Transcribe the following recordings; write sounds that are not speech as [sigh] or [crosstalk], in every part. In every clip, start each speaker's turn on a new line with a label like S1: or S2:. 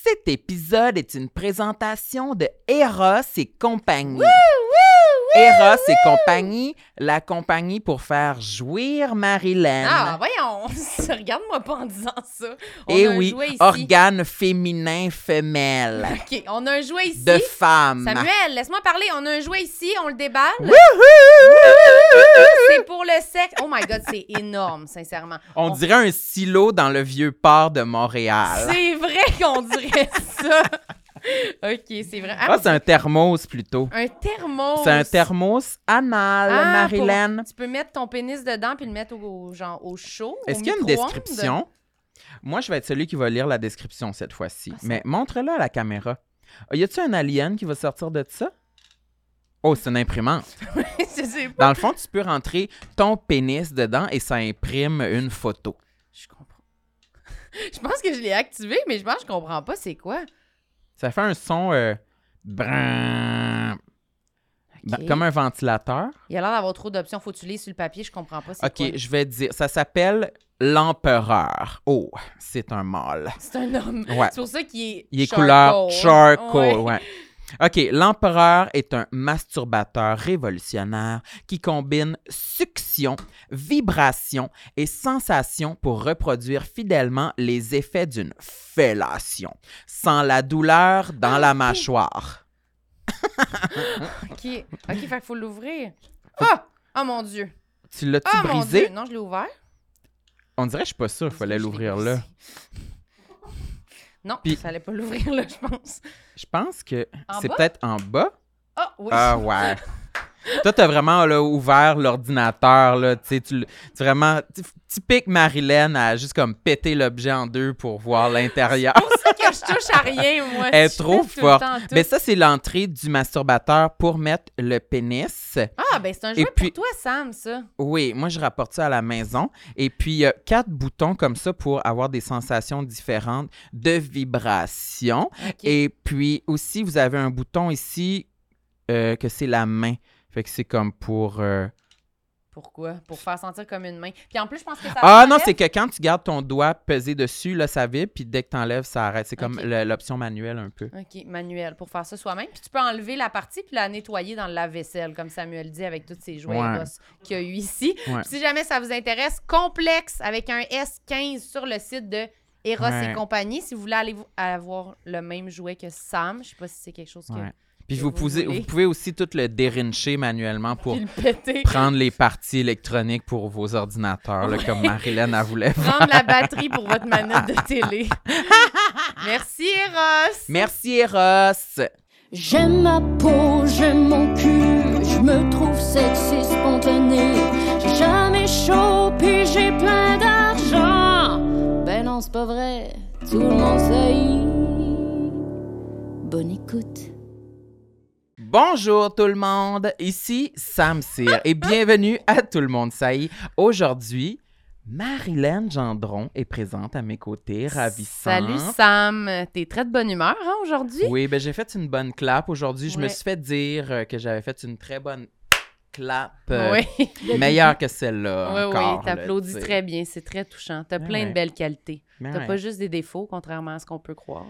S1: Cet épisode est une présentation de Eros et compagnie. Eros et compagnie, la compagnie pour faire jouir Marilyn.
S2: Ah, voyons! [laughs] Regarde-moi pas en disant ça. On
S1: Et
S2: a un
S1: Eh oui,
S2: jouet ici.
S1: organe féminin femelle [laughs]
S2: OK, on a un jouet ici.
S1: de femme.
S2: Samuel, laisse-moi parler. On a un jouet ici, on le déballe. C'est pour le sexe. Oh my God, c'est énorme, sincèrement.
S1: On dirait un silo dans le vieux port de Montréal.
S2: C'est vrai qu'on dirait ça. [laughs] [laughs] OK, c'est vrai.
S1: Ah, c'est un thermos plutôt.
S2: un thermos.
S1: C'est un thermos anal,
S2: Ah,
S1: Marilyn.
S2: Tu peux mettre ton pénis dedans puis le mettre au, genre au chaud.
S1: Est-ce qu'il y a une description? Moi, je vais être celui qui va lire la description cette fois-ci.
S2: Ah,
S1: Mais montre-la à la caméra. Ah, Y a-tu un alien qui va sortir de ça? Oh, c'est une imprimante. [laughs] Dans le fond, tu peux rentrer ton pénis dedans et ça imprime une photo.
S2: Je comprends. [laughs] Je pense que je l'ai activé, mais je pense que je comprends pas c'est quoi.
S1: Ça fait un son euh, ben, comme un ventilateur.
S2: Il a l'air d'avoir trop d'options. Faut que tu lises sur le papier, je comprends pas
S1: Ok,
S2: quoi.
S1: je vais dire. Ça s'appelle l'empereur. Oh, c'est un mâle.
S2: C'est un homme.
S1: Ouais.
S2: C'est pour ça qu'il est
S1: Il est
S2: charcoal.
S1: couleur charcoal,
S2: Ouais.
S1: OK, l'empereur est un masturbateur révolutionnaire qui combine succion, vibration et sensation pour reproduire fidèlement les effets d'une fellation, sans la douleur dans
S2: Ah,
S1: la mâchoire.
S2: OK. OK, fait faut l'ouvrir. Ah! Oh mon Dieu.
S1: Tu l'as-tu
S2: mon
S1: brisé?
S2: Dieu. Non, je l'ai ouvert.
S1: On dirait, je suis pas sûr, il fallait l'ouvrir là.
S2: Non, il fallait pas l'ouvrir là, je pense.
S1: Je pense que c'est peut-être en bas.
S2: Ah oui.
S1: Ah ouais. [laughs] Toi, t'as vraiment là, ouvert l'ordinateur, là, tu sais, tu, vraiment, ty- typique Marilyn a juste comme pété l'objet en deux pour voir [laughs] l'intérieur.
S2: C'est pour ça que je touche à rien, [laughs] moi.
S1: Elle est trop forte. Mais ça, c'est l'entrée du masturbateur pour mettre le pénis.
S2: Ah, ben c'est un
S1: Et
S2: jouet
S1: puis-
S2: pour toi, Sam, ça.
S1: Oui, moi, je rapporte ça à la maison. Et puis, il y a quatre boutons comme ça pour avoir des sensations différentes de vibration. Et puis aussi, vous avez un bouton ici euh, que c'est la main. Fait que c'est comme pour... euh,
S2: Pourquoi? Pour faire sentir comme une main. Puis en plus, je pense que ça
S1: Ah non, c'est que quand tu gardes ton doigt pesé dessus, là, ça vibre, puis dès que tu enlèves, ça arrête. C'est comme l'option manuelle un peu.
S2: OK, manuel, pour faire ça soi-même. Puis tu peux enlever la partie puis la nettoyer dans le lave-vaisselle, comme Samuel dit, avec tous ces jouets
S1: Ouais.
S2: Qu'il y a eu ici.
S1: Ouais.
S2: Puis si jamais ça vous intéresse, complexe avec un S15 sur le site de Eros
S1: Ouais.
S2: et compagnie. Si vous voulez aller avoir le même jouet que Sam, je sais pas si c'est quelque chose que...
S1: Ouais. Puis vous,
S2: vous
S1: pouvez, vous pouvez aussi tout le dérincher manuellement pour
S2: le
S1: prendre les parties électroniques pour vos ordinateurs, là, comme Marilyn a voulu.
S2: Prendre la batterie pour votre manette de télé. [laughs] Merci, Eros!
S1: Merci, Eros!
S3: J'aime ma peau, j'aime mon cul, je me trouve sexy spontané. J'ai jamais chaud, puis j'ai plein d'argent. Ben non, c'est pas vrai, tout le monde sait. Bonne écoute.
S1: Bonjour tout le monde, ici Sam Cyr et bienvenue à Tout le monde saillit. Aujourd'hui, Marilyn Gendron est présente à mes côtés, ravissante.
S2: Salut, Sam! T'es très de bonne humeur, hein, aujourd'hui?
S1: Oui, ben j'ai fait une bonne clap aujourd'hui. Je me suis fait dire euh, que j'avais fait une très bonne clap, euh,
S2: Oui. [laughs]
S1: meilleure que celle-là.
S2: Oui,
S1: encore,
S2: oui, t'applaudis très bien, c'est très touchant. T'as plein
S1: ouais.
S2: de belles qualités. T'as
S1: ouais.
S2: pas juste des défauts, contrairement à ce qu'on peut croire.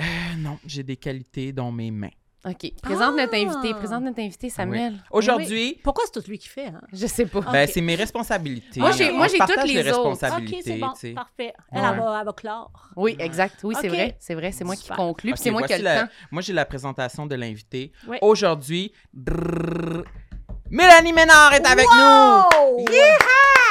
S1: Euh, non, j'ai des qualités dans mes mains.
S2: OK. Présente notre
S3: Ah!
S2: invité. Présente notre invité, Samuel.
S1: Aujourd'hui,
S4: Pourquoi c'est tout lui qui fait? Hein?
S2: Je sais pas.
S1: ben, c'est mes responsabilités.
S2: Moi, j'ai- moi, j'ai toutes les autres.
S1: responsabilités.
S4: OK, c'est bon, parfait. Elle,
S1: Ouais.
S4: elle va, elle va clore.
S2: Oui, exact. Oui, c'est vrai. C'est vrai. C'est moi qui conclue. c'est moi qui ai
S1: voici
S2: le
S1: la-
S2: temps.
S1: Moi, j'ai la présentation de l'invité.
S4: Oui.
S1: Aujourd'hui, Mélanie Ménard est avec nous.
S4: Wow!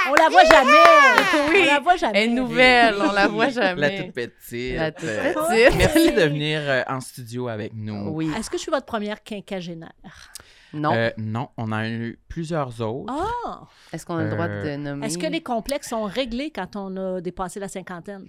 S4: On la voit jamais.
S2: Oui.
S4: On la voit jamais.
S2: Elle est nouvelle. On la voit
S1: La
S2: jamais.
S1: toute petite.
S2: La toute
S1: Euh,
S2: petite.
S1: Merci de venir euh, en studio avec nous.
S2: Oui.
S4: Est-ce que je suis votre première quinquagénaire?
S2: Non.
S1: Euh, non, on a eu plusieurs autres.
S4: Ah!
S2: Est-ce qu'on a le droit de nommer?
S4: Est-ce que les complexes sont réglés quand on a dépassé la cinquantaine?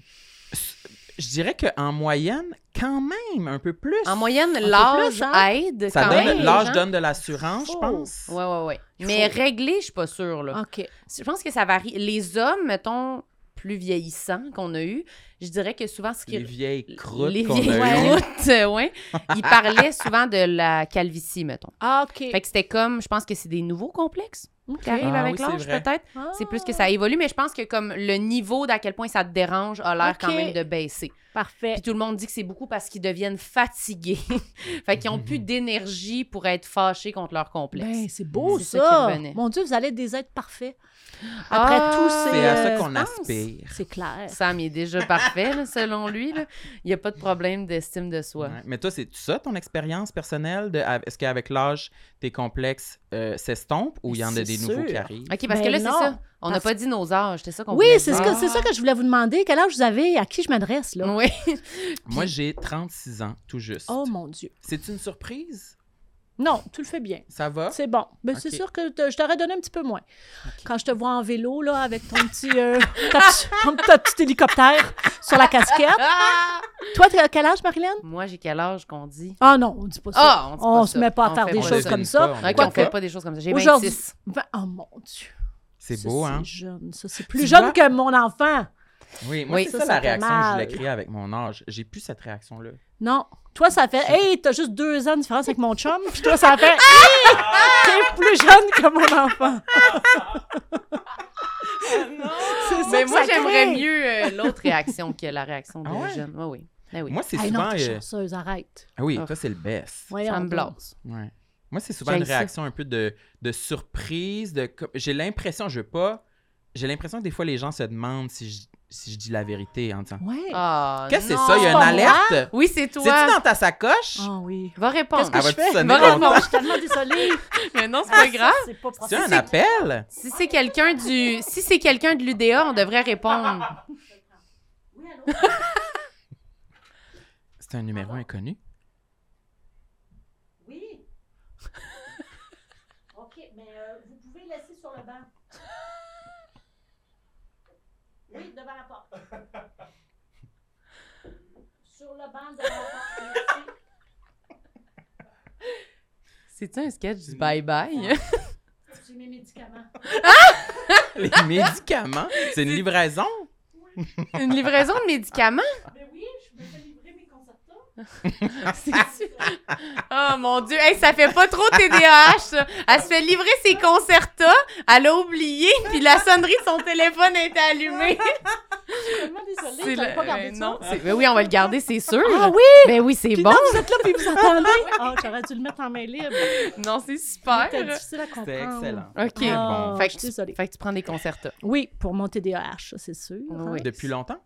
S1: Je dirais qu'en moyenne, quand même, un peu plus.
S2: En moyenne, l'âge
S4: hein?
S2: aide
S1: Ça
S2: quand
S1: donne,
S2: même.
S1: l'âge
S2: hein?
S1: donne de l'assurance, je pense.
S2: Ouais, ouais.
S4: Il
S2: Mais
S4: faut-
S2: réglé, je suis pas sûre, là.
S4: OK.
S2: Je pense que ça varie. Les hommes, mettons, plus vieillissants qu'on a eu, je dirais que souvent, ce qui
S1: Les vieilles croûtes
S2: les
S1: qu'on
S2: vieilles croûtes, euh, ouais. [laughs] Il parlait souvent de la calvitie, mettons.
S4: Ah, OK.
S2: Fait que c'était comme, je pense que c'est des nouveaux complexes
S4: OK.
S2: qui arrivent
S1: Ah
S2: avec
S1: oui, c'est
S2: l'âge,
S1: vrai.
S2: peut-être.
S4: Ah.
S2: C'est plus que ça évolue, mais je pense que comme le niveau d'à quel point ça te dérange a l'air quand même de baisser.
S4: Parfait.
S2: Puis tout le monde dit que c'est beaucoup parce qu'ils deviennent fatigués. [laughs] fait qu'ils ont plus [laughs] d'énergie pour être fâchés contre leur complexe.
S4: Ben, c'est beau,
S2: C'est ça
S4: ça. Mon Dieu, vous allez être des êtres parfaits. Après
S2: Ah,
S4: tout, c'est...
S1: C'est à
S4: euh,
S1: ça qu'on
S2: pense.
S1: aspire.
S4: C'est clair.
S2: Sam il est déjà parfait, là, selon lui. là. Il n'y a pas de problème d'estime de soi.
S1: Ouais. Mais toi, c'est ça ton expérience personnelle? De, est-ce qu'avec l'âge, tes complexes euh, s'estompent ou il y en a des nouveaux qui arrivent?
S2: OK, parce
S4: Ben
S2: que là, c'est ça. On n'a
S4: parce-
S2: pas dit nos âges. C'est ça qu'on
S4: Oui,
S2: voulait
S4: c'est
S2: dire.
S4: ce, que, c'est ça que je voulais vous demander. Quel âge vous avez? À qui je m'adresse, là?
S2: Oui.
S1: Moi, j'ai 36 ans, tout juste.
S4: Oh, mon Dieu.
S1: C'est une surprise?
S4: Non, tu le fais bien.
S1: Ça va?
S4: C'est bon. Mais c'est
S1: Ok.
S4: sûr que te- je t'aurais donné un petit peu moins. Quand je te vois en vélo, là, avec ton petit, euh, ta ton, ta petit hélicoptère sur la casquette. [laughs] Toi, t'es à quel âge, Marilyn?
S2: Moi, j'ai quel âge qu'on dit?
S4: Ah non, on dit pas ça.
S2: Ah, on dit pas
S4: on
S2: ça.
S4: se met pas à
S2: On
S4: faire des choses comme ça.
S1: pas, on
S2: OK,
S1: Quoi
S2: on fait pas des choses comme ça. J'ai
S4: Aujourd'hui-
S2: 26.
S4: Ben, oh mon Dieu.
S1: C'est beau, hein?
S4: C'est jeune. Ça, c'est plus
S1: Tu
S4: jeune
S1: vois?
S4: que mon enfant.
S1: Oui, moi,
S2: Oui.
S1: c'est
S4: Ça,
S1: ça, la réaction que je voulais créer avec mon âge. J'ai plus cette réaction-là.
S4: Non. Toi, ça fait Hey, t'as juste deux ans de différence avec mon chum. Puis toi, ça fait Hey, t'es plus jeune que mon enfant. C'est ça
S2: Mais
S4: que
S2: moi,
S4: ça
S2: j'aimerais
S4: crée.
S2: mieux euh, l'autre réaction que la réaction de
S1: Ah ouais?
S2: jeune. Oui, oui. Ben oui.
S1: Moi, c'est
S4: Hey,
S1: souvent.
S4: non, t'es
S1: euh,
S4: chanceuse, arrête.
S1: Ah oui,
S2: Oh.
S1: toi, c'est le best.
S2: Ça me blase.
S1: Ouais. Moi, c'est souvent une
S2: ça.
S1: réaction un peu de, de surprise. De... J'ai l'impression, je veux pas. J'ai l'impression que des fois, les gens se demandent si je, si je dis la vérité en disant
S4: Ouais.
S2: Ah,
S1: Qu'est-ce que c'est ça? Il y a une alerte?
S2: Oui, c'est
S1: C'est-tu
S2: toi.
S1: dans ta sacoche?
S4: Ah oui.
S2: Va répondre.
S4: Qu'est-ce que
S1: Elle
S4: je fais?
S2: Va répondre.
S4: Je suis tellement désolée. [laughs]
S2: Mais non, c'est pas grave.
S4: C'est
S1: un appel?
S2: Si c'est quelqu'un du, si c'est quelqu'un de l'UDA, on devrait répondre.
S1: C'est un numéro inconnu?
S4: Oui. OK, mais euh, vous pouvez laisser sur le banc. Oui, [laughs] devant la porte. [laughs] Sur le banc devant la porte.
S2: C'est-tu un sketch du bye-bye?
S4: C'est [laughs] mes médicaments.
S1: Les médicaments? C'est une livraison?
S2: Une livraison de médicaments?
S4: Mais oui, je me fais livrer mes [laughs]
S2: Oh mon Dieu, hey, ça fait pas trop TDAH, ça. Elle se fait livrer ses concertas, elle a oublié, puis la sonnerie de son téléphone a été allumée.
S4: Je suis tellement désolée,
S2: C'est
S4: j'avais
S2: le-
S4: pas gardé
S2: euh, non, mais oui, on va le garder, c'est sûr.
S4: Ah oui!
S2: Ben oui, c'est bon.
S4: là, vous êtes là, puis vous attendez. [laughs] Ah, j'aurais dû le mettre en main libre.
S2: Non, c'est super.
S4: C'était difficile à comprendre.
S1: C'était excellent.
S2: OK.
S1: Très
S4: Ah,
S1: bon.
S2: Fait que, tu, fait que tu prends des concertas.
S4: Oui, pour mon TDAH, ça, c'est sûr. hein.
S2: Oui.
S1: Depuis longtemps?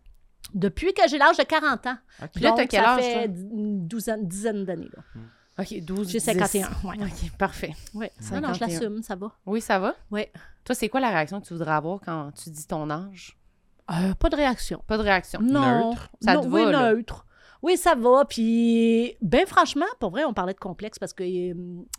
S4: Depuis que j'ai l'âge de 40 ans.
S1: Ok.
S2: Puis là, t'as quel
S4: ça
S2: âge,
S4: fait
S2: toi?
S4: une douzaine, dizaine d'années. là.
S2: OK, 12,
S4: J'ai
S2: 10.
S4: 51. Ouais.
S2: OK, parfait.
S4: Ouais. Non, non, je
S2: 51.
S4: l'assume, ça va.
S2: Oui, ça va?
S4: Oui.
S2: Toi, c'est quoi la réaction que tu voudrais avoir quand tu dis ton âge?
S4: Euh, pas de réaction.
S2: Pas de réaction.
S4: Non.
S1: Neutre?
S2: Ça
S4: Non,
S2: te
S4: oui,
S2: va, là?
S4: neutre. Oui, ça va. Puis, ben franchement, pour vrai, on parlait de complexe parce que euh,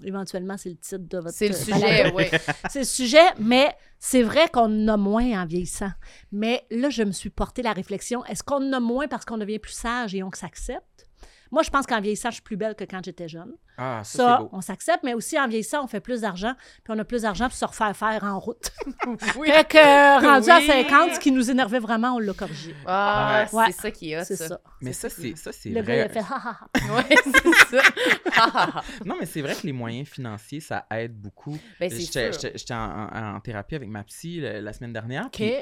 S4: éventuellement, c'est le titre de votre.
S2: C'est le sujet, oui. [laughs]
S4: C'est le sujet, mais c'est vrai qu'on en a moins en vieillissant. Mais là, je me suis porté la réflexion est-ce qu'on en a moins parce qu'on devient plus sage et on s'accepte? Moi, je pense qu'en vieillissant, je suis plus belle que quand j'étais jeune.
S1: Ah, ça,
S4: Ça,
S1: beau.
S4: on s'accepte, mais aussi en vieillissant, on fait plus d'argent, puis on a plus d'argent pour se refaire faire en route. [laughs]
S2: Oui.
S4: Fait que, rendu à
S2: Oui.
S4: 50, ce qui nous énervait vraiment, on l'a corrigé.
S2: Ah,
S4: Ouais.
S2: c'est ça qui est hot,
S4: C'est
S2: ça.
S4: ça.
S1: Mais ça, c'est ça, c'est
S4: Le gars,
S1: vrai.
S4: il a fait ha ha ha. [laughs]
S2: Ouais, c'est ça.
S1: Non, mais c'est vrai que les moyens financiers, ça aide beaucoup.
S2: ben,
S1: J'étais en, en- en thérapie avec ma psy le- la semaine dernière.
S4: OK.
S1: puis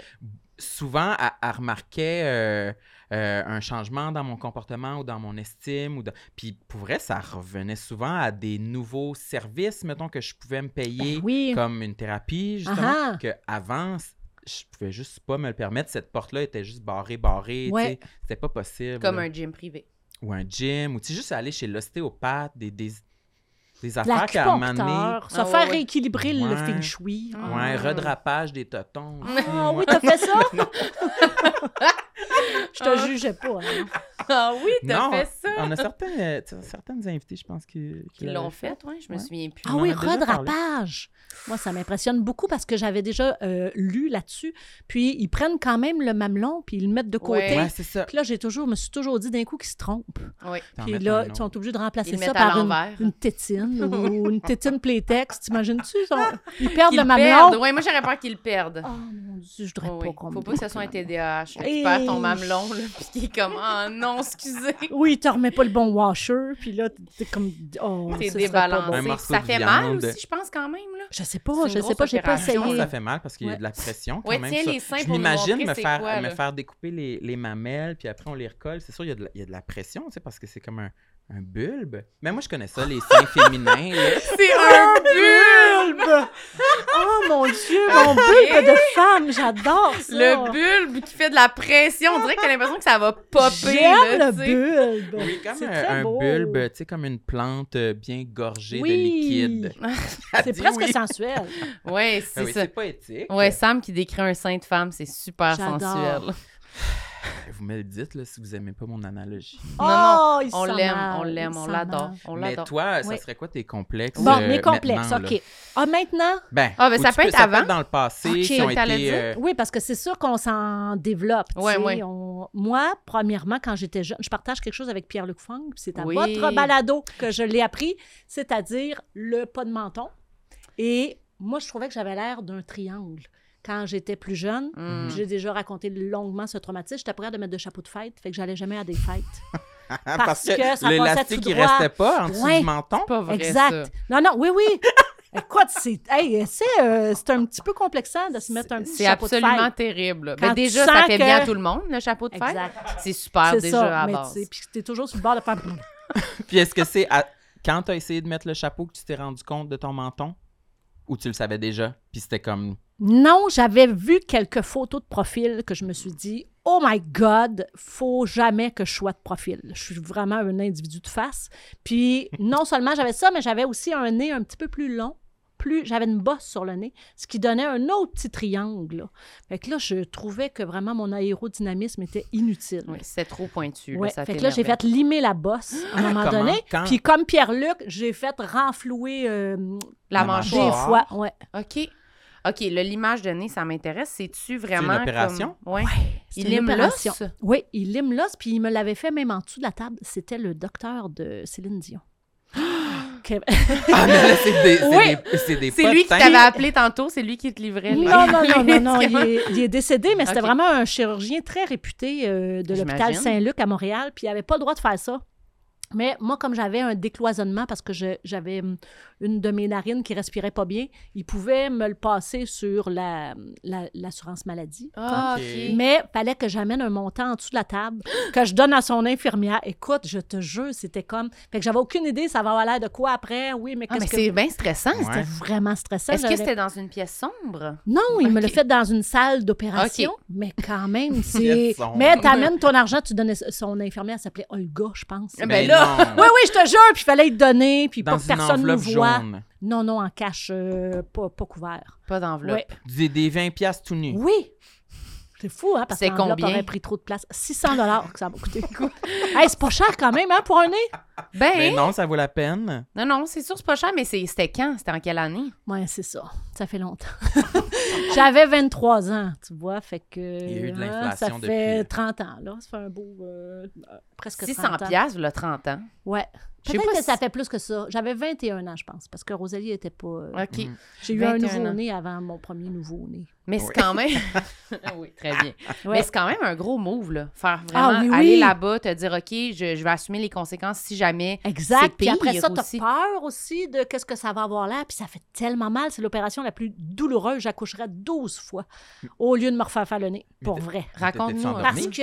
S1: souvent, elle, elle remarquait euh, euh, un changement dans mon comportement ou dans mon estime. Ou dans- Puis pour vrai, ça revenait souvent à des nouveaux services, mettons, que je pouvais me payer,
S4: Ben oui.
S1: comme une thérapie, justement,
S4: Ah.
S1: que avant je pouvais juste pas me le permettre. Cette porte-là était juste barrée, barrée.
S4: Ouais.
S1: C'était pas possible.
S2: Comme
S1: là.
S2: un gym privé.
S1: Ou un gym, ou tu sais, juste aller chez l'ostéopathe, des, des, des affaires
S4: se
S2: Ah,
S4: faire
S2: ouais, ouais.
S4: rééquilibrer le
S1: Ouais.
S4: feng shui.
S1: Ouais,
S2: Mm.
S1: redrapage des totons.
S4: Ah
S1: Ouais.
S4: oui, t'as fait ça? [laughs] [laughs] Je te jugeais pas. hein.
S2: Ah oui, t'as
S1: Non,
S2: fait ça.
S1: On a certains, euh, t- certaines invités, je pense, qui,
S2: Qui l'ont fait, oui, je me
S1: Ouais.
S2: souviens plus.
S4: Ah oui, redrapage. Moi, ça m'impressionne beaucoup parce que j'avais déjà euh, lu là-dessus. Puis, ils prennent quand même le mamelon puis ils le mettent de côté.
S2: Ouais.
S1: Ouais, c'est ça.
S4: Puis là, j'ai toujours, me suis toujours dit d'un coup qu'ils se trompent.
S2: Oui.
S4: Puis là, ils sont obligés de remplacer
S2: Ils
S4: ça
S2: mettent à
S4: par une,
S2: l'envers.
S4: une tétine [laughs] ou une tétine playtex. T'imagines-tu? Ils, sont- ils perdent
S2: Qu'ils
S4: le mamelon?
S2: Oui, moi, j'aurais peur qu'ils le perdent.
S4: Oh mon Dieu, je voudrais
S2: Oh,
S4: pas
S2: oui.
S4: qu'on me
S2: Faut pas que ce
S4: coupe
S2: soit un
S4: mamelon.
S2: TDAH. Tu perds ton
S4: je
S2: mamelon, long, là, puis qui est comme « Oh non, excusez!
S4: Oui, tu remets pas le bon washer, puis là, t'es comme. Oh, »
S2: T'es
S4: bon.
S2: Débalancé.
S1: morceau
S2: Ça fait mal aussi, je pense, quand même, là.
S4: Je sais pas, je sais pas, j'ai pas essayé.
S1: ça fait mal parce qu'il y a
S4: Ouais.
S1: de la pression quand
S2: Ouais,
S1: même.
S2: tiens
S1: ça.
S2: les seins
S1: Je m'imagine me faire,
S2: quoi,
S1: me faire découper les, les mamelles, puis après on les recolle. C'est sûr, il y a de la, il y a de la pression, tu sais, parce que c'est comme un, un bulbe? Mais moi, je connais ça, les seins [laughs] féminins. là.
S2: C'est un bulbe!
S4: Oh mon Dieu, mon bulbe de femme, j'adore ça!
S2: Le bulbe qui fait de la pression. On dirait que t'as l'impression que ça va popper,
S4: J'aime
S2: là,
S4: le
S2: tu sais.
S4: bulbe!
S1: Oui, comme
S4: C'est
S1: un,
S4: très
S1: un
S4: beau.
S1: bulbe, tu sais, comme une plante euh, bien gorgée
S4: Oui.
S1: de liquide. [laughs] Elle
S4: C'est
S1: dit
S4: presque
S1: oui.
S4: sensuel. [laughs]
S2: Ouais,
S1: Ah
S2: c'est
S1: oui,
S2: ça.
S1: c'est poétique.
S2: Ouais, Sam qui décrit un sein de femme, c'est super
S4: J'adore.
S2: sensuel. [laughs]
S1: Vous me le dites là, si vous aimez pas mon analogie.
S2: Non, non,
S4: Oh,
S2: On l'aime, on l'aime, on l'adore,
S1: Mais
S2: l'adore.
S1: toi, ça
S4: Oui.
S1: serait quoi tes complexes?
S4: Bon,
S1: euh,
S4: mes complexes? OK. Ah, maintenant?
S1: Ben,
S2: Ah, ben, ça peut être avant.
S1: dans le passé,
S4: Ok,
S1: qui ont été... euh,
S4: Oui, parce que c'est sûr qu'on s'en développe.
S2: ouais.
S4: on- Moi, premièrement, quand j'étais jeune, je partage quelque chose avec Pierre-Luc puis c'est à
S2: Oui.
S4: votre balado que je l'ai appris, c'est-à-dire le pas de menton. Et moi, je trouvais que j'avais l'air d'un triangle. Quand j'étais plus jeune,
S2: Mm.
S4: j'ai déjà raconté longuement ce traumatisme. J'étais prête de mettre de chapeau de fête, fait que j'allais jamais à des fêtes. [laughs]
S1: parce,
S4: Parce
S1: que,
S4: que
S1: l'élastique,
S4: tout
S1: il restait pas en dessous
S4: Ouais.
S1: du menton.
S2: Pas vrai,
S4: exact.
S2: ça.
S4: Non, non, oui, oui. [laughs] Écoute, c'est hey, c'est, euh, c'est un petit peu complexant de se mettre un petit
S2: C'est
S4: chapeau de
S2: absolument
S4: fête.
S2: terrible.
S4: Quand
S2: Mais
S4: tu
S2: déjà, ça fait
S4: que-
S2: bien à tout le monde, le chapeau de fête.
S4: Exact.
S2: C'est super
S4: C'est
S2: déjà
S4: ça,
S2: à
S4: mais
S2: base.
S4: puis t'es toujours sur le bord de faire... [laughs]
S1: Puis est-ce que c'est à- quand tu as essayé de mettre le chapeau que tu t'es rendu compte de ton menton? Ou tu le savais déjà? Puis c'était comme...
S4: Non, j'avais vu quelques photos de profil que je me suis dit, oh my God, faut jamais que je sois de profil. Je suis vraiment un individu de face. Puis [laughs] non seulement j'avais ça, mais j'avais aussi un nez un petit peu plus long. Plus, j'avais une bosse sur le nez, ce qui donnait un autre petit triangle. Là. Fait que là, je trouvais que vraiment mon aérodynamisme était inutile.
S2: Oui, c'est trop pointu. là,
S4: Ouais,
S2: ça
S4: fait que là, j'ai fait limer la bosse à un moment
S1: Comment?
S4: donné.
S1: Quand?
S4: Puis comme Pierre-Luc, j'ai fait renflouer euh,
S2: La mâchoire.
S4: des fois. Ouais.
S2: OK. OK, le limage de nez, ça m'intéresse. C'est-tu vraiment.
S1: une opération?
S2: Comme... Ouais.
S4: C'est
S2: Il
S4: une
S2: lime l'os?
S4: Oui, il lime l'os, puis il me l'avait fait même en dessous de la table. C'était le docteur de Céline Dion. [gasps] [laughs]
S1: Ah, mais là, c'est des, c'est
S4: Oui.
S1: des, c'est des
S2: C'est lui qui t'avait appelé tantôt, c'est lui qui te livrait. les-
S4: non, non, [laughs] non, non, non, il est, il est décédé, mais c'était vraiment un chirurgien très réputé euh, de l'hôpital. Saint-Luc à Montréal, puis il n'avait pas le droit de faire ça. Mais moi, comme j'avais un décloisonnement parce que j'avais hum, une de mes narines qui respirait pas bien, il pouvait me le passer sur la- la- l'assurance maladie.
S2: Ah,
S1: Ok.
S2: OK.
S4: Mais fallait que j'amène un montant en dessous de la table, que je donne à son infirmière. Écoute, je te jure, c'était comme. Fait que j'avais aucune idée, ça va avoir l'air de quoi après. Oui, mais
S2: Ah,
S4: qu'est-ce
S2: mais
S4: que.
S2: c'est bien stressant.
S1: Ouais.
S4: C'était vraiment stressant.
S2: Est-ce que c'était dans une pièce sombre?
S4: Non, il me l'a
S2: Ok.
S4: fait dans une salle d'opération, mais quand même, [laughs] c'est. Mais t'amènes ton argent, tu donnais son infirmière, elle s'appelait Olga, je pense.
S2: Ben
S1: Mais
S2: là-
S1: non. [laughs]
S4: Oui, oui, je te jure, puis il fallait le donner, puis
S1: Dans
S4: pas que
S1: une
S4: personne nous
S1: enveloppe
S4: voit.
S1: jaune.
S4: Non, non, en cash, euh, pas, pas couvert.
S2: Pas d'enveloppe.
S4: Ouais.
S1: Des, des 20 piastres tout nus.
S4: Oui. C'est fou, hein, parce que
S2: combien?
S4: aurait pris trop de place. 600 dollars [laughs] que ça m'a coûté. hey, c'est pas cher quand même, hein, pour un nez?
S2: Ben,
S1: Mais non, ça vaut la peine.
S2: non, non, c'est sûr, c'est pas cher, mais c'était quand? C'était en quelle année?
S4: Ouais, c'est ça. Ça fait longtemps. [laughs] J'avais 23 ans, tu vois, fait que...
S1: Il y a eu de
S4: hein,
S1: l'inflation
S4: Ça fait
S1: depuis.
S4: 30 ans, là. Ça fait un beau... euh, presque
S2: 600
S4: 30 ans.
S2: piastres, là, 30 ans.
S4: Ouais.
S2: Je sais
S4: Peut-être
S2: pas
S4: que ça fait plus que ça. J'avais 21 ans, je pense, parce que Rosalie était pas... euh,
S2: OK.
S1: Mm.
S4: J'ai eu un
S2: 21 ans.
S4: nouveau-né avant mon premier nouveau-né.
S2: Mais c'est quand même. [laughs] oui, très bien.
S4: Ouais.
S2: Mais c'est quand même un gros move, là. Faire vraiment
S4: Ah, oui, oui.
S2: aller là-bas, te dire, OK, je, je vais assumer les conséquences si jamais.
S4: Exact. Puis après ça, tu
S2: aussi.
S4: peur aussi de qu'est-ce que ça va avoir là. Puis ça fait tellement mal. C'est l'opération la plus douloureuse. J'accoucherais 12 fois au lieu de me refaire faire le nez. Pour
S1: Mais
S4: vrai.
S2: Raconte-nous.
S4: Parce que,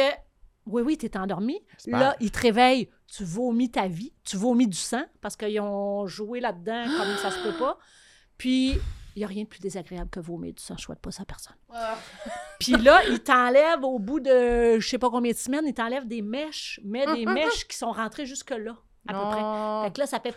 S4: oui, oui, tu es endormi. Là, ils te réveillent. Tu vomis ta vie. Tu vomis du sang parce qu'ils ont joué là-dedans comme ça se peut pas. Puis, il n'y a rien de plus désagréable que vomir du sang. Je souhaite pas ça à personne. Puis là, ils t'enlèvent au bout de je sais pas combien de semaines, ils t'enlèvent des mèches, mais des [laughs] mèches qui sont rentrées jusque-là, à peu près. Fait que là, ça fait...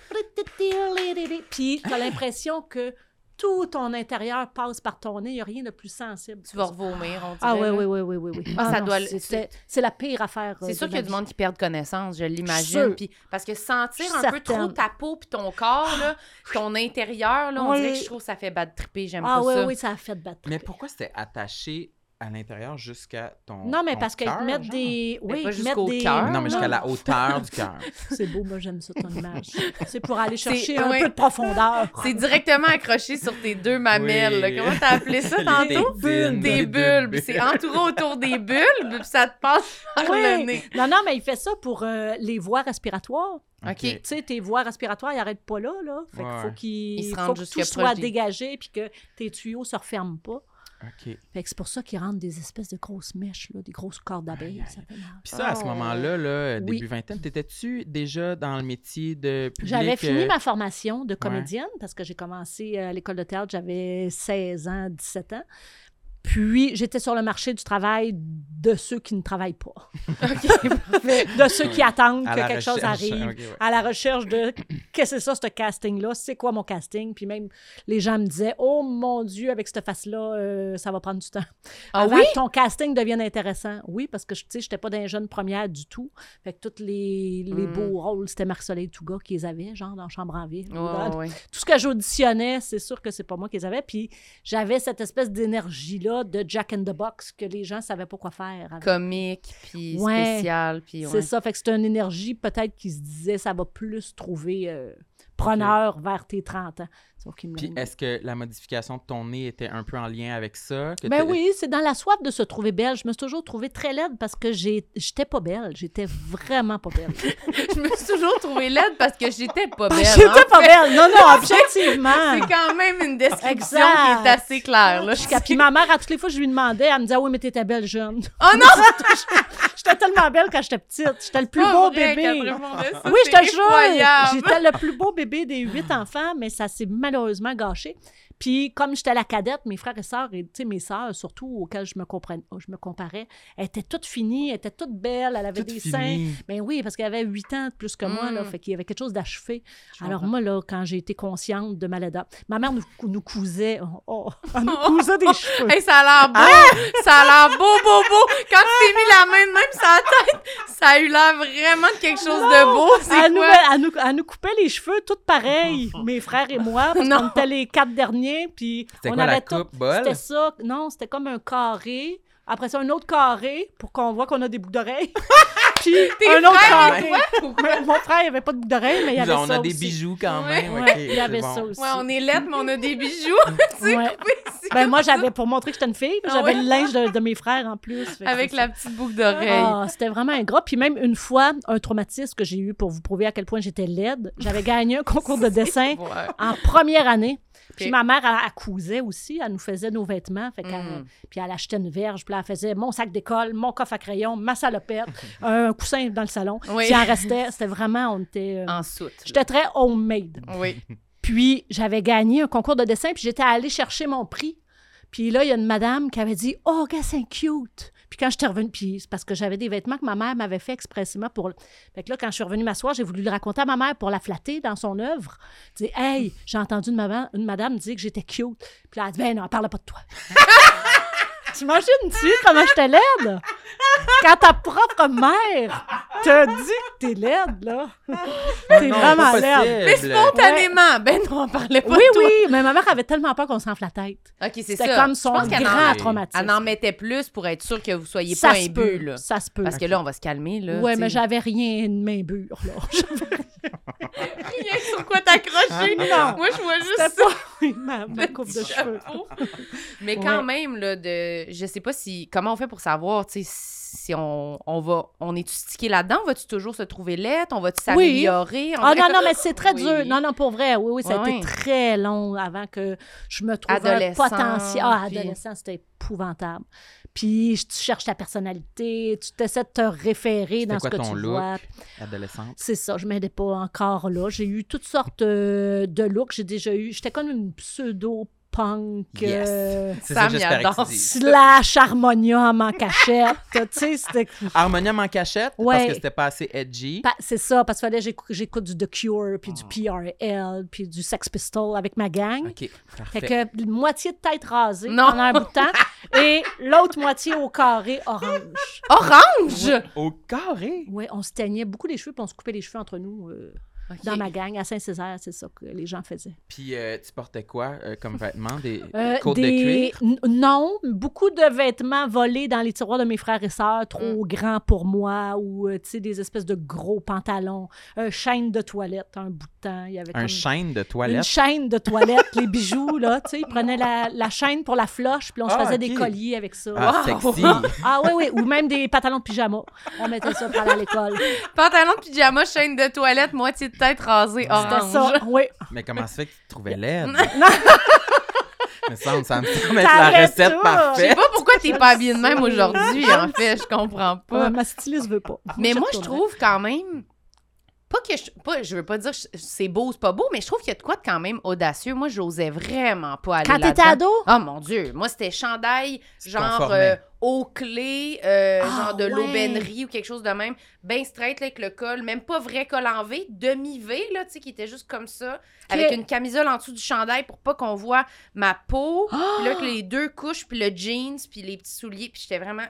S4: [laughs] Puis t'as l'impression que tout ton intérieur passe par ton nez. Il n'y a rien de plus sensible.
S2: Tu vas revomir, on dirait.
S4: Ah oui, oui, oui, oui, oui, oui.
S2: Ah, ça doit-
S4: c'est- C'est c'est la pire affaire. euh,
S2: C'est sûr qu'il y a du monde qui perd connaissance, je l'imagine. Puis parce que sentir un peu trop ta peau puis ton corps, là, [gasps] ton intérieur, là, on
S4: Oui.
S2: dirait que je trouve que ça fait bad tripper. J'aime
S4: Ah
S2: pas
S4: oui,
S2: ça.
S4: oui, ça a fait battre.
S1: Mais pourquoi c'était attaché à l'intérieur jusqu'à ton.
S4: Non, mais
S1: ton
S4: parce qu'ils mettent
S1: genre?
S4: des. Oui, ils te mettent
S2: jusqu'au
S4: des.
S2: cœur.
S1: Non, mais jusqu'à la hauteur du cœur. [laughs]
S4: C'est beau, moi, j'aime ça, ton [laughs] image. C'est pour aller chercher un
S2: oui.
S4: peu de profondeur. [laughs]
S2: C'est directement accroché sur tes deux mamelles.
S1: Oui.
S2: Comment t'as appelé ça tantôt? Des
S1: les
S2: bulbes.
S1: bulbes.
S2: C'est entouré autour des bulbes, puis ça te passe par
S4: Oui.
S2: le nez.
S4: Non, non, mais il fait ça pour euh, les voies respiratoires.
S2: OK.
S4: Tu sais, tes voies respiratoires, ils n'arrêtent pas là, là. Fait qu'il faut
S2: se
S4: faut que tout soit dégagé puis que tes tuyaux se referment pas.
S1: OK.
S4: Fait que c'est pour ça qu'ils rentrent des espèces de grosses mèches, là, des grosses cordes d'abeilles. Ça fait mal.
S1: Puis ça, à ce
S2: Oh.
S1: moment-là, là,
S4: Oui.
S1: début vingtaine, t'étais-tu déjà dans le métier de public?
S4: J'avais fini
S1: euh,
S4: ma formation de comédienne parce que j'ai commencé euh, à l'école de théâtre, j'avais 16 ans, 17 ans. Puis, j'étais sur le marché du travail de ceux qui ne travaillent pas. [laughs] de ceux qui attendent
S1: à
S4: que quelque chose arrive.
S1: Ouais.
S4: À la recherche de [clears throat] qu'est-ce que c'est ça, ce casting-là? C'est quoi mon casting? Puis même, les gens me disaient, oh mon Dieu, avec cette face-là, euh, ça va prendre du temps.
S2: Ah
S4: Avant
S2: oui?
S4: que ton casting devienne intéressant. Oui, parce que je sais, j'étais pas dans les jeunes premières du tout. Fait que tous les, les
S2: Mm.
S4: beaux rôles, c'était Marc-Soleil Touga qui les avait, genre dans Chambre en ville.
S2: ouais.
S4: Tout ce que j'auditionnais, c'est sûr que c'est pas moi qui les avais. Puis j'avais cette espèce d'énergie-là de Jack in the Box que les gens savaient pas quoi faire. avec.
S2: Comique, puis
S4: Ouais.
S2: spécial, puis ouais.
S4: C'est ça. Fait que c'était une énergie peut-être qui se disait ça va plus trouver euh, preneur vers tes 30 ans. Me
S1: Puis est-ce que la modification de ton nez était un peu en lien avec ça? que
S4: Ben oui, c'est dans la soif de se trouver belle. Je me suis toujours trouvée très laide parce que j'étais pas belle. J'étais vraiment pas belle. [laughs]
S2: Je me suis toujours trouvée laide parce que j'étais pas belle.
S4: j'étais
S2: hein.
S4: pas belle. Non, non, [laughs] objectivement.
S2: C'est quand même une description
S4: Exact.
S2: qui est assez claire. Là.
S4: Puis ma mère, à toutes les fois, je lui demandais, elle me disait, ah oui, mais t'étais belle jeune.
S2: Oh non! [laughs]
S4: J'étais tellement belle quand j'étais petite. J'étais le plus
S2: Pas
S4: beau
S2: vrai
S4: bébé. Oui, je te jure! J'étais le plus beau bébé des huit enfants, mais ça s'est malheureusement gâché. Puis, comme j'étais la cadette, mes frères et sœurs, et tu sais, mes sœurs, surtout, auxquelles je me, comprenais, je me comparais, elles étaient toutes finies, elles étaient toutes belles, elle avait
S1: Toute
S4: des
S1: finie.
S4: seins. Ben oui, parce qu'elle avait huit ans de plus que moi, là,
S2: Mm.
S4: fait qu'il y avait quelque chose d'achevé. Alors
S2: comprends.
S4: moi, là, quand j'ai été consciente de Malada, ma mère nous, nous cousait, oh, oh, [laughs] elle nous cousait des cheveux.
S2: Hey, ça a l'air beau!
S4: Ah!
S2: Ça a l'air beau, beau, beau! Quand tu t'es mis la main de même sur la tête, ça a eu l'air vraiment de quelque chose de beau. C'est
S4: Elle nous, elle, nous, elle nous coupait les cheveux toutes pareilles, [laughs] mes frères et moi, parce
S2: Non.
S4: qu'on était les quatre derniers, puis
S1: C'était
S4: on
S1: quoi la
S4: avait tout-? C'était ça, non, c'était comme un carré. Après ça, un autre carré pour qu'on voit qu'on a des boucles d'oreilles. [laughs] puis
S2: Tes
S4: un autre carré. Mon frère, il avait pas de boucles d'oreilles, mais il y avait
S1: on
S4: ça
S1: a des
S4: aussi.
S1: bijoux quand même.
S4: Ouais, il y avait
S1: bon.
S4: ça aussi.
S2: Ouais, on est lettres, mais on a des bijoux. [laughs] tu
S4: Ouais. Ben, moi, j'avais, pour montrer que j'étais une fille,
S2: Ah
S4: j'avais
S2: ouais?
S4: le linge de, de mes frères en plus.
S2: Avec la petite boucle d'oreille.
S4: Ah, c'était vraiment ingrat. Puis même une fois, un traumatisme que j'ai eu pour vous prouver à quel point j'étais laide, j'avais gagné un concours de [laughs] dessin en première année. Puis ma mère, elle, elle cousait aussi, elle nous faisait nos vêtements. Fait
S2: Mm.
S4: Puis elle achetait une verge, puis elle faisait mon sac d'école, mon coffre à crayon, ma salopette, [laughs] un coussin dans le salon.
S2: Oui.
S4: En restait, c'était vraiment, on était... euh,
S2: En soute.
S4: J'étais très homemade.
S2: Oui. [laughs]
S4: Puis j'avais gagné un concours de dessin, puis j'étais allée chercher mon prix. Puis là, il y a une madame qui avait dit Oh, gars, c'est cute. Puis quand j'étais revenue, puis c'est parce que j'avais des vêtements que ma mère m'avait fait expressément pour. Fait que là, quand je suis revenue m'asseoir, j'ai voulu le raconter à ma mère pour la flatter dans son œuvre. Dire Hey, j'ai entendu une, une madame dire que j'étais cute. Puis là, elle dit Ben non, parle pas de toi. T'imagines-tu comment j'étais laide? Quand ta propre mère te dit que t'es laide, là. T'es
S1: Non,
S4: vraiment laide.
S2: Mais spontanément, ben non, on parlait pas
S4: Oui,
S2: de toi.
S4: oui, mais ma mère avait tellement peur qu'on s'enfle la tête.
S2: OK, c'est
S4: C'était
S2: ça.
S4: comme son
S2: Je pense qu'elle
S4: grand
S2: en,
S4: traumatisme.
S2: elle en mettait plus pour être sûre que vous soyez
S4: ça
S2: pas imbu, là.
S4: ça se peut.
S2: Parce que là, on va se calmer, là.
S4: ouais,
S2: tu
S4: mais j'avais rien de main bure, là. [laughs]
S2: rien sur quoi t'accrocher.
S4: Non.
S2: Moi, je vois juste ça.
S4: pas [laughs] oui, ma, ma
S2: Le
S4: coupe de
S2: petit
S4: cheveux.
S2: chapeau. Mais quand
S4: Ouais.
S2: même, là, de, je sais pas si. Comment on fait pour savoir, tu sais, si on, on va. On est-tu stické là-dedans? Va-tu toujours se trouver lettre? On va-tu s'améliorer?
S4: Ah non, non, mais c'est très
S2: Oui.
S4: dur. Non, non, pour vrai. Oui, oui, ça a été très long avant que je me trouve un potentiel. Ah,
S2: puis-
S4: adolescent, c'était épouvantable. Puis tu cherches ta personnalité, tu essaies de te référer dans ce que
S1: ton
S4: tu
S1: look?
S4: vois.
S1: Adolescente?
S4: C'est ça, je m'aidais pas encore là. J'ai eu toutes sortes euh, de looks. J'ai déjà eu. J'étais comme une pseudo-punk.
S1: Yes.
S4: euh,
S1: ça,
S4: slash harmonium en cachette. [laughs] tu sais, c'était. [laughs]
S1: Harmonium en cachette, parce que c'était pas assez edgy.
S4: Pa- C'est ça, parce qu'il fallait que j'écoute, j'écoute du The Cure, puis du
S1: Oh.
S4: PRL, puis du Sex Pistol avec ma gang.
S1: OK,
S4: Fait
S1: parfait.
S4: que moitié de tête rasée
S2: Non.
S4: pendant un bout de temps, [laughs] et l'autre moitié au carré orange.
S2: Orange!
S1: Au carré?
S4: Oui, on se teignait beaucoup les cheveux, puis on se coupait les cheveux entre nous. euh. Dans ma gang. À Saint-Césaire, c'est ça que les gens faisaient.
S1: Puis euh, tu portais quoi euh, comme vêtements? Des
S4: Euh,
S1: côtes de cuir?
S4: N- Non, beaucoup de vêtements volés dans les tiroirs de mes frères et sœurs, trop
S2: Mm.
S4: grands pour moi, ou euh, tu sais, des espèces de gros pantalons, un chaîne de toilette, un bout de temps. Il y avait
S1: Un
S4: comme
S1: chaîne de
S4: une
S1: toilette?
S4: chaîne de toilette, les bijoux, [laughs] là, tu sais, ils prenaient la, la chaîne pour la floche, puis on se
S1: Ah,
S4: faisait des colliers avec ça.
S1: Ah,
S2: Wow!
S1: sexy! [laughs]
S4: Ah oui, oui, ou même des pantalons de pyjama. On mettait ça pour aller à l'école.
S2: Pantalon de pyjama, chaîne de toilette, moitié de tête rasée,
S4: C'était
S2: orange.
S4: ça, oui.
S1: Mais comment ça fait que tu te trouvais laide? [laughs] [laughs] Mais ça, ça me semble être la recette
S4: tout.
S2: Je sais
S1: parfaite.
S2: pas pourquoi t'es pas habillée de même aujourd'hui, en fait, je comprends pas.
S4: Ouais, ma styliste veut pas.
S2: Mais moi, je trouve quand même. Pas que je. Pas, je veux pas dire que c'est beau ou c'est pas beau, mais je trouve qu'il y a de quoi de quand même audacieux. Moi, j'osais vraiment pas aller
S4: Quand t'étais ado?
S2: Oh mon Dieu, moi c'était chandail, genre euh, haut clé, euh,
S4: Ah,
S2: genre de
S4: ouais.
S2: l'aubainerie ou quelque chose de même, bien straight là, avec le col, même pas vrai col en V, demi-V, là, tu sais, qui était juste comme ça, avec une camisole en dessous du chandail pour pas qu'on voit ma peau, puis là, avec les deux couches, puis le jeans, puis les petits souliers, puis j'étais vraiment,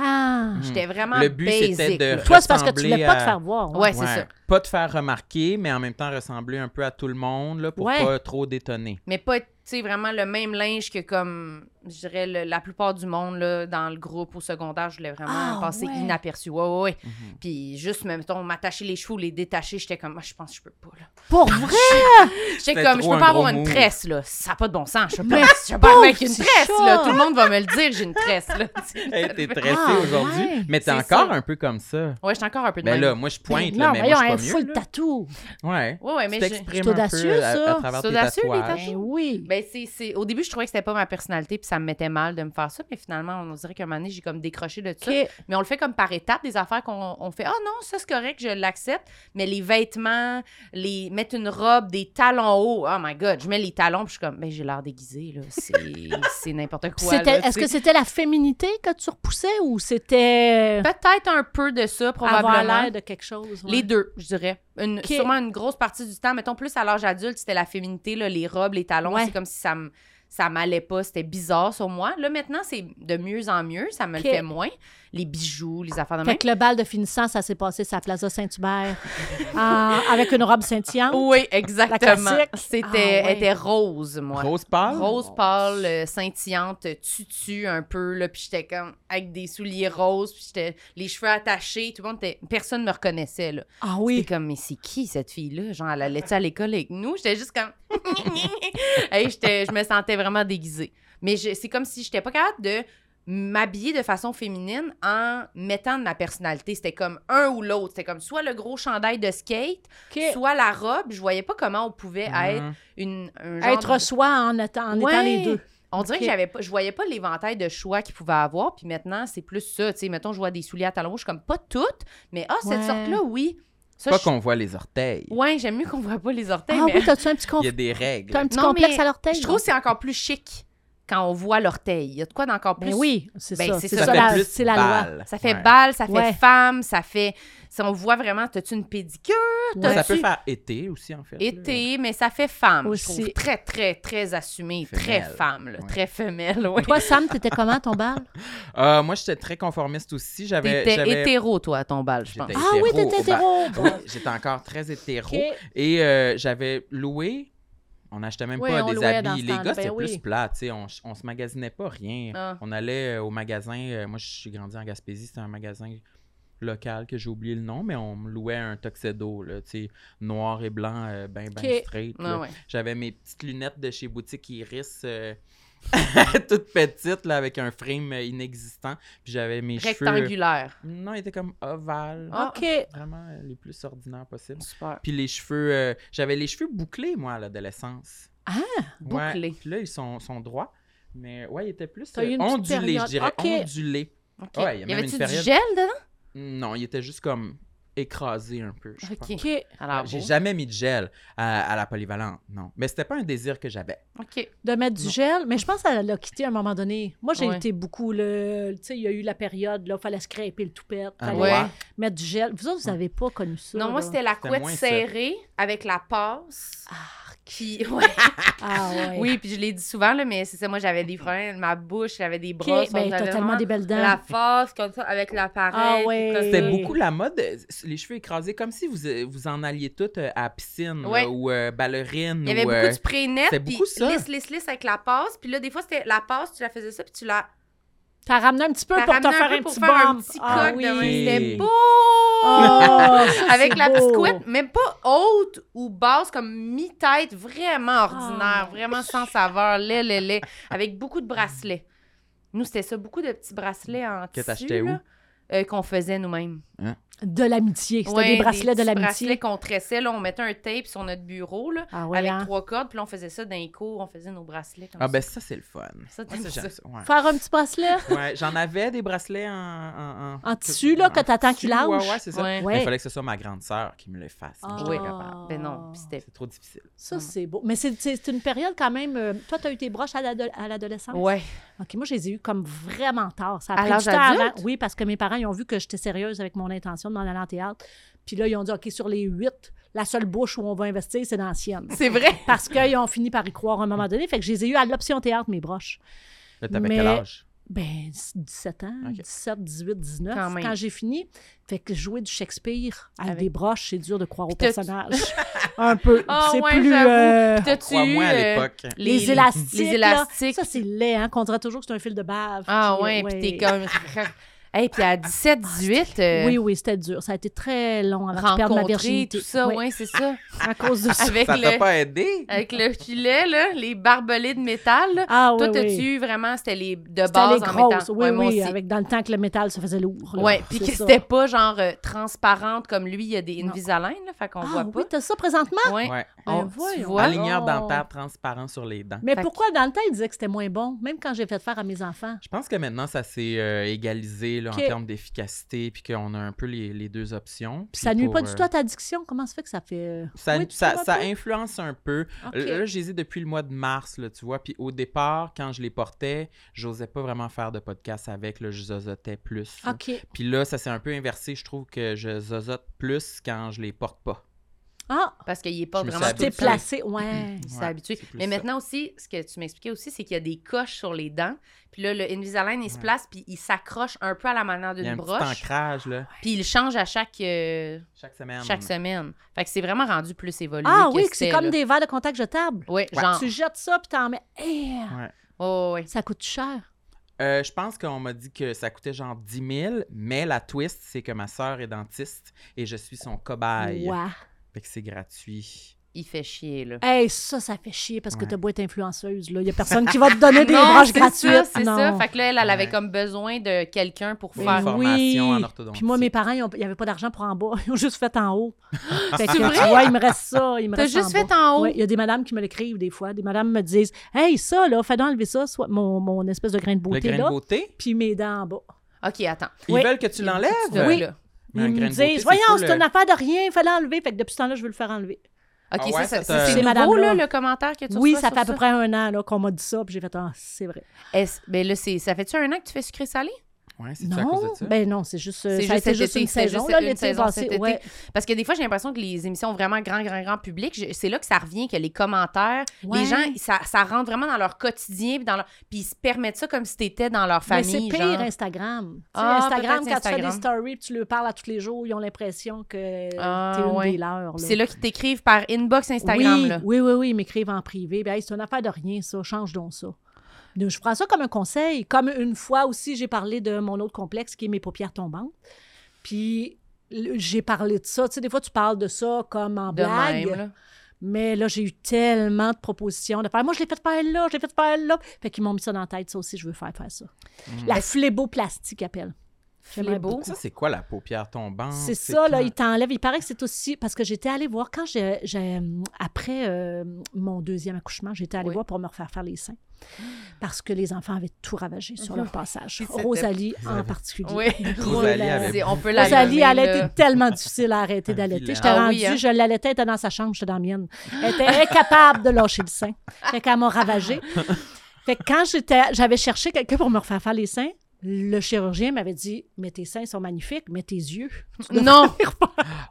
S4: Ah. [laughs]
S2: j'étais vraiment
S1: Le but, c'était de-.
S4: Toi, c'est parce que tu voulais
S1: ressembler
S4: pas
S1: à-
S4: te faire voir. hein.
S2: Ouais, c'est
S1: Ouais.
S2: ça.
S1: Pas te faire remarquer, mais en même temps ressembler un peu à tout le monde là, pour
S4: Ouais.
S1: pas trop détonner.
S2: Mais pas, tu sais, vraiment le même linge que comme, je dirais, le- la plupart du monde, là, dans le groupe au secondaire, je voulais vraiment
S4: Ah,
S2: passer
S4: ouais.
S2: inaperçu. Ouais, ouais, ouais.
S1: Mhm.
S2: Puis juste, mettons, m'attacher les cheveux les détacher, j'étais comme, ah, je pense que je peux pas, là.
S4: Pour vrai? [laughs]
S2: J'étais comme, je peux pas avoir une tresse, là. Ça n'a pas de bon sens. Je peux pas, je peux pas avec une tresse, là. Tout le monde va me le dire, j'ai une tresse, là. [laughs]
S1: Hey, t'es tressé
S4: Ah,
S1: aujourd'hui,
S4: ouais.
S1: mais t'es encore
S2: ça.
S1: un peu comme ça.
S2: Ouais, j'étais encore un peu de
S1: Mais là, moi je pointe, là,
S4: non,
S1: mais
S4: voyons,
S1: moi
S4: un
S1: je suis pas
S4: full
S1: mieux. là.
S4: tatou.
S1: Ouais.
S2: Ouais, ouais, mais je-
S1: t'exprimes
S4: C'est
S1: un peu
S4: audacieux,
S1: à, travers
S2: C'est
S1: tes
S2: audacieux, les
S1: tatouages.
S4: Ben oui.
S2: Ben, c'est, c'est... Au début, je trouvais que c'était pas ma personnalité, puis ça me mettait mal de me faire ça, mais finalement, on dirait qu'à un moment donné, j'ai comme décroché de ça. Mais on le fait comme par étapes, des affaires qu'on on fait. Ah non, ça c'est correct, je l'accepte. Mais les vêtements, les mettre une robe, des talons hauts. Oh my god, je mets les talons, puis je suis comme, ben j'ai l'air déguisé, là. C'est, [laughs] c'est n'importe quoi.
S4: Est-ce que c'était la féminité que tu repoussais ou c'était
S2: Peut-être un peu de ça,
S4: avoir
S2: probablement.
S4: l'air de quelque chose? ouais?
S2: Les deux, je dirais. Une. Sûrement une grosse partie du temps. Mettons plus à l'âge adulte, c'était la féminité, là, les robes, les talons.
S4: Ouais.
S2: C'est comme si ça me ça m'allait pas, c'était bizarre sur moi. Là, maintenant, c'est de mieux en mieux, ça me le fait moins. Les bijoux, les affaires de
S4: Fait
S2: même.
S4: que le bal de finissant, ça s'est passé sur la Plaza Saint-Hubert [laughs] avec une robe scintillante?
S2: Oui, exactement. C'était
S4: Ah, ouais.
S2: était rose, moi.
S1: Rose pâle?
S2: Rose pâle, euh, scintillante, tutu un peu, là, puis j'étais comme avec des souliers roses, puis j'étais les cheveux attachés, tout le monde était... Personne me reconnaissait, là.
S4: Ah
S2: J'étais
S4: oui.
S2: comme, mais c'est qui cette fille-là? Genre, elle allait-tu à l'école avec nous? J'étais juste comme... [laughs] hey, je me sentais vraiment déguisée. Mais je- c'est comme si j'étais pas capable de m'habiller de façon féminine en mettant de ma personnalité. C'était comme un ou l'autre. C'était comme soit le gros chandail de skate, soit la robe. Je voyais pas comment on pouvait être
S1: Mhm.
S2: une, un genre
S4: Être
S2: de-
S4: soi en, étant, en étant
S2: Ouais.
S4: les deux.
S2: On dirait que j'avais pas, je voyais pas l'éventail de choix qu'il pouvait avoir. Puis maintenant, c'est plus ça. Tu sais, mettons, je vois des souliers à talons. Je suis comme, pas toutes, mais ah, cette
S4: Ouais.
S2: sorte-là, oui. Ça,
S1: Pas
S2: je-
S1: qu'on voit les orteils.
S2: Ouais, j'aime mieux qu'on voit pas les orteils.
S4: Ah
S2: mais...
S4: oui, t'as-tu un petit,
S1: Il y a
S4: conf...
S1: des règles.
S4: t'as un petit
S2: Non,
S4: complexe
S2: mais
S4: à l'orteil?
S2: Je trouve que c'est encore plus chic quand on voit l'orteil. Il y a de quoi d'encore plus.
S4: Ben oui, c'est
S2: Ben,
S4: ça.
S2: c'est ça.
S4: la,
S1: plus
S4: c'est la loi.
S2: Ça fait
S1: Ouais.
S2: balle, ça fait
S4: Ouais.
S2: femme, ça fait. Ça, on voit vraiment, t'as-tu une pédicure?
S1: Ça peut faire été aussi, en fait. là.
S2: été, mais ça fait femme.
S4: Aussi.
S2: Je trouve très, très, très assumé. Très femme, là,
S1: Ouais.
S2: très femelle. Ouais.
S4: Toi, Sam, t'étais comment ton bal? [laughs]
S1: Euh, moi, j'étais très conformiste aussi. J'avais.
S2: T'étais hétéro, toi, à ton bal, je pense.
S4: Ah oui, t'étais hétéro.
S1: Oui, j'étais encore très hétéro. Et euh, j'avais loué. On n'achetait même pas des habits. Les gars,
S4: ben
S1: c'était
S4: oui.
S1: plus plat. tu sais, On, on se magasinait pas rien.
S2: Ah.
S1: On allait euh, au magasin. euh, moi, je suis grandi en Gaspésie. C'était un magasin local que j'ai oublié le nom, mais on me louait un tuxedo, là, tu sais, noir et blanc, euh, ben, ben straight.
S2: Ah ouais.
S1: J'avais mes petites lunettes de chez Boutique Iris, euh, [laughs] toutes petites, là, avec un frame euh, inexistant. Puis j'avais mes cheveux...
S2: Rectangulaire.
S1: Non, ils étaient comme ovales.
S2: Ah.
S4: OK.
S1: Vraiment euh, les plus ordinaires possibles.
S2: Super.
S1: Puis les cheveux... euh, j'avais les cheveux bouclés, moi, à l'adolescence.
S4: Ah,
S1: Ouais.
S2: bouclés.
S1: Puis là, ils sont, sont droits. Mais ouais, ils étaient plus
S4: T'as eu
S1: euh,
S4: une petite
S1: ondulés,
S4: période.
S1: je dirais.
S4: OK.
S1: Ondulés.
S2: OK.
S1: Ouais, il y a
S2: y
S1: même
S2: avait-tu
S1: une
S2: du
S1: période-
S2: gel dedans?
S1: Non, ils étaient juste comme écrasés un peu, je
S2: OK.
S1: pense. [laughs]
S4: OK.
S2: Alors,
S1: J'ai jamais mis de gel à, à la polyvalente, non. Mais c'était pas un désir que j'avais.
S2: OK.
S4: De mettre du
S1: Non.
S4: gel, mais je pense qu'elle l'a quitté à un moment donné. Moi, j'ai
S2: Ouais.
S4: été beaucoup le. Tu sais, il y a eu la période, là, il fallait scraper le toupette,
S1: Ah,
S4: fallait
S2: ouais.
S4: mettre du gel. Vous autres, vous n'avez pas connu ça.
S2: Non, moi, c'était la couette
S1: ça.
S2: serrée avec la passe.
S4: Arc.
S2: Puis, [laughs] ouais.
S4: Ah ouais.
S2: Oui, puis je l'ai dit souvent, là, mais c'est ça, moi, j'avais des problèmes, ma bouche, j'avais des bras.
S4: ben, t'as tellement des belles dents.
S2: La face, comme ça, avec l'appareil.
S4: Ah ouais.
S1: C'était beaucoup la mode, euh, les cheveux écrasés, comme si vous, euh, vous en alliez toutes euh, à la piscine là, ou euh, ballerine.
S2: Il y avait
S1: ou,
S2: beaucoup de spray net,
S1: c'était
S2: puis
S1: beaucoup ça.
S2: lisse, lisse, lisse avec la passe. Puis là, des fois, c'était la passe, tu la faisais ça, puis tu la...
S4: T'as ramené un petit peu pour te faire
S2: peu
S4: un
S2: pour
S4: petit
S2: faire un petit
S4: Ah
S2: coq
S4: oui.
S2: C'était beau!
S4: Oh, ça,
S2: Avec la petite
S4: beau.
S2: couette, même pas haute ou basse, comme mi-tête, vraiment ordinaire,
S4: Ah.
S2: vraiment sans saveur, lait, lait, lait, avec beaucoup de bracelets. Nous, c'était ça, beaucoup de petits bracelets en
S1: Que
S2: tissu,
S1: t'achetais où?
S2: là, euh, qu'on faisait nous-mêmes.
S4: De l'amitié. C'était
S2: Ouais,
S4: des bracelets de l'amitié.
S2: bracelets qu'on tressait, là, on mettait un tape sur notre bureau, là,
S4: Ah ouais,
S2: avec
S4: hein?
S2: trois cordes, puis là, on faisait ça dans les cours, on faisait nos bracelets comme
S1: Ah
S2: ça.
S1: ben ça, c'est le fun.
S2: Ça,
S1: Moi,
S2: t'aimes
S1: ça,
S2: ça.
S1: j'aime ça, ouais.
S4: Faire un petit bracelet? [laughs]
S1: Ouais, j'en avais des bracelets en... En,
S4: En tissu, là, que t'attends qu'il lâche?
S1: Ouais, ouais, c'est ça. Mais il fallait que ce soit ma grande sœur qui me le fasse.
S4: Ah.
S2: Oui.
S1: capable.
S2: Ben non, c'était...
S1: C'est trop difficile.
S4: Ça, c'est beau. Mais c'est- une période quand même. euh, toi, tu as eu tes broches à l'ado- à l'adolescence?
S2: Ouais.
S4: OK, moi, je les ai eues comme vraiment tard. Ça a
S2: À
S4: pris
S2: l'âge
S4: du temps avant. Oui, parce que mes parents, ils ont vu que j'étais sérieuse avec mon intention de m'en aller en théâtre. Puis là, ils ont dit, OK, sur les huit, la seule bouche où on va investir, c'est dans la sienne.
S2: C'est vrai? [laughs]
S4: Parce qu'ils ont fini par y croire à un moment donné. Fait que je les ai eues à l'option théâtre, mes broches.
S1: Là, t'avais
S4: Mais-
S1: quel âge?
S4: Ben, 17 ans,
S1: OK.
S4: 17, 18, 19,
S2: Quand
S4: j'ai fini. Fait que jouer du Shakespeare avec,
S2: Avec-
S4: des broches, c'est dur de croire au personnage. [laughs] un peu.
S2: Ah
S4: c'est
S2: ouais,
S4: plus... euh,
S2: Puis t'as-tu
S1: Crois-moi à
S2: eu, euh,
S1: l'époque.
S4: les, élastiques.
S2: Les
S4: là,
S2: élastiques.
S4: ça, c'est laid, hein, qu'on dirait toujours que c'est un fil de bave.
S2: Ah
S4: Puis,
S2: ouais,
S4: euh,
S2: puis t'es comme... Hey, puis à 17, 18, euh,
S4: Oui, oui, c'était dur. Ça a été très long avant que je perde ma virginité.
S2: tout ça,
S4: Oui,
S2: ouais, c'est ça. [laughs]
S4: À cause de ça.
S2: Avec
S1: Ça t'a
S2: le,
S1: pas aidé?
S2: avec le filet, là, les barbelés de métal, là.
S4: Ah oui,
S2: Toi,
S4: oui.
S2: t'as-tu eu vraiment, c'était les de
S4: C'était
S2: base
S4: les
S2: en
S4: grosses.
S2: métal?
S4: Oui,
S2: Ouais,
S4: oui, avec dans le temps que le métal se faisait lourd.
S2: Ouais, puis que c'était pas genre euh, transparente comme lui, il y a des. Invisalign, là, fait qu'on
S4: Ah
S2: voit
S4: oui,
S2: pas.
S4: t'as ça présentement?
S2: Ouais.
S1: Ouais.
S2: On-
S4: Ben voyons.
S2: vois?
S1: Aligneur
S4: Oh.
S1: dentaire transparent sur les dents.
S4: Mais pourquoi dans le temps, ils disaient que c'était moins bon, même quand j'ai fait faire à mes enfants?
S1: Je pense que maintenant, ça s'est euh, égalisé là, en termes d'efficacité, puis qu'on a un peu les, les deux options.
S4: Puis ça nuit
S1: pour,
S4: pas du
S1: euh,
S4: tout à ta diction? Comment ça fait que ça fait... euh,
S1: Ça,
S4: Oui,
S1: ça, influence un peu. Là, je les ai depuis le mois de mars, là, tu vois. Puis au départ, quand je les portais, j'osais pas vraiment faire de podcast avec. Là, je zozotais plus. Puis là, ça s'est un peu inversé. Je trouve que je zozote plus quand je les porte pas.
S4: Ah,
S2: Parce qu'il est pas vraiment
S1: habitué.
S2: tout
S4: placé. Ouais. [clears throat]
S2: Il s'est
S1: Ouais,
S2: habitué. Mais
S1: ça.
S2: maintenant aussi, ce que tu m'expliquais aussi, c'est qu'il y a des coches sur les dents. Puis là, le Invisalign, il se place, puis il s'accroche un peu à la manière
S1: Il y a
S2: d'une
S1: un petit
S2: broche.
S1: ancrage là,
S2: Puis il change à chaque, euh,
S1: chaque semaine.
S2: chaque semaine. Fait que c'est vraiment rendu plus évolué.
S4: Ah
S2: que
S4: oui, c'est comme
S2: là.
S4: des verres de contact jetables.
S2: Oui,
S1: Ouais.
S2: genre.
S4: Tu jettes ça, puis t'en mets... Eh,
S1: Ouais.
S2: Oh, ouais.
S4: Ça coûte cher.
S1: Euh, je pense qu'on m'a dit que ça coûtait genre 10 000, mais la twist, c'est que ma sœur est dentiste et je suis son cobaye.
S4: Ouais.
S1: Fait que c'est gratuit.
S2: Il fait chier, là.
S4: Hey, ça, ça fait chier parce que
S1: Ouais.
S4: t'as beau être influenceuse. Il n'y a personne qui va te donner [laughs] des
S2: Non, c'est
S4: gratuites.
S2: ça, c'est ça. Fait que là, elle, elle avait
S1: Ouais.
S2: comme besoin de quelqu'un pour faire.
S1: une formation en orthodontie.
S4: Puis moi, mes parents, ils n'y avait pas d'argent pour en bas. Ils ont juste fait en haut. [gasps] fait que,
S2: C'est
S4: tu
S2: vrai?
S4: vois, il me reste ça. Il me
S2: T'as juste
S4: en
S2: fait
S4: bas.
S2: en haut?
S4: Ouais, il y a des madames qui me l'écrivent des fois. Des madames me disent Hey, ça, là, fais donc enlever ça, soit mon, mon espèce de grain de
S1: Le
S4: beauté,
S1: grain de
S4: là,
S1: beauté,
S4: puis mes dents en bas.
S2: OK, attends.
S1: ils
S4: Oui.
S1: veulent que tu l'enlèves?
S2: Oui.
S1: Mais
S4: Ils me disent Voyons, c'est une affaire de rien, il fallait enlever. Fait que depuis ce temps-là, je veux le faire enlever.
S2: OK,
S1: Ah
S2: ça,
S1: ouais,
S2: ça-
S1: ça
S2: c'est nouveau, là, le commentaire que tu
S4: Oui, ça fait à peu près un an là, qu'on m'a dit ça, puis j'ai fait Ah, c'est vrai.
S2: Est-ce- ben là, c'est- ça fait-tu un an que tu fais sucré-salé?
S1: Ouais, c'est à cause
S4: Non,
S1: de ça?
S4: ben non, c'est juste,
S2: C'est
S4: ça
S2: juste
S4: été juste
S2: été,
S4: une saison,
S2: juste
S4: là,
S2: une saison
S4: passé.
S2: cet été.
S4: Ouais.
S2: Parce que des fois, j'ai l'impression que les émissions vraiment grand, grand, grand public, je- c'est là que ça revient, que les commentaires,
S4: Ouais.
S2: les gens, ça, ça rentre vraiment dans leur quotidien, puis, dans leur... puis ils se permettent ça comme si t'étais dans leur
S4: Mais
S2: famille.
S4: c'est pire
S2: genre.
S4: Instagram.
S2: Ah,
S4: Instagram, quand tu fais des
S2: Instagram.
S4: stories, tu leur parles à tous les jours, ils ont l'impression que
S2: Ah,
S4: t'es une
S2: ouais.
S4: des leurs.
S2: Puis C'est là qu'ils t'écrivent par inbox Instagram.
S4: oui,
S2: là.
S4: oui, oui, oui, ils m'écrivent en privé. Ben, hey, c'est une affaire de rien, ça. Change donc ça. Donc, Je prends ça comme un conseil. Comme une fois aussi, j'ai parlé de mon autre complexe qui est mes paupières tombantes. Puis j'ai parlé de ça. Tu sais, des fois, tu parles de ça comme en
S2: De
S4: blague.
S2: même. là.
S4: Mais là, j'ai eu tellement de propositions de faire. Moi, je l'ai fait faire là, je l'ai fait faire là. Fait qu'ils m'ont mis ça dans la tête. Ça aussi, je veux faire faire ça.
S1: Mm.
S4: La fléboplastique appelle.
S2: Flébo.
S1: Ça, c'est quoi la paupière tombante?
S4: C'est ça, là, il t'enlève. Il paraît que c'est aussi. Parce que j'étais allée voir, quand j'ai. j'ai- après euh, mon deuxième accouchement, j'étais allée
S2: Oui.
S4: voir pour me refaire faire les seins. Parce que les enfants avaient tout ravagé sur leur passage. Rosalie en
S1: avez-
S4: particulier.
S2: Oui.
S1: Rosalie avait
S2: On peut la
S4: Rosalie, elle a été tellement difficile à arrêter d'allaiter. J'étais
S2: Ah
S4: rendue,
S2: oui, hein?
S4: je l'allaitais, elle était dans sa chambre, j'étais dans la mienne. Elle était incapable de lâcher le sein. Fait qu'elle m'a ravagée. Fait que quand j'étais, j'avais cherché quelqu'un pour me refaire faire les seins, le chirurgien m'avait dit Mais tes seins sont magnifiques, mais tes yeux. [laughs]
S2: Non. [laughs]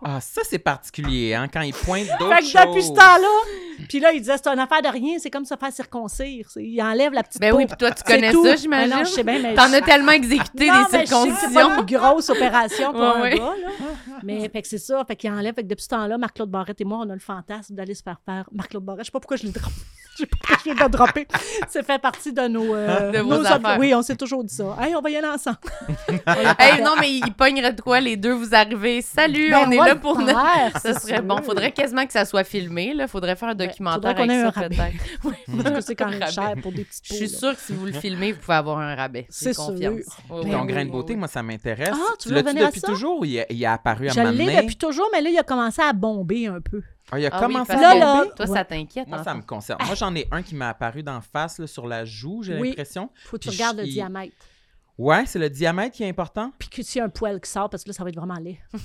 S1: Ah, ça, c'est particulier, hein, quand ils pointent d'autres
S4: Fait
S1: choses.
S4: que depuis ce temps-là, puis là, il disait C'est une affaire de rien, c'est comme se faire circoncire. Il enlève la petite
S2: Ben
S4: peau.
S2: oui, puis toi, tu connais
S4: tout.
S2: ça,
S4: Ah
S2: j'imagine.
S4: non, je sais bien, mais
S2: T'en
S4: je-
S2: as tellement exécuté
S4: non,
S2: des
S4: que c'est
S2: circoncisions.
S4: une grosse opération pour
S2: Ouais,
S4: un
S2: ouais.
S4: gars, là. Mais fait que c'est ça. Fait qu'il enlève. Fait que depuis ce temps-là, Marc-Claude Barrette et moi, on a le fantasme d'aller se faire faire. Marc-Claude Barrette, je sais pas pourquoi je l'ai droppé. [laughs] Je sais pas pourquoi je viens de le dropper. [laughs] Ça fait partie de nos. euh,
S2: De vos
S4: nos
S2: affaires.
S4: Oui, on s'est toujours dit ça. Hey, on va y aller ensemble. [laughs]
S2: Hey, non, mais il pognerait de quoi, les deux, vous arrivez. Salut,
S4: Ben,
S2: on est là pour notre. Ça serait bon.
S4: sûr.
S2: Faudrait quasiment que ça soit filmé, là. Faudrait faire un documentaire
S4: faudrait qu'on
S2: avec
S4: ait
S2: ça,
S4: un rabais.
S2: peut-être. Oui,
S4: Parce que c'est quand même
S2: un
S4: cher
S2: rabais.
S4: pour des petites
S2: Je suis sûre que si vous le filmez, vous pouvez avoir un rabais.
S4: C'est sûr.
S2: confiance. Oui,
S4: Ben
S1: Ton
S2: oui,
S1: grain de beauté, moi, ça m'intéresse.
S4: Ah, tu veux à
S1: depuis toujours? Ou il est, il est apparu à
S4: Je
S1: un moment
S4: l'ai depuis toujours, mais là, il a commencé à bomber un peu.
S1: Ah, il a
S2: Ah oui,
S1: commencé à
S4: Là,
S1: bomber?
S2: Toi,
S4: ouais.
S2: ça t'inquiète.
S1: Moi, ça me concerne. Moi, j'en ai un qui m'est apparu d'en face, là, sur la joue, j'ai
S4: Oui.
S1: l'impression.
S4: Faut que tu regardes le diamètre.
S1: Ouais, c'est le diamètre qui est important.
S4: Puis que s'il y a un poil qui sort, parce que là, ça va être vraiment laid. [laughs]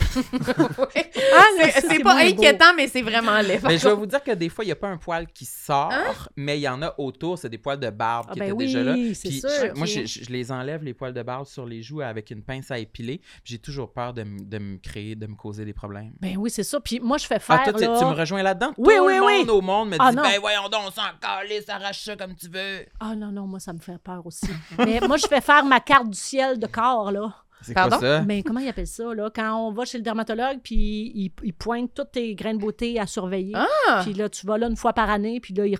S2: Ouais.
S4: Ah,
S2: C'est- pas
S4: beau.
S2: inquiétant, mais c'est vraiment laid.
S1: Mais je vais vous dire que des fois, il n'y a pas un poil qui sort,
S2: Hein?
S1: mais il y en a autour. C'est des poils de barbe
S4: Ah
S1: qui
S4: ben
S1: étaient
S4: oui,
S1: déjà là.
S4: c'est
S1: Puis
S4: sûr.
S1: je- Moi, je, je les enlève, les poils de barbe, sur les joues avec une pince à épiler. Puis J'ai toujours peur de, me- de me créer, de me causer des problèmes.
S4: Ben oui, c'est ça. Puis moi, je fais faire.
S1: Ah, toi, tu,
S4: là-
S1: tu me rejoins là-dedans?
S4: Oui,
S1: Tout
S4: oui,
S1: le
S4: oui.
S1: monde au monde me
S4: Ah,
S1: dit,
S4: non.
S1: ben voyons donc, on s'en calisse, arrache ça comme tu veux.
S4: Ah non, non, moi, ça me fait peur aussi. [laughs] Mais moi, je fais faire ma carte du ciel de corps, là.
S1: C'est
S2: Pardon?
S1: quoi ça?
S4: Mais comment ils appellent ça, là? Quand on va chez le dermatologue, puis il, il pointe toutes tes grains de beauté à surveiller.
S2: Ah!
S4: Puis là, tu vas là une fois par année, puis là, il,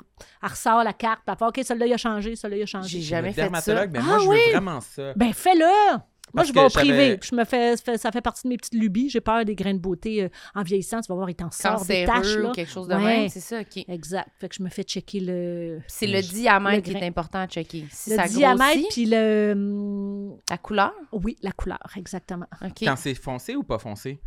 S4: elle ressort la carte, puis elle fait OK, celle-là, il a changé, celle-là, il a changé.
S2: J'ai jamais
S1: le
S2: fait ça.
S1: dermatologue, ben
S4: Ah
S1: moi, je veux
S4: oui?
S1: vraiment ça.
S4: Ben, fais-le! Moi,
S1: Parce
S4: je vais au privé. Je me fais, ça fait partie de mes petites lubies. J'ai peur des grains de beauté euh, en vieillissant. Tu vas voir, il t'en sort des taches. Là.
S2: ou quelque chose de
S4: Ouais.
S2: même, c'est ça, OK.
S4: Exact. Fait que je me fais checker le,
S2: C'est le diamètre
S4: le
S2: qui est important à checker. Si
S4: le
S2: ça
S4: diamètre, puis le. hum,
S2: la couleur,
S4: Oui, la couleur, exactement.
S1: Quand c'est foncé ou pas foncé?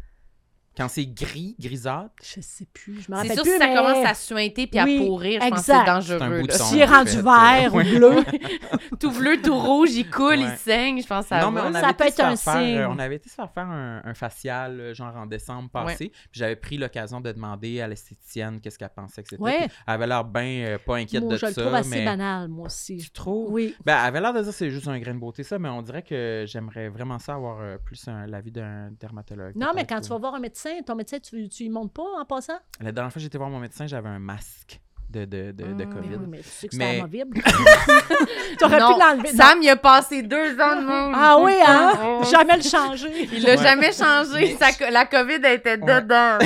S1: Quand c'est gris, grisâtre?
S4: Je sais plus. Je me
S2: C'est
S4: rappelle
S2: sûr
S4: plus.
S2: si ça
S4: mais
S2: commence à suinter puis
S4: Oui,
S2: à pourrir, je pense que
S4: exact.
S2: c'est
S1: C'est un
S2: dangereux. là.
S1: bouton.
S4: S'il est rendu
S1: fait,
S4: vert ou
S1: euh,
S4: bleu. [laughs]
S2: tout bleu, tout rouge, il coule,
S1: Ouais.
S2: il saigne, je pense que ça
S1: non, mais on
S4: Ça
S1: avait
S4: peut
S1: été se
S4: être un
S1: faire faire,
S4: signe.
S1: euh, on avait été se faire faire un, un facial, euh, genre en décembre passé. Puis j'avais pris l'occasion de demander à l'esthéticienne qu'est-ce qu'elle pensait que c'était.
S4: Ouais.
S1: Elle avait l'air bien euh, pas inquiète
S4: Moi,
S1: de
S4: je le
S1: ça.
S4: trouve assez
S1: mais...
S4: banal, moi aussi.
S1: Tu trouves?
S4: Oui.
S1: Ben, elle avait l'air de dire que c'est juste un grain de beauté, ça, mais on dirait que j'aimerais vraiment ça avoir euh, plus l'avis d'un dermatologue.
S4: Non, mais quand tu vas voir un médecin, ton médecin, tu, tu y montes pas en passant?
S1: La dernière fois que j'étais voir mon médecin, j'avais un masque de, de, de, de.
S4: Mais
S1: COVID.
S4: oui, mais tu sais que
S1: Mais-. [laughs]
S4: T'aurais pu l'enlever.
S2: Sam, il a passé deux ans de monde.
S4: Ah oui, hein? Jamais le changer.
S2: Il l'a
S1: Ouais.
S2: jamais changé. Sa la COVID était dedans.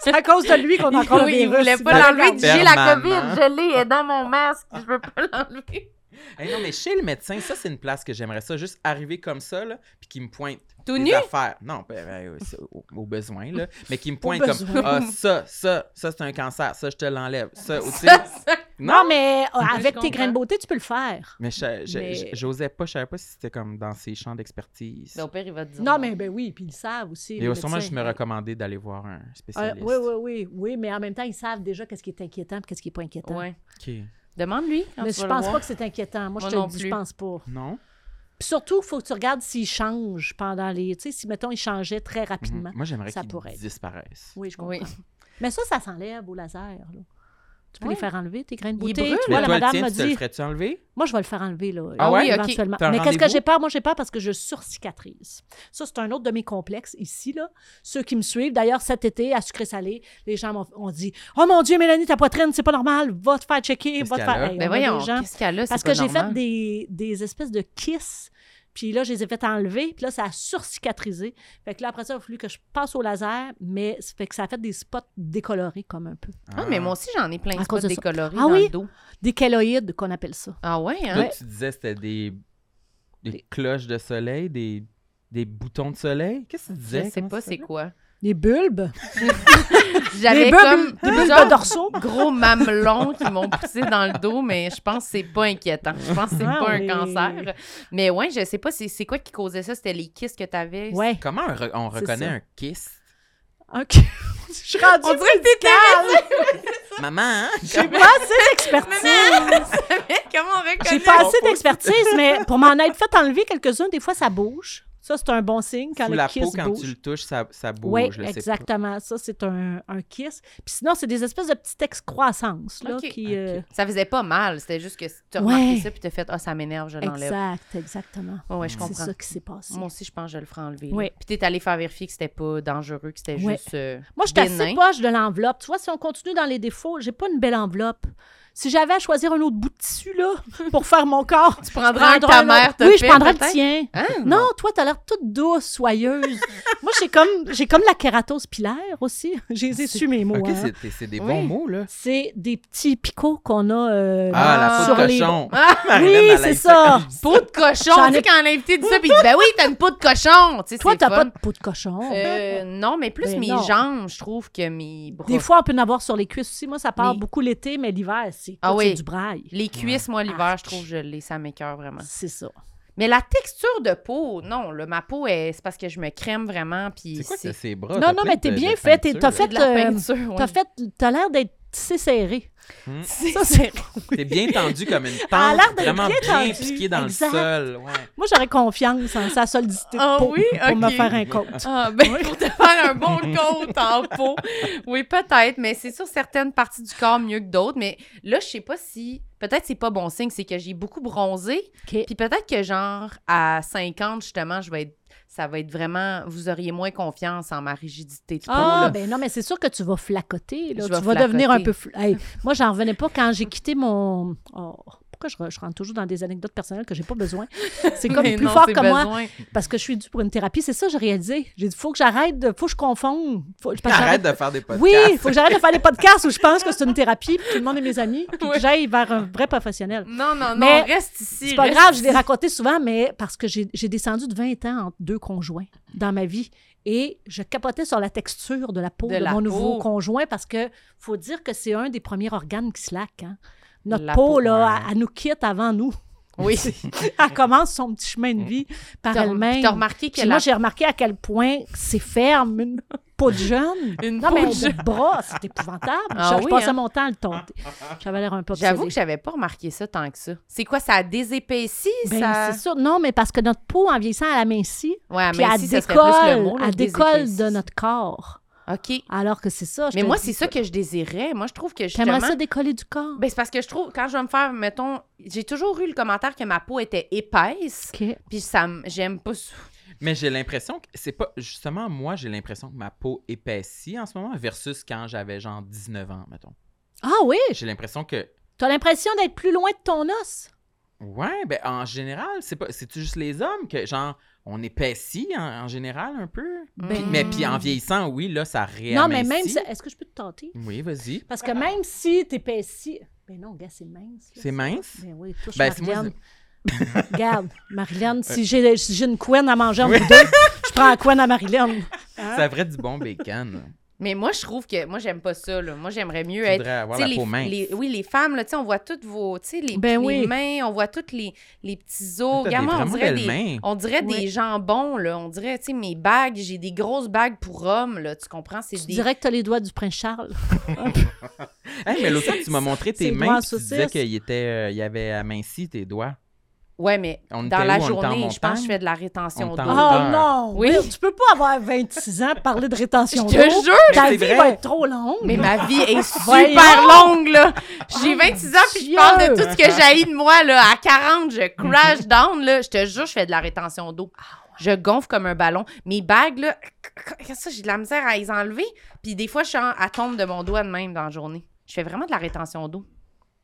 S4: C'est à cause de lui qu'on a encore
S2: Oui, il
S4: virus.
S2: voulait pas l'enlever. Il dit, J'ai la. COVID, je l'ai, elle est dans mon masque. Je peux pas l'enlever.
S1: Hey, non, mais chez le médecin, ça, c'est une place que j'aimerais ça. Juste arriver comme ça, là, puis qu'il me pointe.
S2: Tout
S1: des
S2: nu?
S1: affaires. Non, ben, ben, c'est au, au besoin, là. Mais qu'il me pointe comme Ah, ça, ça, ça, c'est un cancer. Ça, je te l'enlève. Ça, [laughs]
S2: ça-
S4: Non, mais euh, avec tes grains de beauté, tu peux le faire.
S1: Mais je- je-
S4: Mais-
S1: je- j'osais pas, je savais pas si c'était comme dans ses champs d'expertise.
S2: Ton père, il va te dire.
S4: Non, mais ben oui, puis ils le savent aussi.
S1: Et sûrement, je me recommandais d'aller voir un
S4: Euh,
S1: spécialiste.
S4: oui, oui, oui, oui, mais en même temps, ils savent déjà qu'est-ce qui est inquiétant et qu'est-ce qui est pas inquiétant.
S2: Ouais.
S1: Ok.
S2: Demande-lui.
S4: Mais je pense pas que c'est inquiétant. Moi,
S2: Moi
S4: je te le dis, je pense pas.
S1: Non?
S4: Puis surtout, il faut que tu regardes s'il change pendant les. Tu sais, si, mettons, il changeait très rapidement.
S1: Mhm. Moi, j'aimerais
S4: Ça
S1: qu'ils
S4: pourrait être.
S1: disparaissent.
S4: Oui, je comprends.
S2: Oui.
S4: Mais ça, ça s'enlève au laser. là. Tu peux
S2: Ouais.
S4: les faire enlever, tes grains de beauté.
S2: brûle.
S4: Tu
S1: Mais
S4: vois, la madame m'a
S1: tu te le
S4: dit.
S1: ferais-tu enlever?
S4: Moi, je vais le faire enlever, là,
S1: Ah ouais?
S4: éventuellement. Mais qu'est-ce que j'ai peur? Moi, j'ai peur parce que je surcicatrise. Ça, c'est un autre de mes complexes ici, là. Ceux qui me suivent, d'ailleurs, cet été, à Sucré-Salé, les gens m'ont ont dit « Oh mon Dieu, Mélanie, ta poitrine, c'est pas normal. Va te faire checker.
S1: Qu'est-ce
S4: Va te faire...
S1: a?
S4: Hey,
S2: Ben voyons,
S4: gens-
S2: qu'est-ce qu'elle a?
S4: Parce que j'ai fait des, des espèces de kisses, puis là, je les ai fait enlever, puis là, ça a surcicatrisé. Fait que là, après ça, il a fallu que je passe au laser, mais ça fait que ça a fait des spots décolorés, comme un peu.
S2: Ah, mais moi aussi, j'en ai plein de
S4: À
S2: spots
S4: cause de ça.
S2: décolorés
S4: Ah
S2: dans
S4: oui?
S2: le dos.
S4: Des kéloïdes, qu'on appelle ça.
S2: Ah ouais, hein?
S1: Toi, tu disais que c'était des, des
S4: Des-
S1: cloches de soleil, des, des boutons de soleil. Qu'est-ce que tu disais?
S2: Je sais pas c'est quoi.
S4: Des bulbes? [laughs]
S2: J'avais comme
S4: des bulbes dorsaux?
S2: gros mamelons qui m'ont poussé dans le dos, mais je pense que c'est pas inquiétant. Je pense que c'est
S4: Ah,
S2: pas un cancer. Mais ouais, je sais pas, c'est c'est quoi qui causait ça? C'était les kisses que t'avais?
S4: Ouais.
S1: Comment on, re- on
S4: C'est
S1: reconnaît
S4: ça.
S1: un kiss? [laughs]
S4: OK. je suis rendue
S2: On dirait que [laughs]
S1: Maman, hein?
S4: J'ai pas assez d'expertise.
S2: Comment on reconnaît?
S4: J'ai pas assez d'expertise, mais pour m'en être fait enlever quelques-uns, des fois, ça bouge. Ça, c'est un bon signe quand
S1: Sous
S4: le
S1: la
S4: kiss
S1: peau, quand
S4: bouge.
S1: tu le touches, ça, ça bouge.
S4: Oui,
S1: là, c'est pas-
S4: exactement. Ça, c'est un, un kiss. Puis sinon, c'est des espèces de petites excroissances là, qui... euh,
S2: Ça faisait pas mal. C'était juste que tu as
S4: Ouais.
S2: remarqué ça puis t'as fait Ah, ça m'énerve, je l'enlève.
S4: Exact, exactement.
S2: Ouais, ouais, je
S4: C'est
S2: comprends.
S4: ça qui s'est passé.
S2: Moi aussi, je pense que je le ferai enlever.
S4: Oui.
S2: Puis t'es allé faire vérifier que c'était pas dangereux, que c'était
S4: Ouais.
S2: juste. euh,
S4: Moi, je suis assez poche de l'enveloppe. Tu vois, si on continue dans les défauts, j'ai pas une belle enveloppe. Si j'avais à choisir un autre bout de tissu, là, [laughs] pour faire mon corps,
S2: Tu prendras un
S4: prendrais
S2: ta
S4: un
S2: mère
S4: Oui, je prendrais le tien.
S2: Hein?
S4: Non, toi, t'as l'air toute douce, soyeuse. [laughs] Moi, j'ai comme, j'ai comme la kératose pilaire aussi. [laughs] J'ai su mes mots.
S1: Ok,
S4: hein.
S1: c'est- c'est des
S2: Oui.
S1: bons mots, là.
S4: C'est des petits picots qu'on a euh,
S1: Ah, la peau
S4: sur
S1: de
S4: les...
S1: cochon.
S2: Ah,
S4: oui, c'est ça.
S2: Peau de cochon!
S4: J'en
S2: Tu sais,
S4: ai-
S2: quand l'invité dit ça, puis il dit Ben oui, t'as une peau de cochon! Tu sais,
S4: Toi, t'as pas de peau de cochon.
S2: Euh, non, mais plus
S4: Ben
S2: mes
S4: non.
S2: jambes, je trouve que mes bras.
S4: Des fois, on peut en avoir sur les cuisses aussi. Moi, ça part beaucoup l'été, mais l'hiver, c'est
S2: Ah oui.
S4: du braille.
S2: Les cuisses, moi, l'hiver,
S4: Arc.
S2: je trouve que je les, ça m'écoeure vraiment.
S4: C'est ça.
S2: Mais la texture de peau, non, là, ma peau, est- c'est parce que je me crème vraiment, puis
S1: C'est quoi que
S2: c'est
S1: ces bras?
S4: Non,
S1: T'as
S4: non, mais t'es bien
S1: de
S4: fait. T'as fait,
S2: de la
S4: euh,
S2: peinture.
S4: t'as
S2: ouais.
S4: fait, t'as l'air d'être serré.
S1: Hmm.
S4: Ça, c'est... [laughs]
S1: T'es bien tendu comme une
S4: d'être
S1: vraiment
S4: bien
S1: bien, piqué dans
S4: Exact.
S1: le sol. Ouais.
S4: Moi, j'aurais confiance en sa solidité de
S2: Ah
S4: peau
S2: oui?
S4: pour me faire un coat.
S2: Ah, ben, pour te faire un bon coat en peau. Oui, peut-être, mais c'est sur certaines parties du corps mieux que d'autres. Mais là, je sais pas si. Peut-être c'est pas bon signe, c'est que j'ai beaucoup bronzé. Puis peut-être que, genre, à 50, justement, je vais être. Ça va être vraiment. Vous auriez moins confiance en ma rigidité de peau.
S4: Ah,
S2: là.
S4: ben non, mais c'est sûr que tu vas flacoter. Là.
S2: Je
S4: Tu vas devenir un peu... fl- Hey, moi, j'en revenais pas quand j'ai quitté mon... Oh, pourquoi je, re- je rentre toujours dans des anecdotes personnelles que j'ai pas besoin? C'est comme plus
S2: non,
S4: fort que moi. Parce que je suis due pour une thérapie. C'est ça que j'ai réalisé. J'ai dit, faut que j'arrête de... Faut que je confonde. Faut... que
S1: Arrête de faire des podcasts.
S4: Oui, il faut que j'arrête de faire des podcasts où je pense que c'est une thérapie, puis tout le monde est mes amis, puis
S2: Oui.
S4: que j'aille vers un vrai professionnel.
S2: Non, non, non,
S4: Mais
S2: reste ici.
S4: C'est pas grave, je l'ai raconté souvent, mais parce que j'ai j'ai descendu de 20 ans entre deux conjoints dans ma vie. Et je capotais sur la texture de la peau
S2: De
S4: de,
S2: la
S4: mon nouveau conjoint parce que faut dire que c'est un des premiers organes qui slack. Hein. Notre
S2: La
S4: peau,
S2: peau,
S4: là,
S1: ouais.
S4: elle, elle nous quitte avant nous. [laughs]
S2: Oui. [laughs]
S4: elle commence son petit chemin de vie par elle-même.
S2: t'as remarqué que la
S4: moi, j'ai remarqué à quel point c'est ferme, peau de jeune. [laughs]
S2: Une
S4: non,
S2: peau
S4: mais
S2: de jeune.
S4: bras, c'est épouvantable.
S2: Ah
S4: je, je
S2: oui,
S4: passais
S2: hein?
S4: mon temps à le tenter. J'avais l'air un peu
S2: J'avoue que j'avais pas remarqué ça tant que ça. C'est quoi, ça a désépaissi?
S4: Ben,
S2: ça...
S4: c'est sûr. Non, mais parce que notre peau, en vieillissant, elle amincit.
S2: Mais
S4: elle
S2: si, ça serait plus le
S4: décolle,
S2: mot. là,
S4: elle décolle de notre corps.
S2: OK.
S4: Alors que c'est ça. je
S2: Mais moi, c'est ça que je désirais. Moi, je trouve que justement...
S4: T'aimerais ça décoller du corps?
S2: Ben, c'est parce que je trouve, quand je vais me faire, mettons, j'ai toujours eu le commentaire que ma peau était épaisse,
S4: OK.
S2: puis ça, me- j'aime pas ça.
S1: Mais j'ai l'impression que c'est pas. Justement, moi, j'ai l'impression que ma peau épaissit en ce moment versus quand j'avais genre 19 ans, mettons.
S4: Ah oui?
S1: J'ai l'impression que.
S4: T'as l'impression d'être plus loin de ton os?
S1: Ouais, ben en général, c'est pas. C'est-tu juste les hommes que, genre, on épaissit en, en général un peu? Puis-
S2: Ben-
S1: mais puis en vieillissant, oui, là, ça réamincit.
S4: Non, mais même si... Est-ce que je peux te tenter?
S1: Oui, vas-y.
S4: Parce que même si t'épaissis... Ben non, gars, c'est mince.
S1: C'est mince?
S4: Ben oui, touche
S1: Ben, c'est moi. [laughs]
S4: Regarde, Marilyn, si j'ai si j'ai une couenne à manger en vous deux, je prends la couenne à Marilyn. Hein?
S1: Ça ferait du bon bacon.
S2: Mais moi, je trouve que, moi, j'aime pas ça, là. Moi, j'aimerais mieux
S1: Tu
S2: être...
S1: avoir
S2: tu sais,
S1: la
S2: les,
S1: peau mince.
S2: les- oui, les femmes, là, tu sais, on voit toutes vos, tu sais, les,
S4: Ben
S2: les
S4: oui.
S2: mains, on voit toutes les, les petits os.
S1: Des
S2: Regarde, moi, on dirait des,
S1: mains.
S2: on dirait
S4: Ouais.
S2: des jambons, là. On dirait, tu sais, mes bagues, j'ai des grosses bagues pour hommes, là. Tu comprends? C'est
S4: Tu
S2: des...
S4: dirais que t'as les doigts du prince Charles. [laughs]
S1: Hey, mais l'autre fois, tu m'as montré tes
S4: C'est
S1: mains, tu disais qu'il était, euh, il y avait aminci tes doigts.
S2: Ouais, mais
S1: On
S2: dans la
S1: où?
S2: Journée, je pense que je fais de la rétention
S1: On
S2: d'eau.
S4: Oh non!
S2: Oui.
S4: Tu peux pas avoir 26 ans et parler de
S2: Je
S4: rétention
S2: te
S4: d'eau.
S2: jure!
S4: Ta vie
S1: vrai.
S4: va être trop longue.
S2: Mais ma vie est [laughs] super longue, là. J'ai
S4: Oh,
S2: 26 ans, puis je parle de tout ce que j'ai de moi, là. À 40, je crash [laughs] down, là. Je te jure, je fais de la rétention d'eau. Je gonfle comme un ballon. Mes bagues, là, ça, j'ai de la misère à les enlever? Puis des fois, je suis en- à tombe de mon doigt de même dans la journée. Je fais vraiment de la rétention d'eau.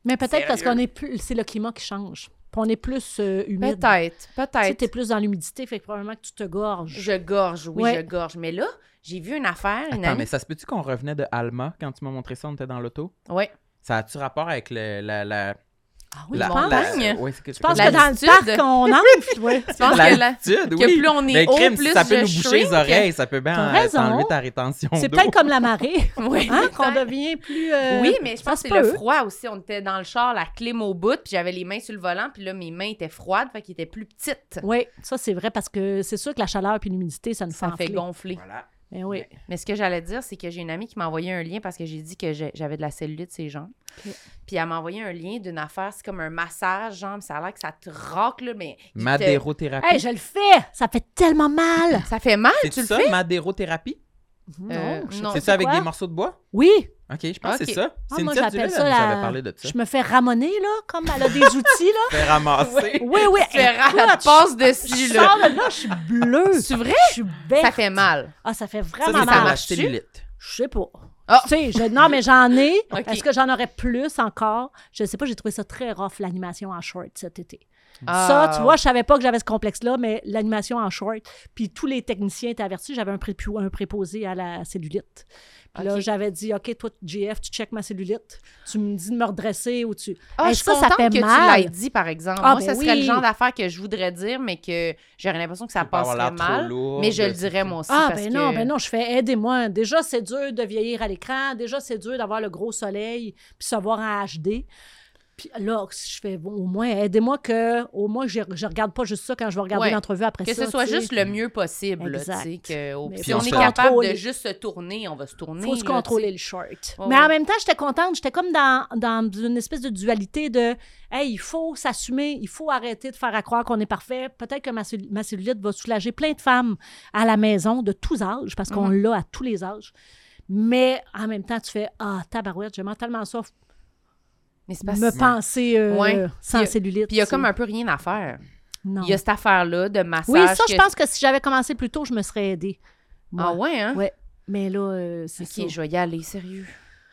S4: Mais peut-être parce qu'on est plus. C'est le climat qui change. Puis on est plus euh, humide.
S2: Peut-être,
S4: Tu sais,
S2: peut-être.
S4: t'es plus dans l'humidité, fait que probablement que tu te gorges.
S2: Je gorge, oui,
S4: Ouais.
S2: je gorge. Mais là, j'ai vu une affaire, une
S1: Attends,
S2: amie.
S1: mais ça se peut-tu qu'on revenait de Alma quand tu m'as montré ça, on était dans l'auto?
S2: Ouais.
S1: Ça a-tu rapport avec le, la, la,
S4: Ah oui,
S1: la,
S4: pense.
S1: la-
S2: montagne?
S1: ouais, que
S4: Je pense
S2: La
S4: que dans le parc, on enfle, ouais. [laughs]
S2: Je pense que, la-
S1: L'altitude,
S2: que
S1: oui.
S2: plus on est
S1: Mais
S2: haut, plus
S1: ça peut nous boucher les oreilles, ça peut bien euh,
S4: raison.
S1: t'enlever ta rétention
S4: C'est peut-être comme la marée, [laughs]
S2: Oui,
S4: hein, qu'on devient plus... euh,
S2: Oui, mais je pense
S4: se
S2: que c'est le froid aussi. On était dans le char, la clim au bout, puis j'avais les mains sur le volant, puis là, mes mains étaient froides, fait qu'ils étaient plus petites.
S4: Oui, ça c'est vrai parce que c'est sûr que la chaleur puis l'humidité, ça nous
S2: Ça fait
S4: enfler.
S2: gonfler.
S1: Voilà.
S4: Ben oui.
S2: Mais ce que j'allais dire, c'est que j'ai une amie qui m'a envoyé un lien parce que j'ai dit que j'avais de la cellulite ses jambes. Puis elle m'a envoyé un lien d'une affaire, c'est comme un massage, genre, ça a l'air que ça te racle, mais. il te-
S1: Madérothérapie.
S4: Hey, je le fais! Ça fait tellement mal!
S2: Ça fait mal,
S1: c'est
S2: tu le
S1: ça,
S2: fais?
S1: madérothérapie?
S2: Euh,
S4: je sais
S2: non.
S4: pas
S1: C'est ça avec des morceaux de bois?
S4: Oui!
S1: OK, je pense que c'est ça.
S4: Ah,
S1: C'est
S4: moi,
S1: une elle
S4: ça
S1: nous
S4: la...
S1: avait parlé de ça.
S4: Je me fais ramoner, là, comme elle a des outils, là. [laughs]
S1: Faire ramasser.
S4: Oui, oui.
S2: Tu fais elle passe
S4: Je
S2: dessus, là.
S4: sors de là, je suis bleue.
S2: C'est vrai?
S4: Je suis bête.
S2: Ça fait mal.
S4: Ah, ça fait
S1: Ça,
S4: vraiment
S1: c'est pour
S4: mal.
S1: la
S2: marche-tu?
S1: cellulite.
S4: Je sais pas.
S2: Ah.
S4: Tu sais, je- non, mais j'en ai. [laughs] Est-ce que j'en aurais plus encore? Je sais pas, j'ai trouvé ça très rough, l'animation en short cet été. Ça,
S2: Ah.
S4: tu vois, je savais pas que j'avais ce complexe-là, mais l'animation en short, puis tous les techniciens étaient avertis, j'avais un, un préposé à la cellulite. Puis là,
S2: Ok.
S4: j'avais dit, OK, toi, GF, tu checkes ma cellulite. Tu me dis de me redresser ou tu...
S2: Ah,
S4: Hey,
S2: je suis
S4: ça, fait
S2: que
S4: mal.
S2: tu l'aies dit, par exemple.
S4: Ah,
S2: Moi,
S4: ben
S2: ça serait
S4: oui.
S2: le genre d'affaire que je voudrais dire, mais que j'aurais l'impression que ça passerait mal.
S1: lourd,
S2: mais je le dirais moi aussi.
S4: Ah,
S2: parce
S4: ben
S2: que...
S4: non, ben non, je fais aidez-moi. Déjà, c'est dur de vieillir à l'écran. Déjà, c'est dur d'avoir le gros soleil puis se voir en HD. Puis là, je fais bon, au moins, aidez-moi que, au moins, je, je regarde pas juste ça quand je vais regarder
S2: Ouais.
S4: l'entrevue après
S2: Que
S4: ça.
S2: ce soit juste le mieux possible. là,
S4: Exact.
S2: que, si on est capable
S4: contrôler.
S2: de juste se tourner, on va se tourner.
S4: faut se contrôler le short. Mais
S2: ouais.
S4: en même temps, j'étais contente. J'étais comme dans, dans une espèce de dualité de Hey, il faut s'assumer, il faut arrêter de faire à croire qu'on est parfait. Peut-être que ma, ma cellulite va soulager plein de femmes à la maison de tous âges, parce qu'on
S2: Mhm.
S4: l'a à tous les âges. Mais en même temps, tu fais Ah, tabarouette, j'aimerais tellement ça,
S2: sais. Mais parce
S4: me penser euh,
S2: Ouais.
S4: sans
S2: Puis-
S4: cellulite.
S2: Puis il y a comme un peu rien à faire.
S4: Non.
S2: Il y a cette affaire-là de massage.
S4: Oui, ça, je pense que si j'avais commencé plus tôt, je me serais aidée. Moi.
S2: Ah ouais, hein?
S4: Ouais. Mais là, euh, c'est
S2: Ok,
S4: ça.
S2: je vais y aller, sérieux.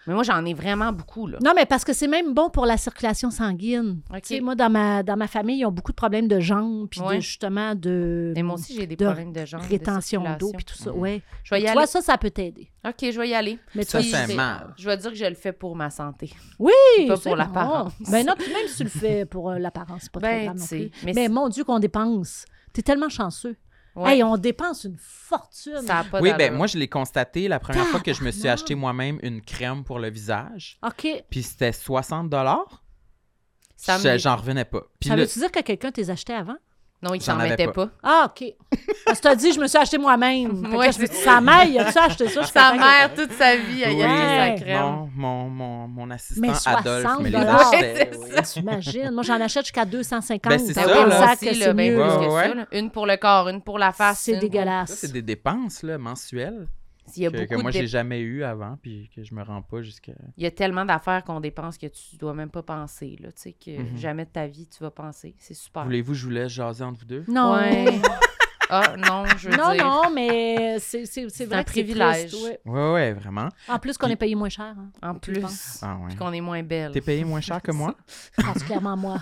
S2: Mais moi, j'en ai vraiment beaucoup, là.
S4: Non, mais parce que c'est même bon pour la circulation sanguine.
S2: OK.
S4: Tu sais, moi, dans ma, dans ma famille, ils ont beaucoup de problèmes de jambes, puis
S2: Ouais.
S4: de, justement de
S2: Mais moi aussi, j'ai des
S4: de
S2: problèmes de jambes. de
S4: rétention d'eau, puis tout ça.
S1: Mhm.
S4: Ouais.
S2: Je vais y
S4: Tu
S2: aller.
S4: vois, ça, ça peut t'aider.
S2: OK, je vais y aller.
S4: Mais tu
S1: Ça
S2: c'est-
S1: mal.
S2: Je vais dire que je le fais pour ma santé.
S4: Oui,
S2: pas
S4: c'est
S2: pour l'apparence.
S4: bon. Ben non, puis même si tu le fais pour euh, l'apparence, c'est pas très
S2: Ben,
S4: grave non plus.
S2: Mais,
S4: Mais, mon Dieu, qu'on dépense. T'es tellement chanceux.
S2: Ouais,
S4: Hey, on dépense une fortune.
S2: ça a pas
S1: Oui, ben moi, je l'ai constaté la première fois que je me suis acheté moi-même une crème pour le visage.
S4: OK.
S1: Puis c'était 60
S2: Ça
S1: Je-
S2: me-
S1: J'en revenais pas. Puis
S4: ça
S1: là,
S4: veut-tu dire que quelqu'un t'es acheté avant?
S2: Non, il s'en mettait
S1: pas.
S2: pas.
S4: Ah, OK. Parce que t'as dit, je me suis acheté moi-même. [laughs]
S2: Ouais,
S4: Sa mère, as-tu [laughs] acheté ça?
S2: Sa mère, toute sa vie, elle y a acheté sa crème.
S1: mon, mon, mon, mon assistant
S4: Mais
S1: Adolphe me les
S4: 60
S1: achetait.
S4: Moi, j'en achète jusqu'à 250.
S1: Ben, c'est ça, là.
S4: c'est mieux.
S2: Une pour le corps, une pour la face.
S4: C'est dégueulasse.
S1: Ça, c'est des dépenses là, mensuelles
S2: Il y a
S1: que,
S2: beaucoup
S1: que moi,
S2: de
S1: j'ai jamais eu avant puis que je me rends pas jusqu'à...
S2: Il y a tellement d'affaires qu'on dépense que tu dois même pas penser, là. Tu sais, que
S1: Mhm.
S2: jamais de ta vie, tu vas penser. C'est super.
S1: Voulez-vous que je vous laisse jaser entre vous deux?
S4: Non.
S2: Ouais. [laughs] ah, non, je veux
S4: Non,
S2: dire.
S4: non, mais c'est c'est- c'est vrai
S2: un
S4: que c'est
S2: privilège.
S4: triste, ouais.
S1: Ouais, vraiment.
S4: En plus qu'on est payé moins cher. hein,
S2: En plus.
S1: Ah ouais.
S2: Puis qu'on est moins belle.
S1: T'es payé moins cher que moi? [laughs]
S4: particulièrement moi.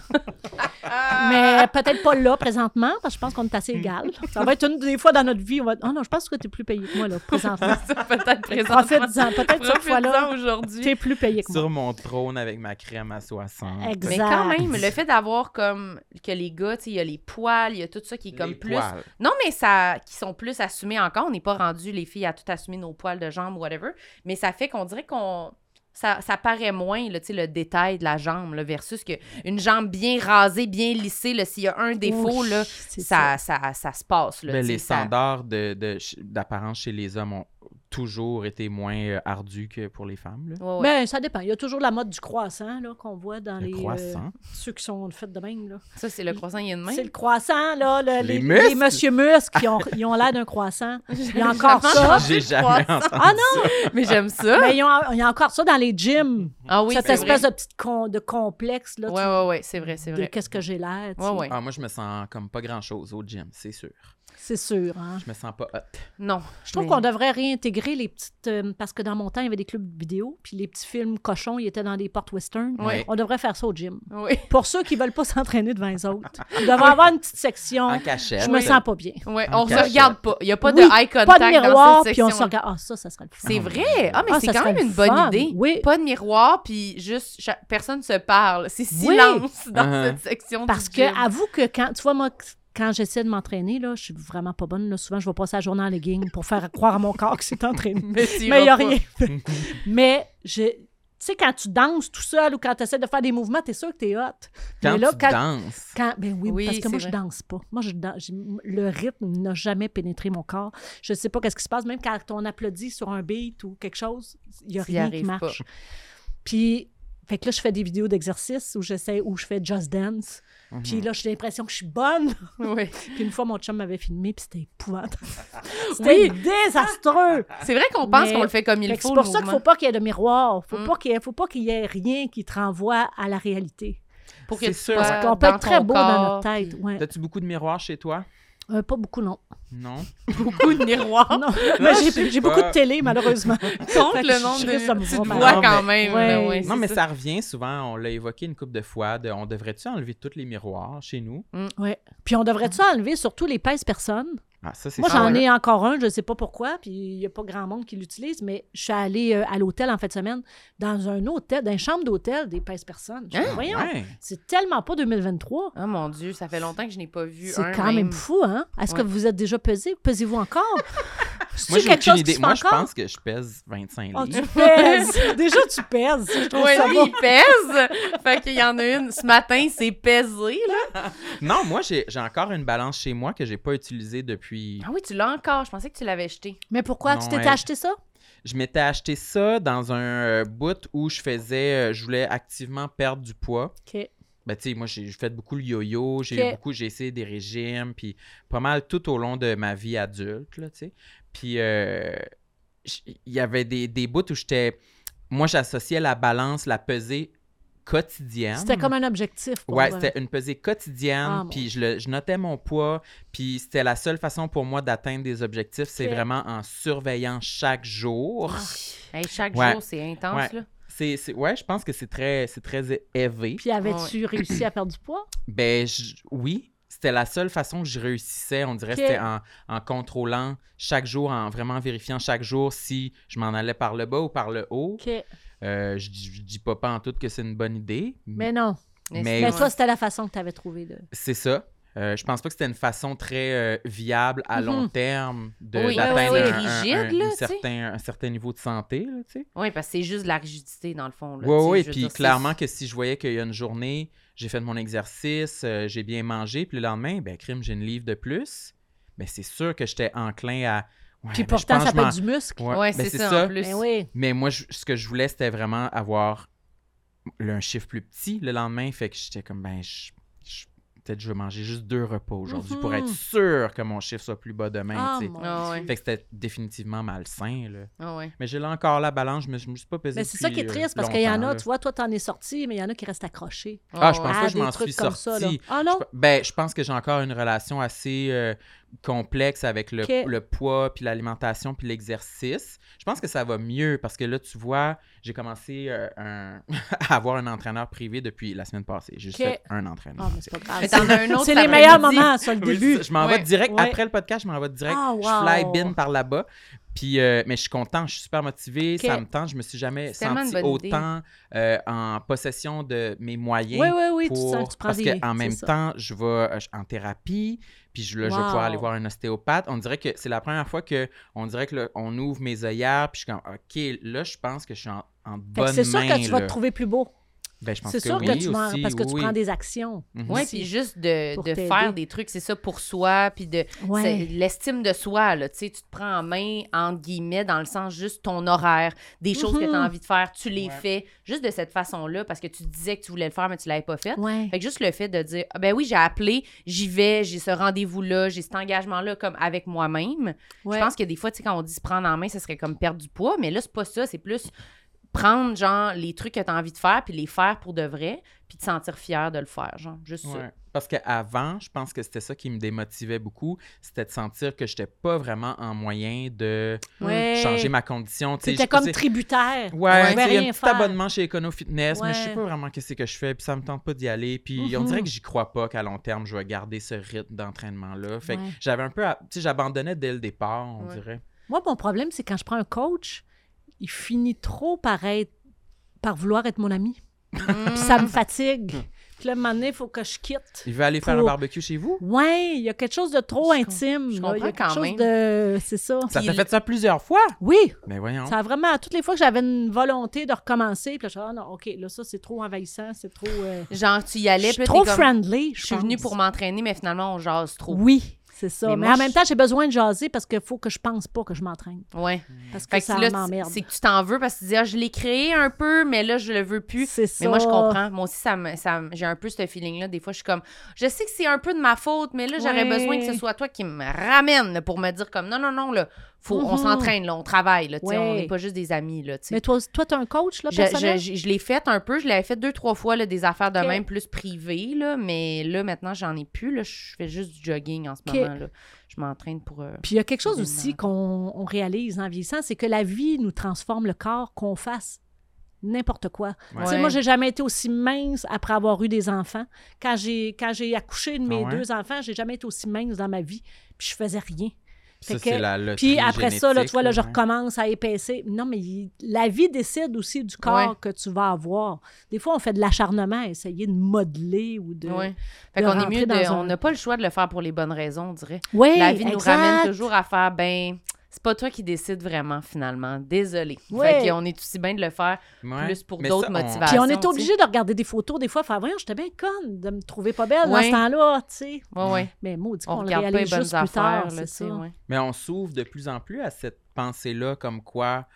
S4: Mais peut-être pas là présentement, parce que je pense qu'on est assez égal. Ça va être une des fois dans notre vie, on va Oh non, je pense que tu es plus payé que moi là, présentement. [laughs]
S2: Peut-être présentement.
S4: Profites-en, peut-être cette fois-là,
S2: aujourd'hui.
S4: tu es plus payé que moi.
S1: Sur mon trône avec ma crème à 60.
S4: Exact.
S2: Mais quand même, le fait d'avoir comme que les gars, tu sais, il y a les poils, il y a tout ça qui est comme
S1: Les
S2: plus.
S1: poils.
S2: Non, mais ça, qui sont plus assumés encore. On n'est pas rendu les filles à tout assumer nos poils de jambes, whatever. Mais ça fait qu'on dirait qu'on. Ça, ça paraît moins, là, tu sais, le détail de la jambe, là, versus que une jambe bien rasée, bien lissée, s'il y a un défaut,
S4: Oui,
S2: là, ça, ça, ça se passe. Là, sais,
S1: les
S2: ça-
S1: standards de- de- d'apparence chez les hommes ont toujours été moins euh, ardus que pour les femmes. Là.
S2: Ouais, ouais.
S4: Ben, ça dépend. Il y a toujours la mode du croissant là, qu'on voit dans
S1: Le
S4: les. euh,
S1: croissant.
S4: ceux qui sont faits de même. Là.
S2: Ça, c'est le croissant, il y a une main.
S4: C'est le croissant, là. le-
S1: Les
S4: les,
S1: muscles?
S4: les monsieur muscles, ils ont, ils ont l'air d'un croissant. [laughs] Il y a encore ça.
S1: J'ai jamais entendu
S4: Ah non!
S2: Mais j'aime ça.
S4: Mais ils ont- il y a encore ça dans les gyms.
S2: Ah oui,
S4: Cette
S2: c'est
S4: espèce
S2: vrai.
S4: de petite con- de complexe, là.
S2: Ouais,
S4: tu-
S2: ouais, ouais, c'est vrai, c'est
S4: de
S2: vrai.
S4: qu'est-ce que j'ai l'air.
S2: Ouais, ouais.
S1: Ah, moi, je me sens comme pas grand-chose au gym, c'est sûr.
S4: C'est sûr. Hein?
S1: Je me sens pas hot.
S2: Non.
S4: Je trouve
S2: mais-
S4: qu'on devrait réintégrer les petites. euh, parce que dans mon temps, il y avait des clubs vidéo, puis les petits films cochons, ils étaient dans des portes western.
S2: Ouais.
S4: On devrait faire ça au gym.
S2: Oui.
S4: Pour ceux qui veulent pas [laughs] s'entraîner devant les autres, il devrait avoir une petite section.
S1: En cachette.
S4: Je me sens pas bien.
S2: Ouais,
S1: En
S2: on se
S1: cachette.
S2: regarde pas. Il n'y a pas
S4: Oui,
S2: de eye contact
S4: Pas de miroir,
S2: dans cette
S4: puis on se regarde. Ah, ça, ça serait le fun.
S2: C'est vrai. Ah, mais
S4: Ah,
S2: c'est quand même une bonne
S4: fun.
S2: idée.
S4: Oui.
S2: Pas de miroir, puis juste cha- personne se parle. C'est silence dans
S1: Uh-huh.
S2: cette section
S4: Parce
S2: du
S4: que,
S2: gym.
S4: avoue que quand, tu vois, moi, quand j'essaie de m'entraîner, là, je suis vraiment pas bonne. Là. Souvent, je vais passer la journée en legging pour faire croire à mon corps que c'est entraîné. [laughs]
S2: Mais
S4: il n'y a
S2: pas.
S4: rien. Mais je. Tu sais, quand tu danses tout seul ou quand tu essaies de faire des mouvements, t'es sûr que t'es hot.
S1: Quand
S4: Mais là,
S1: tu
S4: quand-
S1: danses.
S4: Quand, ben oui,
S2: Oui,
S4: parce que moi,
S2: c'est
S4: je
S2: vrai.
S4: danse pas. Moi, je le rythme n'a jamais pénétré mon corps. Je sais pas qu'est-ce qui se passe. Même quand on applaudit sur un beat ou quelque chose, il y a rien qui
S2: pas.
S4: marche. Puis, fait que là, je fais des vidéos d'exercice où j'essaie, où je fais Just Dance.
S1: Mhm.
S4: Puis là, j'ai l'impression que je suis bonne. [laughs]
S2: Oui.
S4: Puis une fois, mon chum m'avait filmé, puis c'était épouvantable. [laughs] C'était désastreux.
S2: C'est vrai qu'on pense qu'on le fait comme il
S4: Fait
S2: faut.
S4: C'est pour
S2: le
S4: ça qu'il
S2: mouvement.
S4: faut pas qu'il y ait de miroir. Faut
S2: Mm.
S4: pas qu'il faut pas qu'il y ait rien qui te renvoie à la réalité.
S2: Pour que
S1: C'est
S2: tu
S1: sûr.
S2: sois
S4: Parce qu'on peut être très beau dans notre tête. Ouais.
S1: T'as-tu beaucoup de miroirs chez toi?
S4: Euh, pas beaucoup, non.
S1: Non? [laughs]
S2: Beaucoup de miroirs.
S4: Non, mais j'ai beaucoup de télé, malheureusement. [laughs] Que
S2: le nombre de
S4: voir
S2: vois
S1: mal.
S2: quand
S1: Non,
S2: même.
S4: Ouais.
S2: ouais,
S1: Non, mais
S2: ça.
S1: ça revient souvent, on l'a évoqué une couple de fois, de on devrait-tu enlever tous les miroirs chez nous?
S4: Ouais. Puis on devrait-tu enlever surtout les pèse-personnes?
S1: Ah, ça,
S4: Moi, j'en ai encore un, je ne sais pas pourquoi, puis il n'y a pas grand monde qui l'utilise, mais je suis allée euh, à l'hôtel en fin de semaine, dans un hôtel, dans une chambre d'hôtel des pèse-personnes. Je fais,
S2: Hein?
S4: Voyons,
S1: Ouais.
S4: c'est tellement pas 2023.
S2: Oh mon Dieu, ça fait longtemps que je n'ai pas vu
S4: C'est quand même
S2: même.
S4: fou, hein? Est-ce que vous êtes déjà pesé? Pesez-vous encore? [laughs]
S1: Moi, j'ai aucune idée. Moi, je pense que je pèse 25
S4: Oh,
S1: livres.
S4: tu pèses! [laughs] Déjà, tu pèses. Je trouve
S2: Ouais,
S4: ça
S2: lui,
S4: bon.
S2: il pèse. fait qu'il y en a une. Ce matin, c'est pesé, là. [laughs]
S1: Non, moi, j'ai j'ai encore une balance chez moi que j'ai pas utilisée depuis.
S2: Ah oui, tu l'as encore. Je pensais que tu l'avais jeté.
S4: Mais pourquoi? tu t'étais acheté ça?
S1: Je m'étais acheté ça dans un euh, bout où je faisais, euh, je voulais activement perdre du poids.
S4: OK.
S1: Ben, tu sais, moi, j'ai fait beaucoup le yo-yo, j'ai beaucoup, j'ai essayé des régimes, puis pas mal tout au long de ma vie adulte, là, tu sais. Puis, euh, il y avait des, des bouts où j'étais. Moi, j'associais la balance, la pesée quotidienne.
S4: C'était comme un objectif. pour
S1: Ouais, c'était une pesée quotidienne,
S4: Ah,
S1: puis je, le- je notais mon poids, puis c'était la seule façon pour moi d'atteindre des objectifs, c'est vraiment en surveillant chaque jour.
S2: Hey, chaque
S1: Ouais.
S2: jour, c'est intense,
S1: Ouais.
S2: là.
S1: C'est, c'est- ouais, je pense que c'est très, c'est très élevé.
S4: Puis avais-tu réussi à perdre du poids?
S1: Ben je- oui, c'était la seule façon que je réussissais. On dirait
S4: Ok.
S1: que c'était en, en contrôlant chaque jour, en vraiment vérifiant chaque jour si je m'en allais par le bas ou par le haut. Euh, je, dis- je dis pas pas en tout que c'est une bonne idée,
S4: Mais non.
S1: Mais-
S4: Mais
S2: ouais.
S4: toi, c'était la façon que tu avais trouvé de.
S1: c'est ça. Euh, je pense pas que c'était une façon très euh, viable à long
S4: Mhm.
S1: terme de,
S2: Oui,
S1: d'atteindre
S2: ouais,
S1: un, certain, un certain niveau de santé. Là, tu sais.
S2: Oui, parce que c'est juste de la rigidité, dans le fond. Là,
S1: Oui, oui. Puis clairement que si je voyais qu'il y a une journée, j'ai fait mon exercice, euh, j'ai bien mangé, puis le lendemain, ben crime, j'ai une livre de plus, ben c'est sûr que j'étais enclin à. Ouais,
S4: Puis
S1: ben,
S4: pourtant, ça peut être du muscle.
S1: Ouais,
S2: Ouais,
S1: ben,
S2: c'est ça, en plus.
S4: Ben oui.
S1: Mais moi, je- ce que je voulais, c'était vraiment avoir un chiffre plus petit le lendemain. Fait que j'étais comme, ben, je- peut-être je vais manger juste deux repas aujourd'hui pour
S4: Mhm.
S1: être sûr que mon chiffre soit plus bas demain.
S4: Ah,
S1: tu sais.
S4: mon
S2: Ah ouais.
S1: Fait que c'était définitivement malsain. Là.
S2: Ah ouais.
S1: Mais j'ai là encore la balance, je me, je me suis pas pesé.
S4: Mais c'est ça qui est
S1: euh,
S4: triste parce qu'il y en a,
S1: là.
S4: tu vois, toi, t'en es sorti, mais il y en a qui restent accrochés.
S1: Ah, je
S2: ouais.
S1: pense pas que je m'en suis
S4: comme ça, là.
S1: sorti.
S4: Ah
S1: ben, je pense que j'ai encore une relation assez euh, complexe avec le, poids, puis l'alimentation, puis l'exercice. Je pense que ça va mieux parce que là, tu vois, j'ai commencé euh, un- [laughs] à avoir un entraîneur privé depuis la semaine passée. J'ai juste fait un entraîneur.
S4: Ah, c'est les meilleurs moments, ça, le
S1: Oui,
S4: début.
S1: ça. je m'en
S2: Ouais.
S1: vais direct,
S4: Ouais.
S1: après le podcast, je m'en vais direct.
S4: Ah,
S1: Je fly bin par là-bas. Puis, euh, mais je suis content, je suis super motivé,
S4: Ok.
S1: ça me tente. Je me suis jamais senti autant euh, en possession de mes moyens.
S4: Oui, oui, oui, tu,
S1: pour-
S4: sens- tu prends
S1: parce qu'en même
S4: ça.
S1: temps, je vais euh, en thérapie, puis je, là, je vais pouvoir aller voir un ostéopathe. On dirait que c'est la première fois que on dirait que là, on ouvre mes œillères, puis je suis comme, OK, là, je pense que je suis en, en bonne
S4: C'est sûr
S1: main.
S4: que tu vas te trouver plus beau.
S1: Ben, je pense
S4: C'est
S1: que
S4: sûr
S1: oui
S4: que tu
S1: aussi,
S4: Parce que tu
S1: oui,
S4: prends
S1: oui.
S4: des actions.
S1: Mhm.
S2: Oui,
S4: aussi.
S2: puis juste de, de faire des trucs, c'est ça, pour soi, puis de...
S4: Ouais.
S2: c'est L'estime de soi, là, tu sais, tu te prends en main, entre guillemets, dans le sens juste ton horaire, des choses que tu as
S4: Mhm.
S2: envie de faire, tu les
S1: Ouais.
S2: fais, juste de cette façon-là, parce que tu disais que tu voulais le faire, mais tu l'avais pas fait.
S4: Ouais.
S2: Fait que juste le fait de dire, ah, ben oui, j'ai appelé, j'y vais, j'ai ce rendez-vous-là, j'ai cet engagement-là comme avec moi-même.
S4: Ouais.
S2: Je pense que des fois, tu sais, quand on dit se prendre en main, ça serait comme perdre du poids, mais là, c'est pas ça, c'est plus prendre, genre, les trucs que tu as envie de faire, puis les faire pour de vrai, puis te sentir fier de le faire, genre, juste ça.
S1: Ouais. Parce qu'avant, je pense que c'était ça qui me démotivait beaucoup, c'était de sentir que j'étais pas vraiment en moyen de
S4: Ouais.
S1: changer ma condition.
S4: C'était comme
S1: sais,
S4: tributaire.
S1: Ouais,
S4: On
S1: il y a un petit
S4: faire.
S1: abonnement chez Econo Fitness, mais je sais pas vraiment qu'est-ce que je fais, puis ça me tente pas d'y aller. Puis on
S4: Mhm.
S1: dirait que j'y crois pas qu'à long terme, je vais garder ce rythme d'entraînement-là. Fait que j'avais un peu. à- Tu sais, j'abandonnais dès le départ, on
S2: Ouais.
S1: dirait.
S4: Moi, mon problème, c'est quand je prends un coach, il finit trop par être, par vouloir être mon ami. Puis ça me fatigue. Puis là, un moment donné, il faut que je quitte.
S1: Il veut aller faire un barbecue chez vous?
S4: Ouais, il y a quelque chose de trop
S2: Je com-
S4: intime.
S2: je
S4: là. Il y
S2: comprends
S4: a quelque
S2: quand
S4: chose
S2: même.
S4: de. C'est ça.
S1: Ça t'a
S2: il-
S1: fait ça plusieurs fois?
S4: Oui,
S1: Ben voyons.
S4: ça a vraiment. Toutes les fois que j'avais une volonté de recommencer, puis là, je suis ah non, OK, là, ça, c'est trop envahissant, c'est trop. euh,
S2: Genre, tu y allais,
S4: je suis
S2: puis
S4: trop
S2: comme,
S4: friendly.
S2: Je suis venue pour m'entraîner, mais finalement, on jase trop.
S4: Oui, c'est ça.
S2: Mais
S4: Mais,
S2: moi,
S4: en même temps, j'ai besoin de jaser parce qu'il faut que je pense pas que je m'entraîne.
S2: Ouais.
S4: Parce que
S2: Fait
S4: ça m'emmerde.
S2: c'est que tu t'en veux parce que tu dis, ah, je l'ai créé un peu, mais là, je le veux plus.
S4: C'est ça.
S2: Mais moi, je comprends. Moi aussi, ça me, ça j'ai un peu ce feeling-là. Des fois, je suis comme, je sais que c'est un peu de ma faute, mais là, j'aurais
S4: Ouais.
S2: besoin que ce soit toi qui me ramène là, pour me dire comme, non, non, non, là, faut, on
S4: Mhm.
S2: s'entraîne, là, on travaille, là, tu sais, on n'est pas juste des amis, là, tu sais.
S4: Mais toi, toi, tu as un coach, là,
S2: Je,
S4: personnel?
S2: je, je- je l'ai fait un peu, je l'avais fait deux, trois fois, là, des affaires de même plus privées, là, mais là, maintenant, j'en ai plus, là, je fais juste du jogging en ce moment, là. Je m'entraîne pour... euh,
S4: Puis il y a quelque chose aussi qu'on on réalise en vieillissant, c'est que la vie nous transforme le corps, qu'on fasse n'importe quoi.
S1: Ouais.
S4: Tu sais, moi, j'ai jamais été aussi mince après avoir eu des enfants. Quand j'ai quand j'ai accouché de mes
S1: Ah ouais?
S4: deux enfants, j'ai jamais été aussi mince dans ma vie. Puis je faisais rien.
S1: Ça,
S4: que-
S1: la
S4: Puis après ça, là, tu vois, là, je recommence à épaisser. Non, mais il- la vie décide aussi du corps
S2: Ouais.
S4: que tu vas avoir. Des fois, on fait de l'acharnement à essayer de modeler ou de.
S2: Ouais. Fait qu'on est mieux de... On n'a pas le choix de le faire pour les bonnes raisons, on dirait.
S4: Ouais,
S2: La vie nous
S4: exact.
S2: ramène toujours à faire, ben, c'est pas toi qui décides vraiment, finalement. Désolé.
S4: Ouais.
S2: Fait qu'on est aussi bien de le faire
S1: Ouais.
S2: plus pour d'autres
S1: on-
S2: motivations.
S4: Puis on est obligé de regarder des photos, des fois, faire voyons, j'étais bien conne de me trouver pas belle dans
S2: Ouais.
S4: ce temps-là, tu sais.
S2: Ouais, ouais.
S4: Mais maudit
S2: On
S4: qu'on le
S2: regarde pas les bonnes
S4: plus tard,
S2: affaires, là,
S4: ça.
S2: ouais.
S1: Mais on s'ouvre de plus en plus à cette pensée-là, comme quoi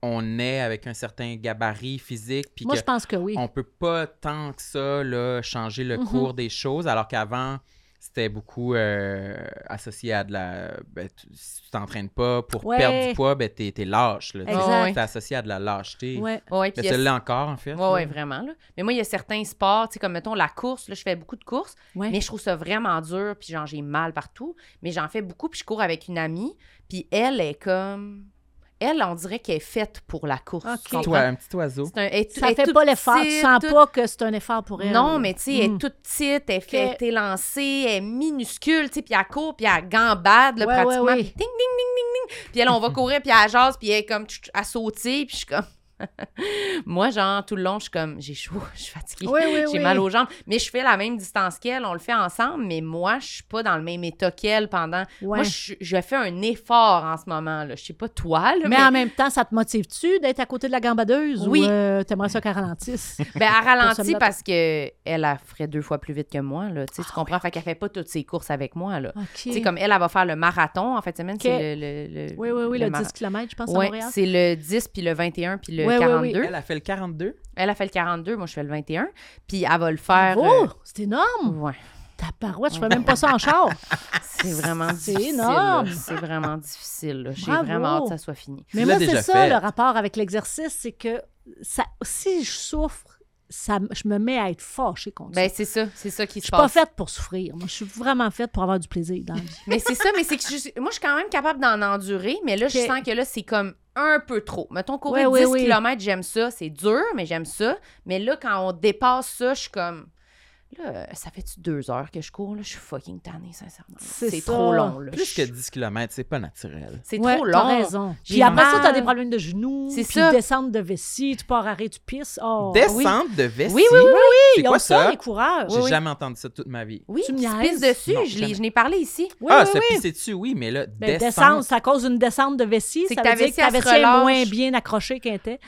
S1: on est avec un certain gabarit physique, puis
S4: Moi,
S1: que
S4: je pense que oui.
S1: on peut pas tant que ça là, changer le
S4: Mhm.
S1: cours des choses, alors qu'avant, c'était beaucoup euh, associé à de la... Ben, tu- si tu t'entraînes pas pour
S4: Ouais.
S1: perdre du poids, ben t'es, t'es lâche. Là.
S4: Exact.
S1: C'est associé à de la lâcheté.
S4: Ouais.
S2: Ouais, a-
S1: celle-là encore, en fait.
S2: Ouais,
S1: là.
S2: ouais, vraiment. Là. Mais moi, il y a certains sports, tu sais, comme mettons la course, là, je fais beaucoup de courses,
S4: Ouais.
S2: mais je trouve ça vraiment dur, puis genre, j'ai mal partout. Mais j'en fais beaucoup, puis je cours avec une amie, puis elle est comme. Elle, on dirait qu'elle est faite pour la course.
S4: Ok.
S2: tu comprends?
S1: Toi, un petit oiseau.
S2: C'est un- elle
S4: Ça
S2: elle
S4: fait pas l'effort. Tu sens pas que c'est un effort pour elle.
S2: Non, mais tu sais, elle est
S4: Mm.
S2: toute petite, elle fait
S4: Ok.
S2: élancée, elle est minuscule, tu sais, puis elle court, puis elle gambade, là,
S4: Ouais,
S2: pratiquement,
S4: ouais, ouais.
S2: puis ding, ding, ding, ding, ding. Puis elle, on va courir, puis elle jase, puis elle est comme, à sauter, puis je suis comme... [laughs] Moi, genre, tout le long, je suis comme, j'ai chaud, [laughs] je suis fatiguée,
S4: Oui, oui,
S2: j'ai
S4: oui.
S2: mal aux jambes. Mais je fais la même distance qu'elle, on le fait ensemble, mais moi, je suis pas dans le même état qu'elle pendant...
S4: Ouais.
S2: Moi, je, je fais un effort en ce moment, là. Je sais pas toi, là,
S4: Mais en même temps, ça te motive-tu d'être à côté de la gambadeuse
S2: Oui.
S4: ou euh, t'aimerais ça qu'elle ralentisse? [laughs]
S2: Ben, elle ralentit parce que elle, ferait deux fois plus vite que moi, là. Tu sais, tu comprends? Fait qu'elle fait pas toutes ses courses avec moi, là.
S4: OK.
S2: Tu sais, comme elle, elle va faire le marathon en de semaine, c'est le, le, le-
S4: Oui, oui, oui, le,
S2: mara-
S4: 10 km, je pense, à
S2: Ouais,
S4: Montréal.
S2: c'est le 10, puis le 21, puis le
S4: Ouais, ouais,
S2: 42.
S4: oui.
S1: Elle a fait le 42.
S2: Elle a fait le 42, moi je fais le 21. Puis elle va le faire.
S4: Oh,
S2: euh,
S4: c'est énorme!
S2: ouais,
S4: Ta parouette, je fais même pas ça en char. [laughs]
S2: c'est vraiment
S4: C'est
S2: difficile.
S4: énorme.
S2: là. C'est vraiment difficile. J'ai vraiment hâte que ça soit fini.
S4: Mais moi, c'est
S1: déjà
S4: ça,
S1: fait.
S4: le rapport avec l'exercice, c'est que ça, si je souffre, ça, je me mets à être fâchée contre ça.
S2: Ben, c'est ça, c'est ça qui
S4: Je
S2: se
S4: suis pas
S2: passe.
S4: faite pour souffrir. Moi, je suis vraiment faite pour avoir du plaisir dans la vie.
S2: Mais c'est ça, mais c'est que je- moi, je suis quand même capable d'en endurer, mais là, je sens que là, c'est comme un peu trop. Mettons, courir
S4: Ouais,
S2: 10
S4: ouais, ouais.
S2: km, j'aime ça, c'est dur, mais j'aime ça. Mais là, quand on dépasse ça, je suis comme. Là, ça fait-tu deux heures que je cours? Là, je suis fucking tannée, sincèrement.
S4: C'est
S2: C'est
S4: ça.
S2: trop long. Là.
S1: Plus
S2: Je-
S1: que 10 km, c'est pas naturel.
S2: C'est
S4: Ouais,
S2: trop
S4: t'as
S2: long.
S4: raison.
S2: J'ai
S4: Puis après ça,
S2: mal.
S4: t'as des problèmes de genoux.
S2: C'est
S4: puis
S2: ça.
S4: descente de vessie, tu pars arrêt, tu pisses. Oh,
S1: Descente de vessie?
S2: Oui, oui, oui,
S1: C'est
S4: Ils ont
S1: quoi
S4: ça,
S1: ça?
S4: les coureurs.
S1: J'ai
S2: Oui, oui.
S1: jamais entendu ça toute ma vie.
S2: Oui,
S4: Tu me
S2: pisses dessus.
S1: Non,
S2: je l'ai- parlé ici.
S4: Oui,
S1: ah,
S4: oui,
S1: se
S4: oui.
S1: pisser dessus, oui, mais là,
S4: Ben,
S1: descente.
S4: descendre, c'est à cause d'une descente de vessie.
S2: C'est
S4: Ça
S2: que
S4: veut
S2: ta
S4: dire que
S2: vessie,
S4: ta vessie est moins bien accrochée qu'elle était.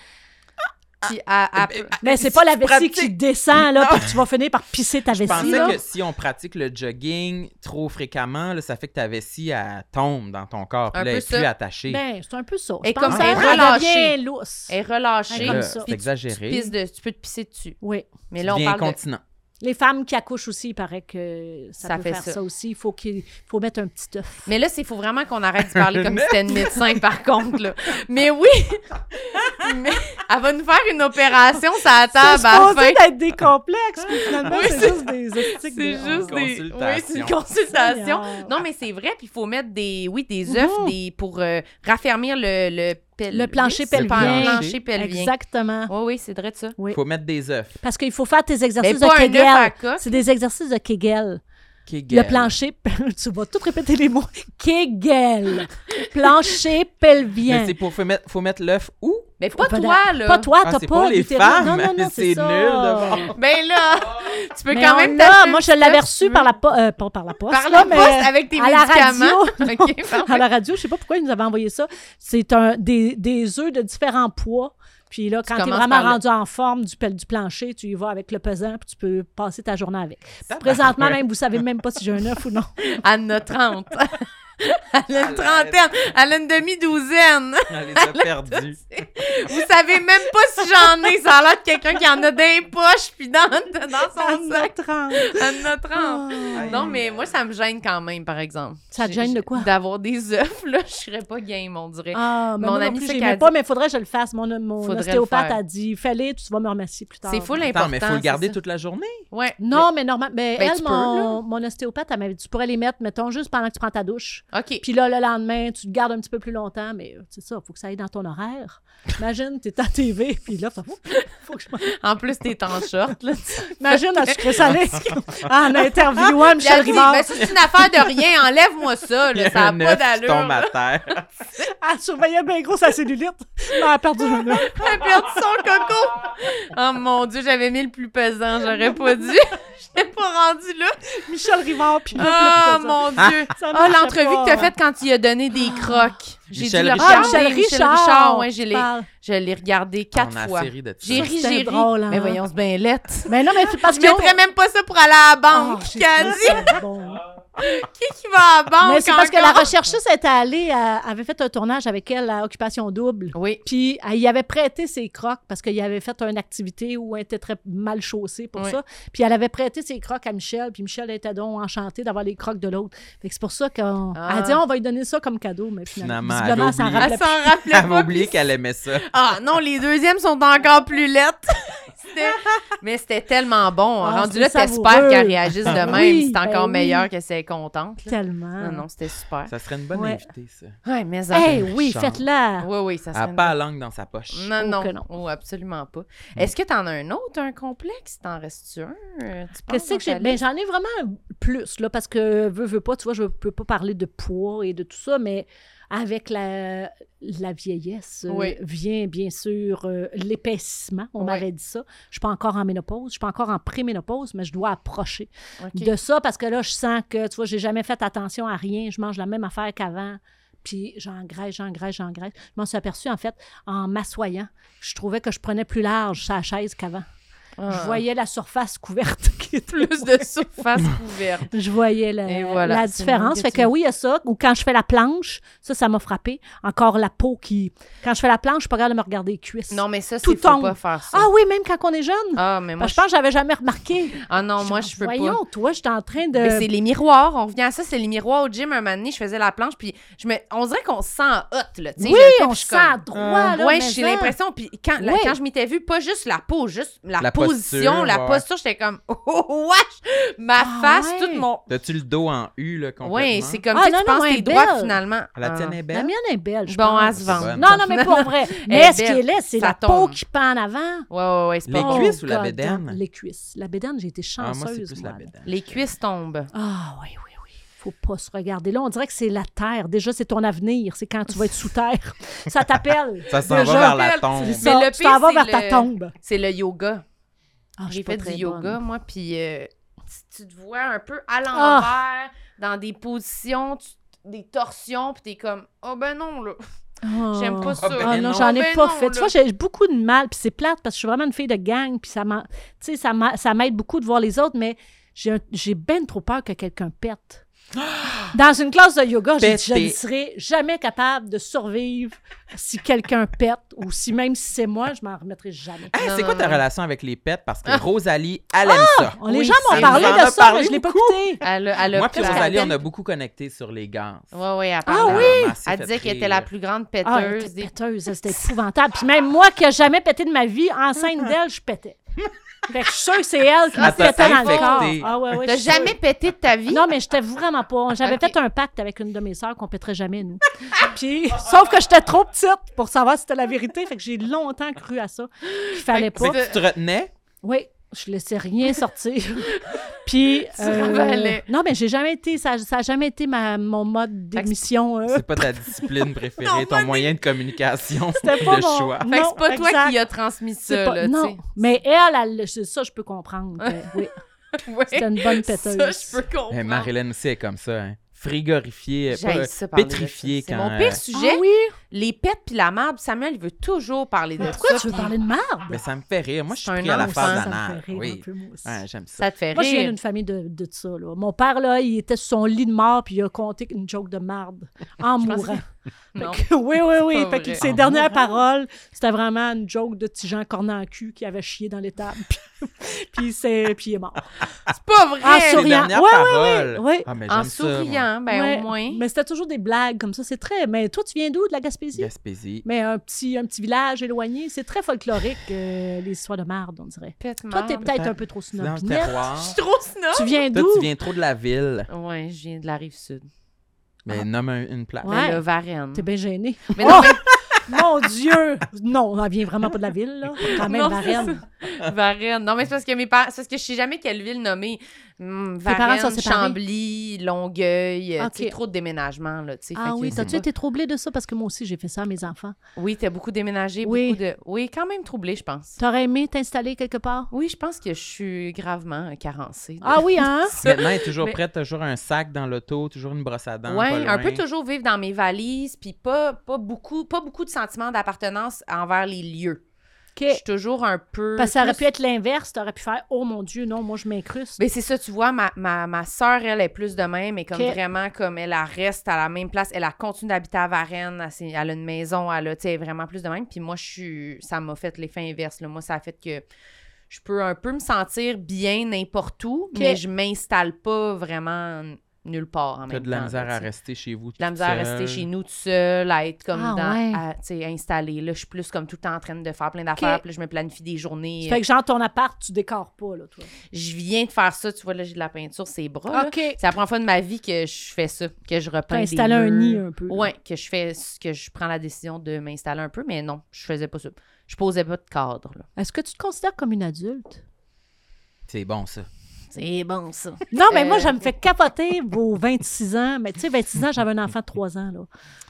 S2: Puis à- à-
S1: Ben,
S4: Mais
S1: si
S4: c'est pas la vessie qui descend, là, puis que tu vas finir par pisser ta
S1: Je
S4: vessie,
S1: pensais
S4: là.
S1: que si on pratique le jogging trop fréquemment, là, ça fait que ta vessie elle tombe dans ton corps. Puis
S2: Un
S1: là, elle est plus
S2: ça.
S1: attachée.
S4: Ben, c'est un peu ça.
S2: Et
S4: Je
S2: comme
S4: pense
S1: elle est
S4: ça
S2: relâchée. Elle est relâchée.
S4: Comme ça.
S1: c'est exagéré.
S2: Tu, pisses de- tu peux te pisser dessus.
S4: Oui.
S2: Mais là, on parle de...
S4: Les femmes qui accouchent aussi, il paraît que ça,
S2: Ça
S4: peut
S2: fait
S4: faire
S2: ça.
S4: ça, aussi. Il faut, qu'il faut mettre un petit œuf.
S2: Mais là, il faut vraiment qu'on arrête de parler comme si c'était une médecin, par contre. Là. Mais oui! [laughs] Mais elle va nous faire une opération sur la
S4: C'est
S2: table à la fin.
S4: d'être des complexes, puis finalement,
S2: Oui,
S4: c'est
S2: c'est-
S4: juste des optiques
S2: C'est
S4: de-
S2: juste des... Oui, c'est une consultation. Non, mais c'est vrai, puis il faut mettre des... Oui, des œufs des... pour euh, raffermir le... Le,
S4: Le plancher
S2: c'est le
S4: pelvien.
S2: plancher pelvien.
S4: Exactement.
S2: Oui, oui, c'est vrai de ça.
S4: Oui.
S1: faut mettre des œufs.
S4: Parce qu'il faut faire tes
S2: Mais
S4: exercices
S2: pas
S4: de Kegel. C'est des exercices de Kegel.
S1: Kegel.
S4: Le plancher, [laughs] tu vas tout répéter les mots. Kegel. Plancher [laughs] pelvien.
S1: Mais c'est pour faut mettre, faut mettre l'œuf où?
S2: Mais pas
S4: Pas
S2: toi, là.
S4: Pas toi,
S1: Ah,
S4: t'as pas
S1: pour les femmes.
S4: Non, non, non, [laughs]
S1: C'est nul de voir. [laughs]
S2: Ben là, tu peux
S4: Mais
S2: quand même t'acheter
S4: moi, je l'avais reçu par la, po- euh, pas par la poste,
S2: par
S4: là,
S2: la
S4: mais
S2: poste avec tes
S4: à la radio. [laughs] À la radio, je sais pas pourquoi ils nous avaient envoyé ça. C'est un des, des œufs de différents poids. Puis là, quand tu es vraiment rendu en forme du, pel- du plancher, tu y vas avec le pesant, puis tu peux passer ta journée avec. Présentement, même, vous savez même pas si j'ai un œuf ou non.
S2: Anne a 30. [laughs] Elle a une trentaine. Elle a une demi-douzaine. [laughs]
S1: Elle les a perdus.
S2: Vous savez même pas si j'en ai. Ça a l'air de quelqu'un qui en a dans les poches puis dans, dans son sac.
S4: 30.
S2: Elle en a 30.
S1: Aïe.
S2: Non, mais moi, ça me gêne quand même, par exemple.
S4: Ça te gêne de quoi?
S2: D'avoir des [laughs] œufs, là, je serais pas game, on dirait.
S4: Ah, mais
S2: Mon
S4: moi
S2: ami, c'est
S4: pas, mais il faudrait que je le fasse. Mon, mon ostéopathe a dit fais-le, tu vas me remercier plus tard.
S2: C'est full important.
S1: Attends, mais il faut le garder toute la journée?
S2: Ouais.
S4: Non, mais normal. Mais
S2: Ben,
S4: elle, mon ostéopathe, elle m'avait dit tu pourrais les mettre, mettons, juste pendant que tu prends ta douche.
S2: OK.
S4: Puis là, le lendemain, tu te gardes un petit peu plus longtemps, mais euh, c'est ça, il faut que ça aille dans ton horaire. Imagine, t'es à TV, [laughs] puis là, faut, [laughs] faut que je m'en-
S2: En plus, t'es en short, là. [laughs]
S4: Imagine, à sucré salé, en interviewant
S2: elle
S4: Michel
S2: dit,
S4: Rivard.
S2: ben, ça, c'est une affaire de rien. Enlève-moi ça, là. Ça n'a pas d'allure.
S1: tombe à terre.
S4: Elle surveillait bien gros sa cellulite. mais Elle a perdu œuf.
S2: Elle a perdu son coco. Oh mon Dieu, j'avais mis le plus pesant. J'aurais pas dû. Je pas rendu là.
S4: Michel Rivard, puis là,
S2: Ah,
S4: le plus
S2: mon Dieu.
S4: Ça
S2: Ah, l'entrevue. Que t'as faite quand il a donné des crocs. J'ai dû
S1: Michel
S2: le
S1: Richard.
S4: Ah. Michel Richard.
S2: ouais, je l'ai,
S4: Parle.
S2: je l'ai regardé
S1: a
S2: quatre fois.
S1: série de
S2: J'ai ri,
S4: C'était
S2: j'ai ri.
S4: drôle, hein.
S2: Mais voyons, c'est bien lettre.
S4: Mais non, mais c'est parce
S2: Je
S4: que.
S2: mettrais même pas ça pour aller à la banque.
S4: Ah, j'ai [laughs]
S2: qui qui va à la banque
S4: Mais c'est parce que la
S2: encore?
S4: rechercheuse était allée, avait fait un tournage avec elle à Occupation Double.
S2: Oui.
S4: Puis elle y avait prêté ses crocs parce qu'il avait fait une activité où elle était très mal chaussée pour
S2: Oui.
S4: ça. Puis elle avait prêté ses crocs à Michel, puis Michel était donc enchanté d'avoir les crocs de l'autre. Fait que c'est pour ça qu'on
S2: Ah.
S4: elle a dit on va lui donner ça comme cadeau, mais finalement,
S1: Finalement, elle
S4: s'en rappelait
S2: rappelait
S1: Elle m'a
S2: pas.
S1: oublié qu'elle aimait ça.
S2: Ah non, les deuxièmes sont encore plus lettres. [laughs] C'était- Mais c'était tellement bon.
S4: Ah,
S2: Rendu là, t'espères qu'elle réagisse de même.
S4: Oui,
S2: c'est encore
S4: ben oui.
S2: meilleur que est contente. là.
S4: Tellement.
S2: Non, non, c'était super.
S1: Ça serait une bonne
S4: Ouais.
S1: invitée, ça.
S2: Ouais, mais ça.
S4: Eh oui, faites-la.
S2: Oui, oui, ça
S1: Elle
S2: serait.
S1: n'a
S2: une-
S1: pas la langue dans sa poche.
S2: Non,
S4: Oh
S2: non.
S4: que non.
S2: Oh, absolument pas. Est-ce que t'en as un autre, un complexe? T'en restes-tu un? Tu penses
S4: Qu'est-ce que j'ai? Ben, j'en ai vraiment plus, là, parce que, veux, veux pas, tu vois, je peux pas parler de poids et de tout ça, mais avec la, la vieillesse euh, vient, bien sûr, euh, l'épaississement. On
S2: Oui.
S4: m'avait dit ça. Je suis pas encore en ménopause, je suis pas encore en préménopause, mais je dois approcher de ça parce que là, je sens que, tu vois, j'ai jamais fait attention à rien. Je mange la même affaire qu'avant. Puis j'engraisse, j'engraisse, j'engraisse. Je m'en suis aperçue, en fait, en m'assoyant. Je trouvais que je prenais plus large sa chaise qu'avant.
S2: Ah.
S4: Je voyais la surface couverte [laughs] qui
S2: plus de surface couverte.
S4: je voyais la,
S2: voilà,
S4: différence. Fait que oui, il y a ça. Ou quand je fais la planche, ça, ça m'a frappé. Encore la peau qui. Quand je fais la planche, je suis pas capable de me regarder les cuisses.
S2: Non, mais ça,
S4: Tout
S2: c'est faut pas faire ça.
S4: Ah oui, même quand on est jeune.
S2: Ah, mais moi,
S4: Parce je pense que j'avais jamais remarqué.
S2: Ah non, moi, je peux pas.
S4: Voyons, toi, j'étais en train de.
S2: Mais c'est les miroirs. On revient à ça, c'est les miroirs au gym. Un moment donné, je faisais la planche, puis je me... on dirait qu'on se sent hot, là. tu sais,
S4: oui, on se
S2: suis
S4: sent
S2: comme-
S4: droit, là.
S2: ouais,
S4: mais
S2: j'ai l'impression. Puis quand,
S4: Oui.
S2: je m'étais vue, pas juste la peau, juste la,
S1: La
S2: position,
S1: posture,
S2: la
S1: ouais.
S2: posture, j'étais comme, oh, [laughs] wesh! Ma
S4: Ah,
S2: face,
S4: ouais.
S2: tout mon.
S1: T'as-tu le dos en U, là, complètement?
S2: Ouais, c'est comme
S4: Ah,
S2: tu
S4: non,
S2: tu penses
S4: non,
S2: t'es
S4: belle.
S2: finalement.
S1: La tienne
S2: Ah.
S1: est
S4: La
S1: belle?
S4: mienne est belle, je
S2: Bon,
S4: pense.
S2: elle se vend.
S1: bonne.
S4: Non, non, mais pour vrai. [laughs] Mais
S2: est
S4: ce qui est? Laid, c'est la
S2: tombe.
S4: peau qui pend en avant?
S2: Ouais, ouais, ouais, c'est
S1: Les
S2: pas
S1: cuisses ou la
S4: God
S1: bédaine?
S4: Les cuisses. La bédaine, j'ai été
S1: Ah,
S4: chanceuse.
S1: la.
S2: Les cuisses tombent.
S4: Ah oui, oui, oui. Faut pas se regarder. Là, on dirait que c'est la terre. Déjà, c'est ton avenir. C'est quand tu vas être sous terre. [laughs] Ça t'appelle.
S1: Ça s'en va
S4: Déjà.
S1: vers la tombe.
S4: C'est ça.
S2: le pire, c'est
S4: vers
S2: le-
S4: ta tombe.
S2: C'est le yoga.
S4: Ah,
S2: J'ai fait du yoga,
S4: bonne.
S2: moi, puis euh, tu, tu te vois un peu à l'envers, dans des positions, tu- des torsions, puis t'es comme, oh ben non, là, j'aime pas ça.
S1: ben
S4: Ah non,
S1: non.
S4: j'en ai
S2: Ben
S4: pas
S2: non,
S4: fait. Tu vois, j'ai beaucoup de mal, puis c'est plate parce que je suis vraiment une fille de gang, puis ça m'a- tu sais, ça m'aide beaucoup de voir les autres, mais j'ai un- j'ai ben trop peur que quelqu'un pète. Dans une classe de yoga, j'ai dit, je ne serais jamais capable de survivre si quelqu'un pète ou si même si c'est moi, je m'en remettrai jamais.
S1: Hey, c'est quoi ta relation avec les pets? Parce que Rosalie, elle aime ça.
S4: On- les
S2: Oui,
S4: gens
S2: ça
S4: m'ont parlé
S1: en
S4: de ça,
S1: parlé
S4: mais je l'ai pas écouté.
S2: Elle, elle
S1: Moi puis
S2: pris-
S1: Rosalie,
S2: elle-
S1: on a beaucoup connecté sur les
S2: ouais, elle
S4: Ah oui?
S1: Elle s'est
S2: Elle
S1: fait
S2: disait qu'elle était la plus grande
S4: Ah, elle
S2: péteuse.
S4: était péteuse, c'était épouvantable. Puis même moi qui n'ai jamais pété de ma vie, enceinte d'elle, je pétais. Fait que je suis sûre que c'est elle qui me pétait dans le corps. Ah ouais, ouais,
S2: T'as
S4: sûre.
S2: jamais pété de ta vie?
S4: Non, mais j'étais vraiment pas. J'avais
S2: Ok.
S4: fait un pacte avec une de mes sœurs qu'on pèterait jamais, nous. [laughs] Puis, sauf que j'étais trop petite pour savoir si c'était la vérité. Fait que j'ai longtemps cru à ça, qu'il fallait
S1: Fait
S4: pas.
S1: que tu te retenais?
S4: Oui, je laissais rien sortir. [laughs] Puis.
S2: Ravalais.
S4: non, mais j'ai jamais été. Ça n'a jamais été ma, mon mode d'émission. euh.
S1: C'est pas ta discipline [laughs] préférée,
S2: Non,
S1: ton moyen de communication, [laughs]
S4: C'était pas
S1: le
S4: mon-
S1: choix.
S2: Fait que
S4: Non,
S2: c'est pas toi qui a transmis ça,
S4: pas-
S2: là,
S4: non, mais elle, ça, je peux comprendre. [laughs] Oui, c'était une bonne péteuse.
S2: Ça, je peux comprendre.
S1: Eh, Marilyn aussi est comme ça, hein. pétrifiée
S2: ça. C'est mon
S1: euh,
S2: pire sujet.
S4: Ah oui?
S2: Les pets puis la marde. Samuel, il veut toujours parler de
S4: Pourquoi
S2: ça.
S4: tu veux parler de merde?
S1: Mais ça me fait rire. Moi, je suis pris à la phase
S2: ça
S4: ça me
S1: anale.
S4: fait rire
S1: Oui.
S4: un peu, moi aussi.
S1: Ouais, j'aime ça.
S2: Ça te fait
S4: Moi, je viens
S2: rire.
S4: d'une famille de, de ça. Là. Mon père, là, il était sur son lit de mort, puis il a compté une joke de marde en mourant. [laughs]
S2: Non.
S4: Fait que- oui, oui, oui. Fait que ses
S1: En
S4: dernières
S1: mourant?
S4: paroles, c'était vraiment une joke de petit Jean cornet en cul qui avait chié dans l'étable. [laughs] puis, c'est, puis il est mort.
S2: C'est pas vrai!
S4: En souriant.
S1: dernières
S4: Ouais, ouais,
S1: paroles.
S4: ouais, ouais.
S1: Ah, mais
S2: en
S1: ça,
S2: souriant, ben
S4: Ouais.
S2: au moins.
S4: Mais c'était toujours des blagues comme ça. C'est très. Mais toi, tu viens d'où, de la Gaspésie?
S1: Gaspésie.
S4: Mais un petit, un petit village éloigné. C'est très folklorique, euh, les histoires de marde, on dirait. Toi, t'es peut-être un peu trop
S1: C'est dans le terroir.
S2: Je suis trop snob!
S4: Tu viens
S1: Toi,
S4: d'où?
S1: tu viens trop de la ville.
S2: Ouais, je viens de la rive sud.
S1: Mais nomme un- une place.
S4: Ouais.
S2: Mais le Varennes.
S4: T'es bien gêné.
S2: Mais non, [laughs]
S4: Mon Dieu! Non, on vient vraiment pas de la ville, là. Quand même,
S2: Non,
S4: Varennes.
S2: mais Varennes. Non, mais c'est parce que mes parents. C'est parce que je sais jamais quelle ville nommer.
S4: Parents
S2: Varennes? Chambly, Longueuil. euh,
S4: Ok.
S2: Tu sais, trop de déménagements, là. tu sais, fait
S4: Ah oui, t'as-tu été troublé de ça? Parce que moi aussi, j'ai fait ça à mes enfants.
S2: Oui, t'as beaucoup déménagé,
S4: Oui.
S2: beaucoup de. Oui, quand même troublé, je pense.
S4: T'aurais aimé t'installer quelque part?
S2: Oui, je pense que je suis gravement carencée. de-
S1: Ah
S4: oui, hein? [laughs]
S1: Maintenant, elle est toujours
S2: Mais-
S1: prête, toujours un sac dans l'auto, toujours une brosse à dents.
S2: Ouais,
S1: pas
S2: un peu toujours vivre dans mes valises, puis pas, pas, beaucoup, pas beaucoup de sentiments d'appartenance envers les lieux. Je suis toujours un peu.
S4: Parce que ça aurait pu être l'inverse. T'aurais pu faire « Oh mon Dieu, non, moi, je m'incruste.
S2: Mais c'est ça, tu vois, ma, ma, ma soeur, elle est plus de même, mais comme vraiment, comme elle, elle reste à la même place, elle a continué d'habiter à Varennes, elle, a une maison, elle a, tu sais, vraiment plus de même. Puis moi, je suis, ça m'a fait l'effet inverse, là. Moi, ça a fait que je peux un peu me sentir bien n'importe où, mais je m'installe pas vraiment nulle part en
S1: T'as
S2: même
S1: de la
S2: temps,
S1: misère
S2: là,
S1: à rester chez vous.
S2: De la misère à rester chez nous tout seul, à être comme
S4: Ah,
S2: dans,
S4: ouais.
S2: à, tu sais, installée. Là, je suis plus comme tout le temps en train de faire plein d'affaires, puis là, je me planifie des journées.
S4: Fait que genre, ton appart, tu décores pas, là, toi.
S2: Je viens de faire ça, tu vois, là, j'ai de la peinture sur ses bras.
S4: OK.
S2: C'est la première fois de ma vie que je fais ça, que je repeins des
S4: installé un
S2: murs.
S4: nid un peu.
S2: Ouais, que je fais, que je prends la décision de m'installer un peu, mais non, je faisais pas ça. Je posais pas de cadre, là.
S4: Est-ce que tu te considères comme une adulte?
S1: C'est bon, ça.
S2: C'est bon, ça.
S4: Non, mais moi,
S2: Euh,
S4: ça me fait capoter vos 26 ans. Mais tu sais, 26 ans, j'avais un enfant de 3 ans, là.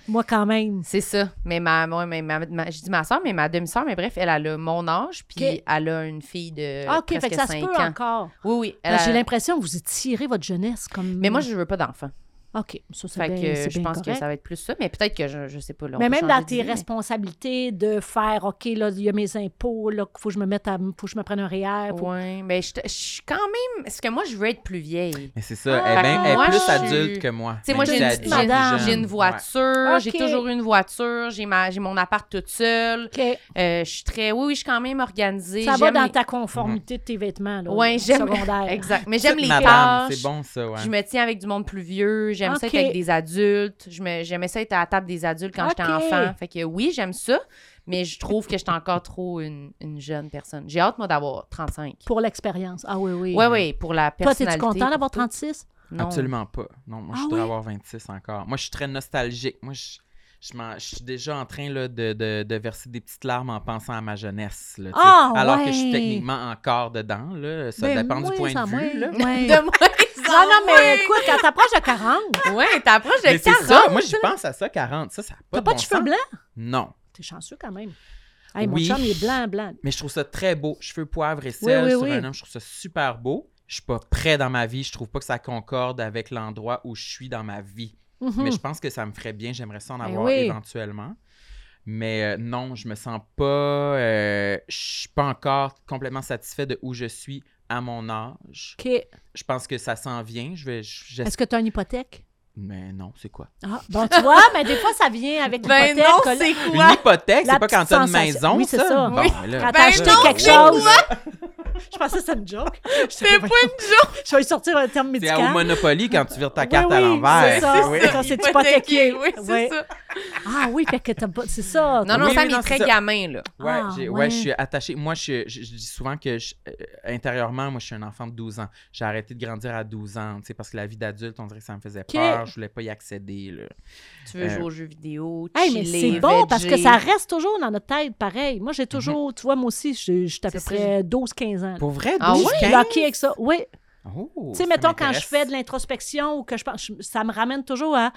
S4: Moi, quand même.
S2: C'est ça. Mais ma, moi, mais ma, ma- je dis ma soeur, mais ma demi-soeur, mais bref, elle, a mon âge, puis elle a une fille de
S4: Ah, OK,
S2: presque
S4: fait que ça se
S2: 5
S4: peut
S2: ans.
S4: encore.
S2: Oui, oui. a-
S4: J'ai l'impression que vous étirez votre jeunesse comme.
S2: Mais moi, je veux pas d'enfant.
S4: OK, ça, c'est
S2: Fait
S4: bien,
S2: que
S4: c'est
S2: je
S4: bien
S2: pense que ça va être plus ça, mais peut-être que je, je sais pas. Là,
S4: Mais même dans tes
S2: mais-
S4: responsabilités de faire, OK, là, il y a mes impôts, là, faut que je me mette à. faut que je me prenne un REER. faut-
S2: Oui, mais je, suis quand même. Est-ce que moi, je veux être plus vieille?
S1: Mais c'est ça,
S4: Ah,
S1: elle est, bien- elle est
S2: moi,
S1: plus
S2: je
S1: adulte que moi.
S2: Tu sais, moi, j'ai une,
S4: petite
S2: j'ai-
S4: madame.
S2: j'ai une voiture, j'ai
S4: Ok.
S2: toujours eu une voiture, j'ai ma- j'ai mon appart toute seule.
S4: OK.
S2: Euh, je suis très. Oui, oui, je suis quand même organisée.
S4: Ça va dans
S2: les-
S4: ta conformité de tes vêtements, là.
S2: Ouais, j'aime-
S4: Secondaire. [laughs]
S2: Exact. Mais j'aime les tâches.
S1: C'est bon, ça, ouais.
S2: Je me tiens avec du monde plus vieux. J'aime ça être avec des adultes. Je me- J'aimais ça être à la table des adultes quand j'étais enfant. Fait que oui, j'aime ça, mais je trouve que j'étais encore trop une, une jeune personne. J'ai hâte, moi, d'avoir 35.
S4: Pour l'expérience. Ah oui, oui.
S2: Oui, oui, pour la
S4: Toi,
S2: personnalité.
S4: t'es-tu content
S2: pour
S4: d'avoir
S2: tout.
S4: 36?
S2: Non.
S1: Absolument pas. Non, moi,
S4: Ah
S1: je voudrais
S4: oui?
S1: avoir 26 encore. Moi, je suis très nostalgique. Moi, je, je, m'en- je suis déjà en train là, de, de- de verser des petites larmes en pensant à ma jeunesse. là.
S4: Ah,
S1: Alors que je suis techniquement encore dedans. Là. Ça
S4: Ben,
S1: dépend du point de vue.
S4: moins.
S1: Là.
S4: Ouais. [laughs]
S2: De moins
S4: Non, non, mais écoute, quand t'approches de 40,
S2: Ouais, t'approches de
S1: Mais c'est
S2: 40.
S1: ça. Moi, j'y pense à ça, 40. Ça, ça n'a pas
S4: t'as
S1: de
S4: pas
S1: bon
S4: de cheveux
S1: sens.
S4: blancs?
S1: Non.
S4: T'es chanceux quand même. Hey, mon
S1: Oui.
S4: chum, il est blanc, blanc.
S1: Mais je trouve ça très beau. Cheveux poivre et sel
S4: oui,
S1: sur
S4: oui.
S1: un homme, je trouve ça super beau. Je suis pas prêt dans ma vie. Je trouve pas que ça concorde avec l'endroit où je suis dans ma vie.
S4: Mhm.
S1: Mais je pense que ça me ferait bien. J'aimerais ça en
S4: Ben
S1: avoir
S4: oui.
S1: éventuellement. Mais euh, non, je me sens pas. euh, je suis pas encore complètement satisfait de où je suis à mon âge.
S4: OK.
S1: Je pense que ça s'en vient. Je vais.
S4: Est-ce que tu as une hypothèque?
S1: Mais non, c'est quoi?
S4: Ah, bon, tu vois, mais des fois, ça vient avec
S2: Ben
S4: l'hypothèque.
S2: non, c'est
S1: Une
S2: quoi?
S1: hypothèque,
S4: La
S1: c'est pas quand t'as une maison,
S4: Oui, c'est
S1: ça?
S4: ça.
S1: Bon,
S2: Oui.
S1: mais là,
S4: Quand
S2: Ben
S4: t'as acheté
S2: non,
S4: quelque
S2: c'est
S4: chose. Je pensais que c'était une joke. [laughs]
S2: C'est pas une joke.
S4: Je vais sortir un terme
S1: c'est
S4: médical.
S1: au Monopoly quand tu vires ta
S4: Oui,
S1: carte à l'envers.
S4: c'est ça.
S1: Oui.
S4: Ça, c'est hypothéqué.
S2: Oui, c'est ça.
S4: Ah oui, fait que t'as pas... C'est ça.
S2: Non, non,
S1: Oui,
S2: Sam, est très
S1: c'est ça.
S2: gamin, là.
S1: Ouais,
S4: Ah, ouais.
S1: je suis attaché. Moi, je, dis souvent que euh, intérieurement, moi, je suis un enfant de 12 ans. J'ai arrêté de grandir à 12 ans, tu sais, parce que la vie d'adulte, on dirait que ça me faisait peur. Je voulais pas y accéder. Là.
S2: Tu veux
S1: Euh,
S2: jouer aux jeux vidéo,
S4: Hey, mais
S2: chiller,
S4: c'est bon parce que ça reste toujours dans notre tête, pareil. Moi, j'ai toujours, tu vois, moi aussi, je suis à peu près 12-15 ans.
S1: Pour vrai, 12,
S2: Ah ouais?
S1: 15?
S4: Lucky avec ça. Oui.
S1: Oh,
S4: Tu sais, mettons, quand je fais de l'introspection ou que je pense, ça me ramène toujours à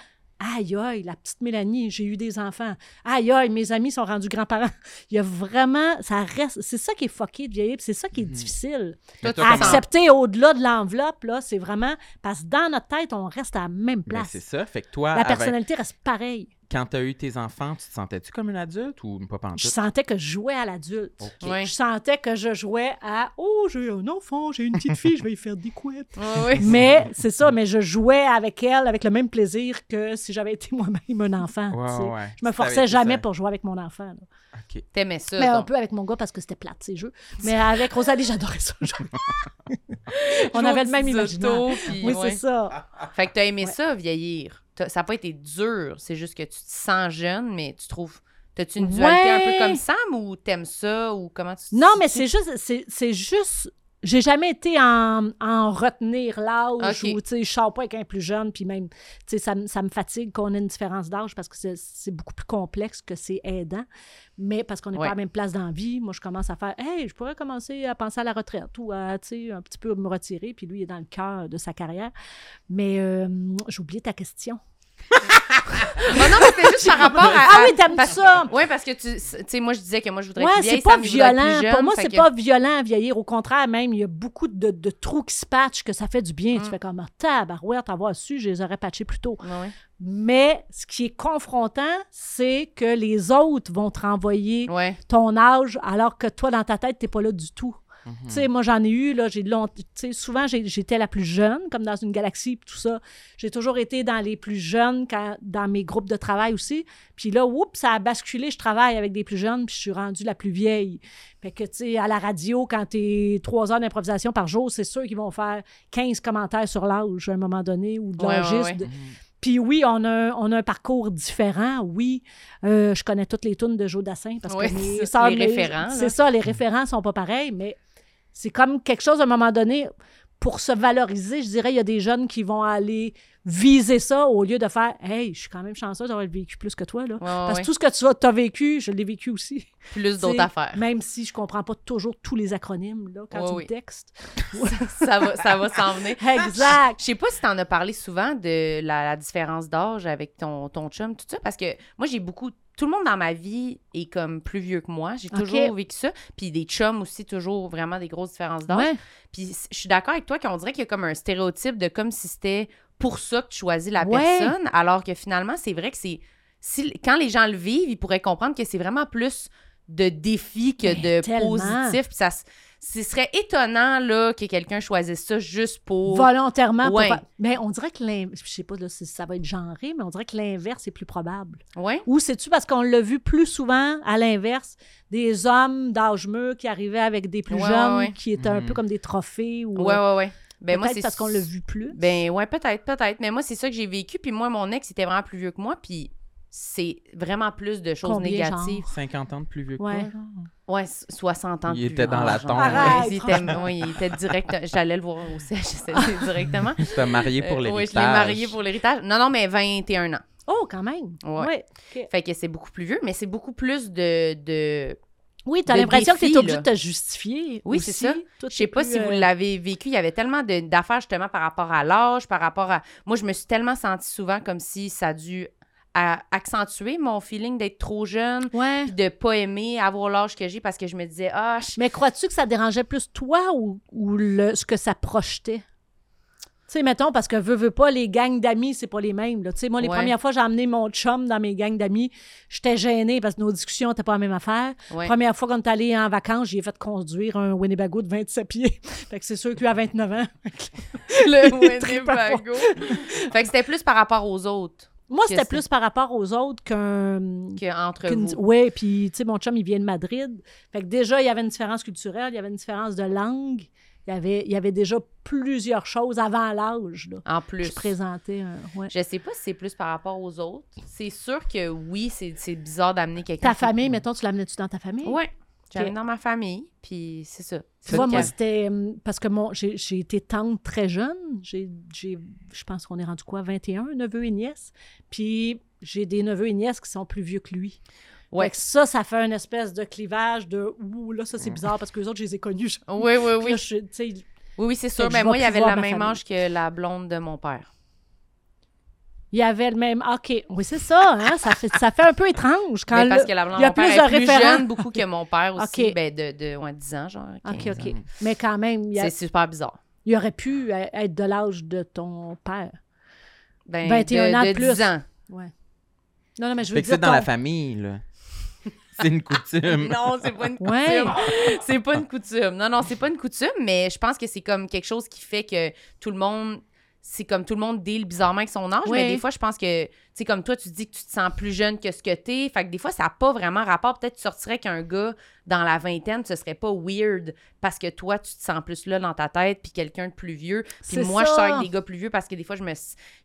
S4: Aïe, aïe, la petite Mélanie, j'ai eu des enfants. Aïe, aïe, mes amis sont rendus grands-parents. [laughs] Il y a vraiment, ça reste, c'est ça qui est fucké de vieillir, c'est ça qui est difficile.
S2: Toi,
S1: toi,
S2: tu
S1: comment-
S4: Accepter au-delà de l'enveloppe, là, c'est vraiment, parce que dans notre tête, on reste à la même place.
S1: c'est ça. Fait que toi,
S4: La
S1: avec-
S4: personnalité reste pareille.
S1: Quand tu as eu tes enfants, tu te sentais-tu comme une adulte ou pas pantoute?
S4: Je sentais que je jouais à l'adulte. Je sentais que je jouais à Oh, j'ai un enfant, j'ai une petite fille, je vais y faire des couettes. [laughs] Mais c'est ça, mais je jouais avec elle avec le même plaisir que si j'avais été [laughs] moi-même un enfant.
S1: Ouais, ouais.
S4: Je me forçais jamais
S1: ça.
S4: pour jouer avec mon enfant. là.
S1: OK.
S2: T'aimais ça.
S4: Mais un
S2: donc.
S4: peu avec mon gars parce que c'était plate, ces jeux. Mais avec Rosalie, j'adorais ça. [laughs] On avait le même imaginaire.
S2: puis
S4: Oui,
S2: ouais.
S4: c'est ça.
S2: Fait que t'as aimé
S4: Ouais.
S2: ça, vieillir. T'as- Ça n'a pas été dur. C'est juste que tu te sens jeune, mais tu trouves. T'as-tu une dualité un peu comme Sam ou t'aimes ça ou comment tu
S4: Non, mais c'est juste, c'est, c'est juste, j'ai jamais été en, en retenir l'âge
S2: Ok.
S4: ou, tu sais, je sors pas avec un plus jeune, puis même, tu sais, ça, me- ça me fatigue qu'on ait une différence d'âge parce que c'est, c'est beaucoup plus complexe que c'est aidant. Mais parce qu'on n'est
S2: Ouais.
S4: pas à la même place dans la vie, moi, je commence à faire, hey, je pourrais commencer à penser à la retraite ou à, tu sais, un petit peu me retirer, puis lui, il est dans le cœur de sa carrière. Mais euh, j'ai oublié ta question. [laughs]
S2: Ah non, mais c'est juste par rapport à.
S4: Ah oui, t'aimes ça?
S2: Oui, parce que tu sais, moi, je disais que moi, je voudrais
S4: Ouais, c'est pas violent.
S2: jeune,
S4: Pour moi, c'est
S2: que-
S4: pas violent à vieillir. Au contraire, même, il y a beaucoup de, de trous qui se patchent que ça fait du bien.
S2: Mm.
S4: Tu fais comme, ah, tabarouette, avoir su, je les aurais patchés plus tôt.
S2: Ouais.
S4: Mais ce qui est confrontant, c'est que les autres vont te renvoyer
S2: Ouais.
S4: ton âge alors que toi, dans ta tête, t'es pas là du tout.
S1: Mhm.
S4: Tu sais, moi, j'en ai eu, là, j'ai long... souvent, j'étais la plus jeune, comme dans une galaxie, tout ça. J'ai toujours été dans les plus jeunes, quand, dans mes groupes de travail aussi. Puis là, oups, ça a basculé, je travaille avec des plus jeunes, puis je suis rendue la plus vieille. Fait que, tu sais, à la radio, quand t'es trois heures d'improvisation par jour, c'est sûr qu'ils vont faire 15 commentaires sur l'âge à un moment donné, ou de
S2: Ouais, ouais,
S4: l'âgisme.
S2: ouais.
S4: de- Puis oui, on a, un- on a un parcours différent, oui. Euh, je connais toutes les tunes de Joe Dassin parce
S2: Ouais,
S4: que mes
S2: ça, les
S4: mes-
S2: référents.
S4: C'est ça, les référents sont pas pareils, mais c'est comme quelque chose à un moment donné. Pour se valoriser, je dirais, il y a des jeunes qui vont aller viser ça au lieu de faire Hey, je suis quand même chanceuse d'avoir vécu plus que toi. Là.
S2: Ouais,
S4: Parce
S2: ouais.
S4: que tout ce que tu as vécu, je l'ai vécu aussi.
S2: Plus [laughs] d'autres
S4: Tu
S2: affaires.
S4: Même si je comprends pas toujours tous les acronymes là, quand
S2: Ouais,
S4: tu
S2: oui.
S4: me textes. [laughs]
S2: ça va, ça va s'en venir. [laughs]
S4: Exact.
S2: Je sais pas si t'en as parlé souvent de la, la différence d'âge avec ton, ton chum, tout ça, parce que moi, j'ai beaucoup. Tout le monde dans ma vie est comme plus vieux que moi. J'ai toujours vécu ça. Puis des chums aussi, toujours vraiment des grosses différences d'âge.
S4: Ouais.
S2: Puis je suis d'accord avec toi qu'on dirait qu'il y a comme un stéréotype de comme si c'était pour ça que tu choisis la
S4: Ouais.
S2: personne, alors que finalement, c'est vrai que c'est. Si, quand les gens le vivent, ils pourraient comprendre que c'est vraiment plus de défis que
S4: Mais
S2: de
S4: tellement.
S2: positif. Puis ça, ce serait étonnant là, que quelqu'un choisisse ça juste pour.
S4: Volontairement.
S2: Ouais.
S4: Mais on dirait que l'inverse, je sais pas là, si ça va être genré, mais on dirait que l'inverse est plus probable.
S2: Ouais.
S4: Ou c'est-tu parce qu'on l'a vu plus souvent à l'inverse, des hommes d'âge mûr qui arrivaient avec des plus
S2: Ouais,
S4: jeunes,
S2: ouais, ouais.
S4: qui étaient un
S1: Mhm.
S4: peu comme des trophées ou
S2: Ouais, ouais, ouais. Ben, moi,
S4: peut-être
S2: c'est
S4: parce qu'on l'a vu plus.
S2: Ben, ouais, peut-être, peut-être. Mais moi, c'est ça que j'ai vécu. Puis moi, mon ex était vraiment plus vieux que moi. Puis c'est vraiment plus de choses
S4: Combien,
S2: négatives.
S1: 50 ans de plus vieux que
S4: Ouais.
S2: Ouais, so- 60 ans.
S1: Il
S2: plus
S1: était dans
S2: vieux,
S1: la
S2: genre.
S1: tombe.
S4: Arrête,
S2: il, était, oui, il était direct. J'allais le voir au CHSLD [laughs] directement.
S1: Tu t'es marié pour
S2: Euh,
S1: l'héritage.
S2: Oui, je l'ai marié pour l'héritage. Non, non, mais 21 ans.
S4: Oh, quand même.
S2: Ouais.
S4: Ouais.
S2: Fait que c'est beaucoup plus vieux, mais c'est beaucoup plus de. de...
S4: Oui, t'as l'impression que t'es obligé de te justifier.
S2: Oui, c'est ça. Je sais pas si vous
S4: euh,
S2: l'avez vécu, il y avait tellement de- d'affaires justement par rapport à l'âge, par rapport à... Moi, je me suis tellement sentie souvent comme si ça a dû à- accentuer mon feeling d'être trop jeune,
S4: Ouais.
S2: de pas aimer avoir l'âge que j'ai parce que je me disais, ah, je-
S4: Mais crois-tu que ça dérangeait plus toi ou, ou le, ce que ça projetait? Tu sais, mettons, parce que veux, veux pas, les gangs d'amis, c'est pas les mêmes. là. Tu sais, moi, les
S2: Ouais.
S4: premières fois, j'ai emmené mon chum dans mes gangs d'amis. J'étais gênée parce que nos discussions n'étaient pas la même affaire.
S2: ouais.
S4: Première fois qu'on est allé en vacances, j'ai fait conduire un Winnebago de 27 pieds. [laughs] fait que c'est sûr qu'il a 29 ans. [laughs]
S2: le
S4: à
S2: Winnebago. fait que c'était plus par rapport aux autres
S4: Moi, c'était plus par rapport aux autres qu'un.
S2: qu'entre
S4: qu'une-
S2: vous.
S4: Oui, puis tu sais, mon chum, il vient de Madrid. Fait que déjà, il y avait une différence culturelle, il y avait une différence de langue. Il y avait, il y avait déjà plusieurs choses avant l'âge
S2: En
S4: qui
S2: plus.
S4: présentaient. un- ouais.
S2: Je sais pas si c'est plus par rapport aux autres. C'est sûr que oui, c'est bizarre d'amener quelqu'un.
S4: Ta
S2: qui-
S4: famille, mettons, tu l'amenais-tu dans ta famille?
S2: Ouais. J'avais
S4: Ok.
S2: dans ma famille, puis c'est ça.
S4: Tu vois, moi, c'était hum, parce que mon, j'ai, j'ai été tante très jeune. J'ai, j'ai- je pense qu'on est rendu quoi, 21 neveux et nièces. Puis j'ai des neveux et nièces qui sont plus vieux que lui.
S2: Ouais.
S4: Fait que ça, ça fait une espèce de clivage de ouh, là, ça c'est bizarre parce que les autres, je les ai connus.
S2: Oui, oui, [laughs] oui.
S4: là, je-
S2: Oui, oui, c'est sûr. Mais moi, il y avait la même
S4: famille.
S2: âge que la blonde de mon père.
S4: Il y avait le même. OK. Oui, c'est ça. Hein? Ça, fait, ça fait un peu étrange. Quand
S2: Mais parce
S4: le-
S2: que la
S4: il y a plus
S2: père
S4: de
S2: est plus
S4: référents.
S2: jeune beaucoup que mon père [laughs] aussi.
S4: OK.
S2: Ben, de, de ouais, 10 ans, genre.
S4: OK,
S2: 15
S4: OK.
S2: ans.
S4: Mais quand même, il, y a-
S2: C'est super bizarre.
S4: il aurait pu e- être de l'âge de ton père.
S2: Ben,
S4: 21
S2: de,
S4: ans
S2: de
S4: plus.
S2: 10 ans.
S4: Ouais. Non, non, mais je veux
S1: Fait que
S4: dire.
S1: c'est dans la famille, là. [laughs] C'est une coutume.
S2: Non, c'est pas une coutume.
S4: Ouais.
S2: c'est pas une coutume. Non, non, c'est pas une coutume, mais je pense que c'est comme quelque chose qui fait que tout le monde. C'est comme tout le monde deal bizarrement avec son âge, mais des fois, je pense que, tu sais, comme toi, tu dis que tu te sens plus jeune que ce que t'es. Fait que des fois, ça n'a pas vraiment rapport. Peut-être que tu sortirais qu'un gars dans la vingtaine, ce serait pas weird parce que toi, tu te sens plus là dans ta tête, puis quelqu'un de plus vieux. Puis moi, je sors avec des gars plus vieux parce que des fois, je me,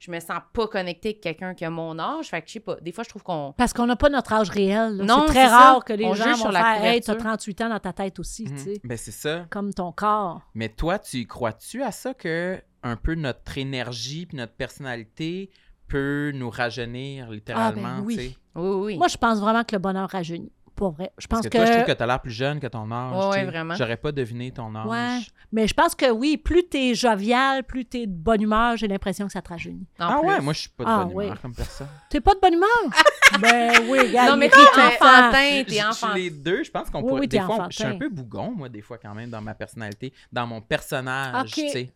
S2: je me sens pas connectée avec quelqu'un qui a mon âge. Fait que je sais pas. Des fois, je trouve qu'on.
S4: Parce qu'on n'a pas notre âge réel. là.
S2: Non,
S4: c'est très
S2: ça.
S4: rare que les
S2: On
S4: gens vont
S2: sur la
S4: faire Hey, t'as
S2: couverture.
S4: 38 ans dans ta tête aussi,
S1: Mhm.
S4: tu sais.
S1: Ben, c'est ça.
S4: Comme ton corps.
S1: Mais toi, tu y crois-tu à ça que un peu notre énergie puis notre personnalité peut nous rajeunir littéralement,
S4: Ah, ben oui.
S1: tu sais?
S2: Oui, oui.
S4: Moi, je pense vraiment que le bonheur rajeunit. Pour vrai. Je pense
S1: Parce que,
S4: que.
S1: toi, je trouve que tu as l'air plus jeune que ton âge. Sais.
S2: vraiment.
S1: J'aurais pas deviné ton âge.
S4: Ouais. Mais je pense que oui, plus t'es jovial, plus t'es de bonne humeur, j'ai l'impression que ça te rajeunit.
S2: En
S1: Ah
S2: plus.
S1: ouais, moi je suis pas de
S4: Ah,
S1: bonne humeur
S4: oui.
S1: comme personne.
S4: T'es pas de bonne humeur? [laughs] ben oui, regarde.
S2: Non, mais t'es enfantin,
S1: Je-
S2: t'es
S1: je-
S2: enfant.
S1: Les deux, je pense qu'on
S4: Oui,
S1: peut.
S4: oui,
S1: des fois, je suis un
S4: enfantin.
S1: peu bougon, moi, des fois, quand même, dans ma personnalité, dans mon personnage, tu sais.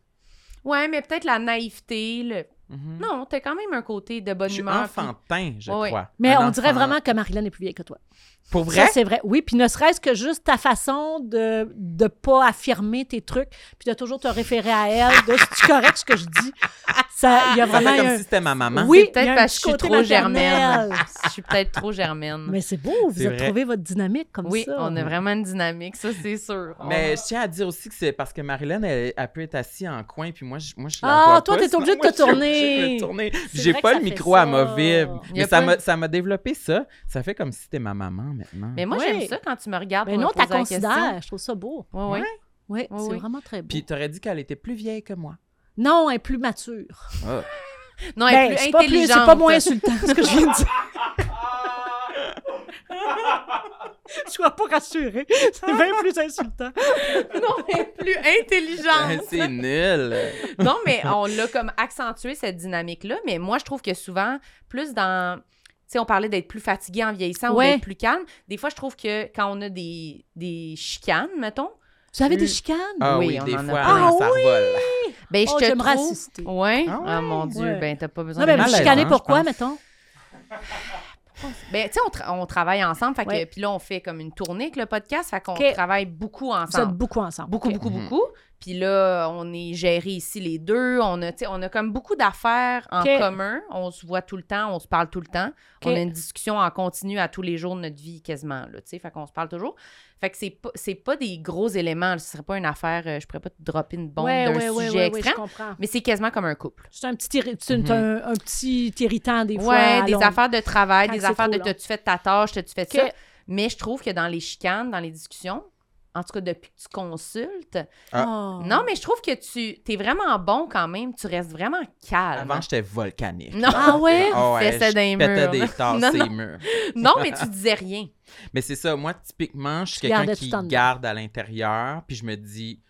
S2: Ouais, mais peut-être la naïveté. Le...
S1: Mhm.
S2: Non, t'as quand même un côté de bonne
S1: Je suis
S2: humeur. puis-
S1: enfantin, je
S2: Oui.
S1: crois.
S4: Mais
S1: Un
S4: on dirait vraiment que Marilyn est plus vieille que toi.
S1: Pour
S4: Ça,
S1: vrai?
S4: c'est vrai. Oui, puis ne serait-ce que juste ta façon de ne pas affirmer tes trucs, puis de toujours te référer à elle, de c'est correct ce que je dis? Ça, il y a
S1: Ça fait
S4: vraiment
S1: comme
S4: un-
S1: si c'était ma maman.
S4: Oui,
S2: peut-être parce que je suis trop germaine. Je suis peut-être trop germaine.
S4: Mais c'est beau, vous
S1: C'est
S4: avez trouvé votre dynamique comme
S2: oui,
S4: ça.
S2: on a vraiment une dynamique, ça, c'est sûr.
S1: Mais je tiens à dire aussi que c'est parce que Marilyn, elle, elle peut être assise en coin, puis moi, je, moi, je la
S4: Ah, toi,
S1: pas,
S4: t'es
S1: sinon
S4: obligé de te tourner.
S1: obligée tourner. J'ai pas le micro à
S4: ça.
S1: ma vibre.
S2: Il y a
S1: Mais ça
S2: pas
S1: m'a, ça m'a développé ça. Ça fait comme si c'était ma maman maintenant.
S2: Mais moi,
S4: Oui.
S2: j'aime ça quand tu me regardes.
S4: Mais
S2: pour
S4: non, t'as
S2: la
S4: considères. Je trouve ça beau.
S2: Ouais, ouais.
S4: Oui,
S2: Oui,
S4: c'est
S2: oui.
S4: vraiment très beau.
S1: Puis t'aurais dit qu'elle était plus vieille que moi.
S4: Non, elle est plus mature.
S1: Ah. [laughs]
S2: Non, elle est
S4: Ben,
S2: plus
S4: c'est pas plus,
S2: intelligente.
S4: c'est pas moins insultant ce que je viens de dire. [laughs] Sois pas rassuré. C'est bien plus insultant.
S2: non, elle est plus intelligente. [laughs]
S1: c'est nul.
S2: non, mais on l'a comme accentué cette dynamique-là. Mais moi, je trouve que souvent, plus dans. Sais, on parlait d'être plus fatigué en vieillissant
S4: Ouais.
S2: ou d'être plus calme. Des fois, je trouve que quand on a des, des chicanes, mettons,
S4: Tu avais des
S2: Mm.
S4: chicanes?
S1: Ah
S2: Oui,
S1: oui,
S2: on
S1: des
S2: en a
S1: fois, hein,
S4: Ah
S1: ça revole.
S2: ben,
S4: Oh,
S2: je te
S4: j'aimerais
S2: trouve.
S4: assister.
S2: Ouais.
S1: Ah
S2: Ah,
S1: ouais?
S2: mon Dieu,
S4: Ouais.
S2: ben, t'as pas besoin
S4: Non,
S2: de
S4: mais vous
S1: malaisant,
S4: chicanez
S1: je
S4: pourquoi, mettons?
S2: Ben, tu sais, on, tra- on travaille ensemble. Fait que, puis là, on fait comme une tournée avec le podcast. Fait qu'on travaille beaucoup
S4: Vous êtes
S2: ensemble.
S4: beaucoup ensemble.
S2: Beaucoup, beaucoup,
S1: Mhm.
S2: beaucoup. Puis là, on est gérés ici les deux. On a, tu sais, on a comme beaucoup d'affaires en commun. On se voit tout le temps, on se parle tout le temps. On a une discussion en continu à tous les jours de notre vie quasiment. Là, tu sais, fait qu'on se parle toujours. Fait que c'est pas, c'est pas des gros éléments. Ce serait pas une affaire, euh, je pourrais pas te dropper une bombe
S4: Ouais,
S2: d'un
S4: ouais, ouais,
S2: sujet
S4: ouais, ouais, je
S2: extrême.
S4: comprends.
S2: mais c'est quasiment comme un couple.
S4: C'est un petit, irri-
S1: Mhm.
S4: un, un petit irritant des fois.
S2: Ouais, des
S4: long-
S2: affaires de travail,
S4: Quand
S2: des affaires de t'as-tu fait ta tâche, t'as-tu fait
S4: Ok.
S2: ça? Mais je trouve que dans les chicanes, dans les discussions, en tout cas depuis que tu consultes,
S1: Ah.
S4: Oh.
S2: non, mais je trouve que tu es vraiment bon quand même. Tu restes vraiment calme.
S1: Avant, j'étais volcanique.
S2: Non.
S4: Ah ouais?
S1: Je
S2: murs,
S1: des tasses
S2: Non, non.
S1: murs. [laughs]
S2: non, mais tu disais rien.
S1: Mais c'est ça, moi, typiquement, je suis quelqu'un qui garde à l'intérieur, puis je me dis,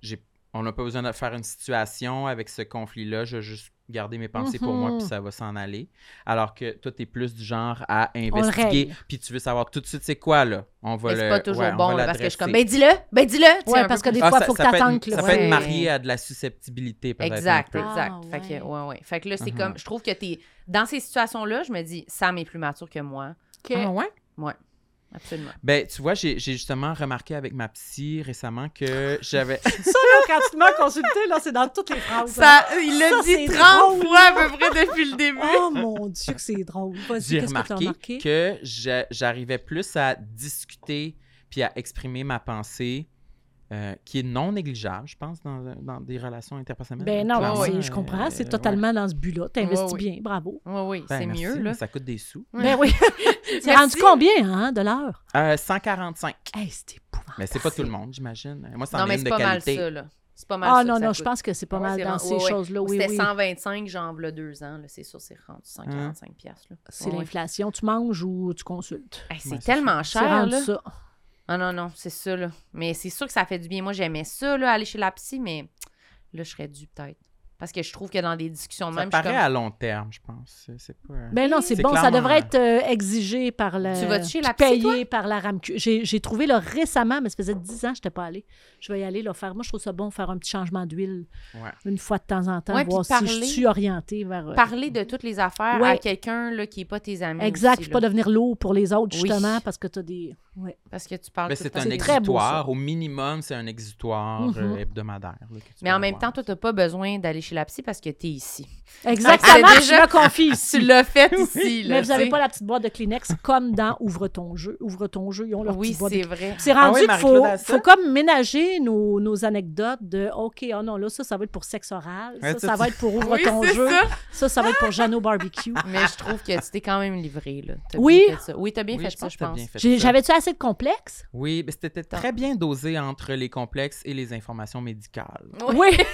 S1: j'ai, on n'a pas besoin de faire une situation avec ce conflit-là, je vais juste garder mes pensées pour moi, puis ça va s'en aller. Alors que toi, t'es plus du genre à investiguer, puis tu veux savoir tout de suite c'est quoi, là. On va le.
S2: c'est pas toujours
S1: ouais, on
S2: bon parce que je suis comme, ben dis-le, ben dis-le.
S4: Ouais,
S2: peu
S4: parce que des
S1: Ah,
S4: fois,
S1: ça,
S4: faut que
S1: ça peut
S4: t'attendes
S1: être-
S4: que le-
S1: Ça peut être marié à de la susceptibilité, peut-être.
S2: Exact,
S1: peu.
S2: exact.
S4: Ah,
S2: Fait que,
S4: ouais.
S2: ouais. Fait que là, c'est
S1: Mhm.
S2: comme, je trouve que t'es, dans ces situations-là, je me dis, Sam est plus mature que moi.
S4: Ok.
S1: Ah ouais?
S2: Ouais, absolument.
S1: Ben, tu vois, j'ai j'ai justement remarqué avec ma psy récemment que j'avais. [laughs]
S4: Ça, là, quand tu m'as consulté, là, c'est dans toutes les phrases. hein.
S2: Ça, il l'a dit
S4: c'est
S2: 30
S4: drôle,
S2: fois à peu près depuis le début.
S4: Oh mon Dieu, que c'est drôle. Vas-y,
S1: j'ai
S4: qu'est-ce que tu as
S1: remarqué,
S4: remarqué?
S1: que j'a- j'arrivais plus à discuter puis à exprimer ma pensée, euh, qui est non négligeable, je pense, dans, dans des relations interpersonnelles.
S4: Ben non,
S1: Clairement,
S4: c'est- je comprends.
S1: euh,
S4: C'est
S1: ouais.
S4: totalement dans ce but-là. T'investis
S2: Ouais,
S4: bien, bravo.
S2: Oui, oui,
S1: Ben,
S2: c'est mieux, là.
S1: Ça coûte des sous.
S4: Ben oui. [laughs] [laughs] c'est rendu combien, hein, de l'heure?
S1: Euh, 145.
S4: Hey, c'est épouvantable.
S1: Mais c'est pas tout le monde, j'imagine. Moi, c'en
S2: Non,
S1: est
S2: mais
S1: une
S2: c'est
S1: de
S2: pas mal ça, là. C'est pas mal
S4: Ah
S2: ça
S4: non,
S2: ça
S4: non, je pense que c'est pas
S2: Ouais,
S4: mal
S2: c'est
S4: dans
S2: rend-
S4: ces
S2: ouais,
S4: choses-là. Oui,
S2: C'était
S4: oui.
S2: 125, genre, le deux ans, là, c'est sûr, c'est rendu 145 piastres, là.
S4: C'est
S2: Ouais,
S4: l'inflation. Tu manges ou tu consultes?
S2: Hey, c'est
S1: c'est
S2: tellement
S4: C'est
S2: cher,
S4: rendu
S2: là.
S4: ça.
S2: Ah non, non, c'est ça, là. Mais c'est sûr que ça fait du bien. Moi, j'aimais ça, là, aller chez la psy, mais là, je serais dû peut-être. Parce que je trouve que dans des discussions de
S1: Ça
S2: même, je suis
S1: paraît
S2: comme,
S1: à long terme, je pense. C'est- C'est pas...
S4: Ben non, c'est
S1: C'est
S4: bon. Ça devrait être euh, exigé par le.
S2: Tu vas-tu chez la psy, toi?
S4: payé par la RAMQ. J'ai j'ai trouvé là récemment, mais ça faisait 10 ans que je n'étais pas allée. Je vais y aller là, faire. Moi, je trouve ça bon faire un petit changement d'huile
S1: Ouais.
S4: une fois de temps en temps,
S2: Ouais,
S4: voir
S2: puis
S4: si je
S2: parler-
S4: suis orientée vers. euh,
S2: parler de toutes les affaires
S4: Ouais.
S2: à quelqu'un là, qui n'est pas tes amis.
S4: Exact,
S2: aussi,
S4: pas devenir lourd pour les autres,
S2: Oui.
S4: justement, parce que tu as des. Ouais.
S2: Parce que tu parles le
S1: c'est un
S4: beau,
S1: exutoire. Au minimum, c'est un exutoire
S4: Mhm.
S1: euh, hebdomadaire. là, que tu
S2: Mais en même temps, toi, tu n'as pas besoin d'aller chez la psy parce que tu es ici.
S4: Exactement,
S2: Elle a déjà-
S4: je me confie ici. [laughs]
S2: Tu l'as fait ici. là,
S4: Mais vous n'avez pas la petite boîte de Kleenex comme dans Ouvre ton jeu. Ouvre ton jeu, ils ont leur
S2: Oui,
S4: petite boîte de
S2: c'est vrai.
S4: C'est
S1: Ah
S4: rendu
S1: oui,
S4: qu'il faut, comme ménager nos, nos anecdotes de OK, oh non, là, ça, ça va être pour sexe oral. Ça,
S1: Ouais,
S4: ça
S1: ça,
S4: va être pour ouvre
S2: Oui,
S4: ton jeu.
S2: ça.
S4: Ça, ça va être pour Jeannot Barbecue.
S2: Mais je trouve que tu t'es quand même livré. Là.
S4: Oui.
S2: Oui, tu as bien
S1: Oui,
S2: fait
S1: je
S2: ça,
S1: pense
S2: je pense.
S4: J'avais-tu assez de complexe?
S1: Oui, mais c'était très bien dosé entre les complexes et les informations médicales.
S2: Oui.
S4: Oui. [laughs]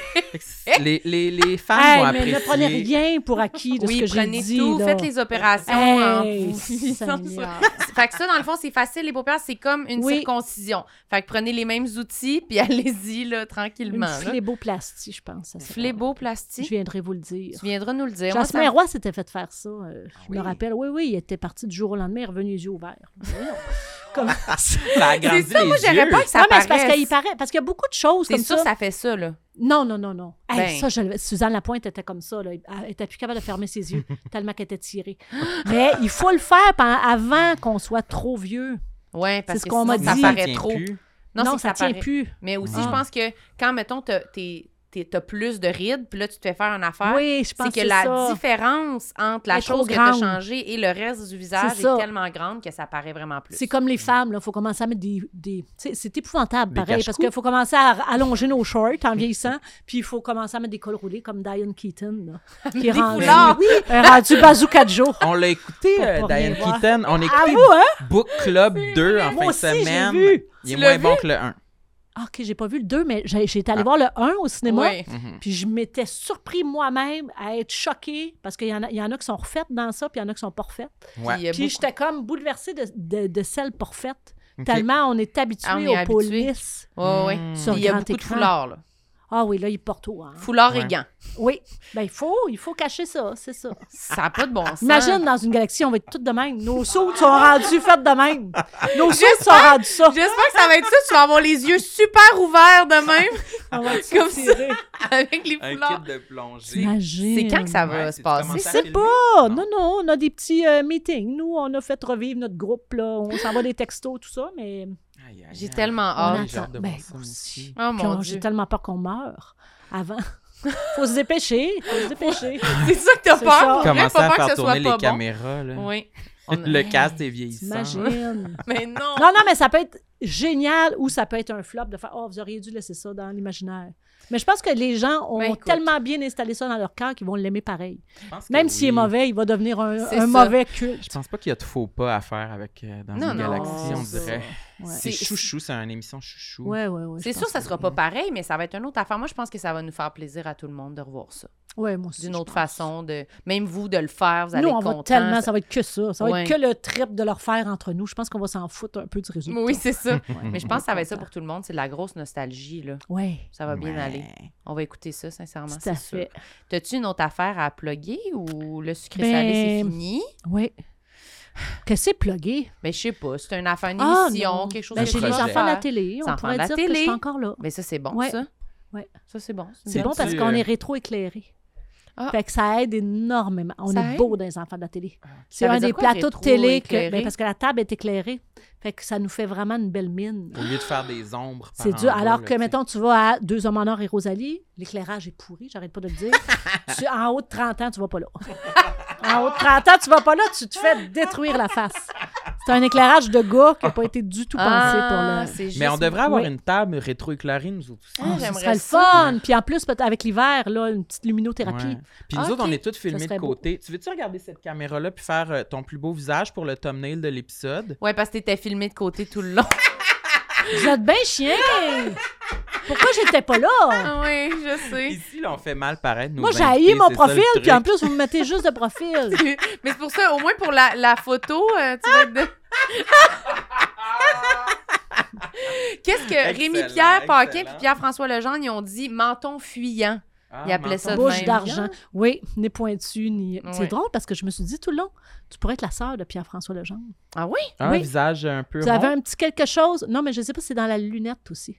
S1: Les, les, les femmes
S4: Hey,
S1: vont
S4: mais
S1: apprécier.
S4: ne prenez rien pour acquis de
S2: Oui,
S4: ce que j'ai
S2: prenez
S4: dit.
S2: tout,
S4: là.
S2: faites les opérations. en
S4: Hey, Seigneur. [laughs]
S2: ça. Fait que ça, dans le fond, c'est facile. Les paupières, c'est comme une
S4: Oui.
S2: circoncision. Fait que prenez les mêmes outils, puis [laughs] allez-y, là,
S4: Une
S2: tranquillement. là.
S4: fléboplastie, je pense. ça.
S2: Fléboplastie.
S4: Je viendrai vous le dire.
S2: Tu viendras nous le dire.
S4: Jasmin
S2: ça-
S4: Roy s'était fait faire ça. euh, je
S1: oui?
S4: me rappelle. Oui, oui, il était parti du jour au lendemain, il est revenu les yeux ouverts. Comme... [laughs]
S1: Ça
S2: C'est ça, moi, j'aurais pas que ça
S4: non, mais c'est parce qu'il paraît. Parce qu'il y a beaucoup de choses
S2: C'est
S4: comme
S2: sûr,
S4: ça.
S2: ça fait ça, là.
S4: Non, non, non, non. Hey,
S2: Ben.
S4: ça, je Suzanne Lapointe était comme ça. Là. Elle était plus capable de fermer ses yeux [laughs] tellement qu'elle était tirée. Mais il faut le faire avant qu'on soit trop vieux.
S2: Ouais, parce
S4: ce
S2: que sinon, ça
S4: dit.
S1: Ça
S2: paraît
S1: tient
S2: trop.
S1: plus.
S2: Non,
S4: Non,
S2: que
S4: ça, tient
S2: paraît.
S4: plus.
S2: Mais aussi,
S1: Ah.
S2: je pense que quand, mettons, t'es- t'as plus de rides, puis là, tu te fais faire une affaire,
S4: Oui, je pense
S2: c'est
S4: que
S2: que la
S4: ça.
S2: différence entre la
S4: Elle est trop
S2: chose que t'as
S4: grande.
S2: changée et le reste du visage
S4: C'est
S2: est,
S4: ça.
S2: tellement grande que ça paraît vraiment plus.
S4: C'est comme les femmes, il faut commencer à mettre des. des tu sais, c'est épouvantable,
S1: Des
S4: pareil, parce qu'il faut commencer à allonger nos shorts en vieillissant, [laughs] puis il faut commencer à mettre des cols roulés comme Diane Keaton, là, qui est
S2: Des
S4: rendu,
S2: foulards.
S4: oui, elle est rendu Bazooka Joe.
S1: On l'a écouté,
S4: Pour
S1: euh,
S4: pas rien
S1: Diane
S4: voir.
S1: Keaton. On a écouté
S4: vous, hein?
S1: Book Club 2 en
S4: Moi
S1: fin
S4: aussi,
S1: de
S4: j'ai
S1: semaine.
S4: vu.
S1: Il est
S2: Tu
S1: moins bon que le 1.
S4: Ah, OK, j'ai pas vu le 2, mais j'ai été allée
S1: Ah.
S4: voir le 1 au cinéma.
S2: Oui.
S4: Puis je m'étais surpris moi-même à être choquée parce qu'il y, en a- il y en a qui sont refaites dans ça, puis il y en a qui sont pas refaites.
S1: Ouais.
S2: Puis il y a
S4: Puis j'étais comme bouleversée de, de, de celles pas refaites. Tellement on est habitué
S2: Ah, on est
S4: aux
S2: habitué.
S4: polices.
S2: Ouais, ouais.
S1: Mm.
S4: Sur
S2: Puis il y a
S4: grand
S2: beaucoup de
S4: écran.
S2: foulards, là.
S4: Ah oui, là, il porte tout. Hein.
S2: Foulards et gants.
S4: Oui, ben il faut, il faut cacher ça, c'est ça.
S2: Ça n'a pas de bon sens.
S4: Imagine, dans une galaxie, on va être toutes de même. Nos sauts sont rendus faites de même. Nos sauts sont rendus ça.
S2: J'espère que ça va être ça. Tu vas avoir les yeux super ouverts de même [laughs]
S4: On va être
S2: Comme
S4: tirés.
S2: avec les
S1: Un
S2: foulards.
S1: kit de plongée.
S2: C'est quand que ça va
S1: Ouais,
S2: se passer? ça?
S4: C'est
S1: filmer?
S4: pas.
S1: Non.
S4: Non, non, on a des petits euh, meetings. Nous, on a fait revivre notre groupe. Là. On s'envoie des textos, tout ça, mais
S2: J'ai tellement hâte.
S1: de
S4: Ben,
S1: voir ça,
S4: aussi.
S2: Oh mon
S4: J'ai tellement peur qu'on meure avant. [laughs] faut se dépêcher. faut se dépêcher. [laughs]
S2: C'est ça que t'as peur?
S4: ça.
S2: Pour vrai,
S1: Commencer
S2: pas
S1: à faire
S2: que ce soit
S1: tourner les
S2: pas bon.
S1: caméras. Là.
S2: Oui. [laughs] On a-
S1: Le cast est vieillissant.
S4: T'imagines.
S2: Mais non.
S4: Non, non, mais ça peut être génial ou ça peut être un flop de faire Oh, vous auriez dû laisser ça dans l'imaginaire. Mais je pense que les gens ont
S2: Ben,
S4: tellement bien installé ça dans leur cœur qu'ils vont l'aimer pareil. Même s'il est mauvais, il va devenir un, mauvais culte.
S1: Je pense pas qu'il y a de faux pas à faire avec euh, dans
S2: Non,
S1: une
S2: non,
S1: galaxie, on
S4: ça. Ouais.
S1: C'est chouchou, c'est une émission chouchou.
S4: Ouais, ouais, ouais.
S2: C'est sûr,
S4: pense
S2: ça
S4: que-
S2: sera pas pareil, mais ça va être une autre affaire. Moi, je pense que ça va nous faire plaisir à tout le monde de revoir ça.
S4: Ouais, moi aussi.
S2: D'une autre
S4: pense.
S2: façon, de même vous de le faire, vous allez
S4: Nous,
S2: être
S4: on va
S2: content.
S4: tellement, ça va être que ça. Ça va être que le trip de leur faire entre nous. Je pense qu'on va s'en foutre un peu du résultat.
S2: Oui, c'est ça. Mais je pense
S4: va
S2: que ça va être ça pour tout le monde. C'est de la grosse nostalgie, là.
S4: Ouais,
S2: Ça va bien aller. On va écouter ça, sincèrement.
S4: tout à
S2: c'est sûr.
S4: fait.
S2: T'as-tu une autre affaire à plugger ou le sucré
S4: Ben,
S2: salé, c'est fini?
S4: Oui. Que c'est plugué.
S2: Ben, je sais pas. C'est une affaire, une
S4: Ah,
S2: émission, quelque chose
S4: Ben, j'ai
S1: projet.
S4: enfants de la télé. On
S2: enfants
S4: pourrait dire que je
S2: télé.
S4: suis encore là.
S2: Ben, ça, c'est bon,
S4: Ouais.
S2: ça.
S4: Ouais.
S2: Ça, c'est bon.
S4: C'est bon parce qu'on
S1: euh,
S4: est rétro-éclairé.
S2: Ah.
S4: Fait que ça aide énormément. On
S2: Ça
S4: est
S2: aide?
S4: beau dans les enfants de la télé. C'est
S2: Ça veut
S4: un des
S2: quoi,
S4: plateaux de télé que, ben, parce que la table est éclairée. Fait que ça nous fait vraiment une belle mine.
S1: Au lieu de faire des ombres.
S4: C'est dur. Alors que, mettons, tu vas à Deux hommes en or et Rosalie, l'éclairage est pourri, j'arrête pas de le dire. [laughs] Tu- en haut de 30 ans, tu vas pas là. [laughs] en haut de 30 ans, tu vas pas là, tu te fais détruire la face. C'est un éclairage de gars qui n'a pas été du tout pensé
S2: Ah,
S4: pour le.
S1: Mais on devrait avoir
S4: Oui.
S1: une table rétro-éclairée, nous autres aussi.
S2: Ah,
S4: Ah, ce serait le fun. Puis en plus, peut-être avec l'hiver, là, une petite luminothérapie.
S1: Ouais. Puis nous
S2: Ah,
S1: autres, on est tous filmés de
S4: beau.
S1: côté. Tu veux-tu regarder cette caméra-là puis faire euh, ton plus beau visage pour le thumbnail de l'épisode?
S2: Ouais, parce que t'étais filmé de côté tout le long.
S4: Vous êtes bien chien! Pourquoi j'étais pas là? [laughs]
S2: Oui, je sais.
S1: Ici, là, on fait mal paraître. nos
S4: Moi, j'ai
S1: invités,
S4: haï mon
S1: c'est ça, le
S4: profil, puis en plus, vous me mettez juste de profil. [laughs]
S2: Mais c'est pour ça, au moins pour la, la photo, euh, tu vas être de... [laughs] Qu'est-ce que
S1: Excellent,
S2: Rémi-Pierre Paquin
S1: excellent.
S2: et Pierre-François Legendre, ils ont dit menton fuyant.
S1: Ah,
S2: Il appelait ça de
S4: Bouche
S2: même.
S4: d'argent. Oui, ni pointu, ni. C'est drôle parce que je me suis dit tout le long, tu pourrais être la sœur de Pierre-François Legendre.
S2: Ah oui?
S1: Un
S4: Oui.
S1: visage un peu
S4: Tu avais
S1: rond.
S4: un petit quelque chose? Non, mais je sais pas si c'est dans la lunette aussi.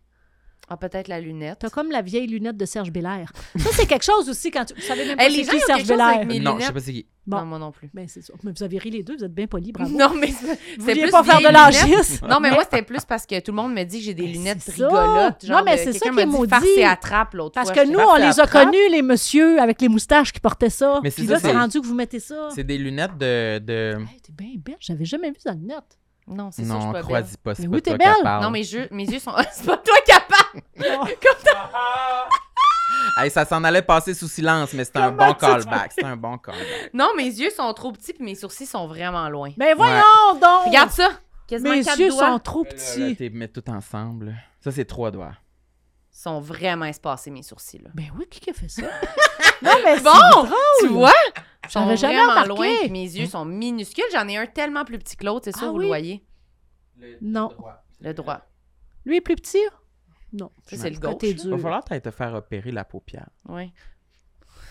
S2: Ah, peut-être la lunette.
S4: T'as comme la vieille lunette de Serge Bélair. Ça, c'est quelque chose aussi quand tu. Vous savez même pas
S2: Hey,
S4: c'est qui Serge Bélair.
S1: Non, je sais pas c'est qui.
S4: Bon.
S2: Non, moi non plus.
S4: Ben, c'est. Mais vous avez ri les deux, vous êtes bien polis, bravo.
S2: Non, mais c'est plus
S4: pas faire de l'angis.
S2: Non, mais moi, c'était plus parce que tout le monde me dit que j'ai des
S4: Ben,
S2: lunettes rigolotes. Genre
S4: Non, mais c'est ça qui est
S2: m'a dit
S4: maudit.
S2: farce et attrape l'autre
S4: Parce
S2: fois.
S4: que nous, on les a connus, les messieurs avec les moustaches qui portaient ça.
S1: Mais c'est
S4: Puis
S1: ça,
S4: là, c'est rendu que vous mettez ça.
S1: C'est des lunettes de.
S4: t'es bien belle. J'avais jamais vu ça lunette.
S2: Non, c'est ça, je
S1: Non,
S2: suis pas belle.
S1: pas, c'est
S4: Mais
S1: pas
S4: oui,
S1: toi
S4: t'es
S1: qui
S4: belle.
S1: parle.
S2: Non, mes yeux, mes yeux sont. c'est pas toi capable!
S1: Hey, ça s'en allait passer sous silence, mais c'était un
S4: Comment
S1: bon
S4: tu
S1: callback. C'était un bon callback.
S2: Non, mes yeux sont trop petits puis mes sourcils sont vraiment loin.
S4: Mais voyons donc!
S2: Regarde ça! Quasiment
S4: Mes
S2: quatre
S4: yeux
S2: doigts.
S4: sont trop
S1: Là, là,
S4: petits.
S1: t'es mis tout ensemble. Ça, c'est trois doigts.
S2: Sont vraiment espacés, mes sourcils. Là.
S4: Ben oui, qui a fait ça? [laughs] non, mais c'est
S2: Bon,
S4: drôle.
S2: Tu vois? Sont
S4: J'avais jamais
S2: vraiment
S4: remarqué.
S2: loin, puis mes yeux sont minuscules. J'en ai un tellement plus petit que l'autre, c'est sûr,
S4: Ah
S2: vous
S4: oui?
S2: le voyez?
S4: Non.
S2: Le droit.
S4: Lui est plus petit? Non.
S2: Ça, c'est le
S4: Côté
S2: gauche.
S1: Il va falloir peut-être te faire opérer la paupière.
S2: Oui.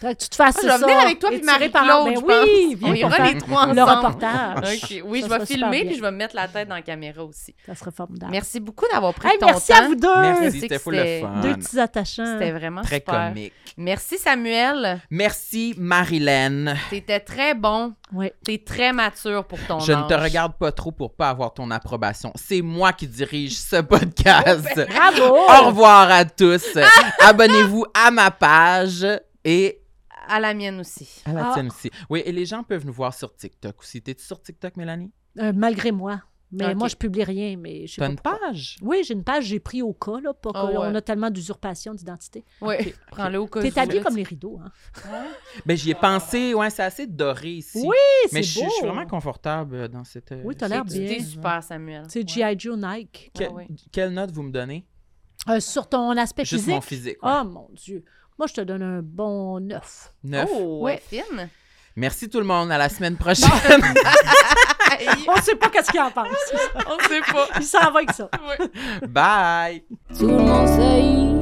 S4: Que tu te fasses
S2: Ah, je vais
S4: ça.
S2: venir avec toi puis
S4: étiré par- Ben
S2: je
S4: oui,
S2: pense.
S4: viens
S2: On ira les trois
S4: Le
S2: ensemble.
S4: reportage. [laughs]
S2: OK. Oui,
S4: Ça
S2: je vais filmer puis je vais me mettre la tête dans la caméra aussi.
S4: Ça serait formidable.
S2: Merci beaucoup d'avoir pris
S4: Hey,
S2: ton
S4: merci
S2: temps.
S4: à vous deux.
S1: Merci, c'était full le fun.
S4: Deux petits attachants.
S2: C'était vraiment
S1: Très
S2: super.
S1: comique.
S2: Merci Samuel.
S1: Merci, Marilyn.
S2: T'étais très bon.
S4: Oui.
S2: T'es très mature pour ton
S1: Je ne te regarde pas trop pour pas avoir ton approbation. C'est moi qui dirige ce [laughs] podcast.
S4: Bravo!
S1: Au revoir à tous. [laughs] Abonnez-vous à ma page et
S2: À la mienne aussi.
S1: à la
S4: Ah.
S1: tienne aussi. Oui, et les gens peuvent nous voir sur TikTok aussi. T'es-tu sur TikTok, Mélanie?
S4: Euh, malgré moi. Mais moi, je publie rien, mais je sais
S1: T'as
S4: pas
S1: une
S4: pourquoi.
S1: page?
S4: Oui, j'ai une page, j'ai pris au cas, là, pour
S2: Ah
S4: qu'on
S2: ouais.
S4: a tellement d'usurpation d'identité.
S2: Oui. [laughs] Prends-le au cas
S4: T'es
S2: où,
S4: habillé comme les rideaux, hein?
S1: Ben, j'y ai pensé. Ouais, c'est assez doré ici.
S4: Oui,
S1: Mais
S4: c'est
S1: je suis-
S4: beau.
S1: je suis vraiment confortable euh, dans cette. euh,
S4: Oui, t'as l'air
S2: Tu
S4: bien.
S2: t'es super, Samuel.
S4: C'est
S2: Ouais.
S4: G.I. Joe Nike.
S1: Que-
S2: Ah oui.
S1: Quelle note vous me donnez?
S4: Euh, sur ton aspect
S1: Juste
S4: physique.
S1: mon physique? ouais.
S4: Oh mon Dieu. Moi, je te donne un bon 9.
S1: Neuf.
S2: Oh, Ouais. fine.
S1: Merci tout le monde. À la semaine [laughs] prochaine. [laughs]
S4: On ne sait pas qu'est-ce qu'il en pense.
S2: On sait pas.
S4: Il s'en va avec ça.
S1: Bye.
S3: Tout le monde sait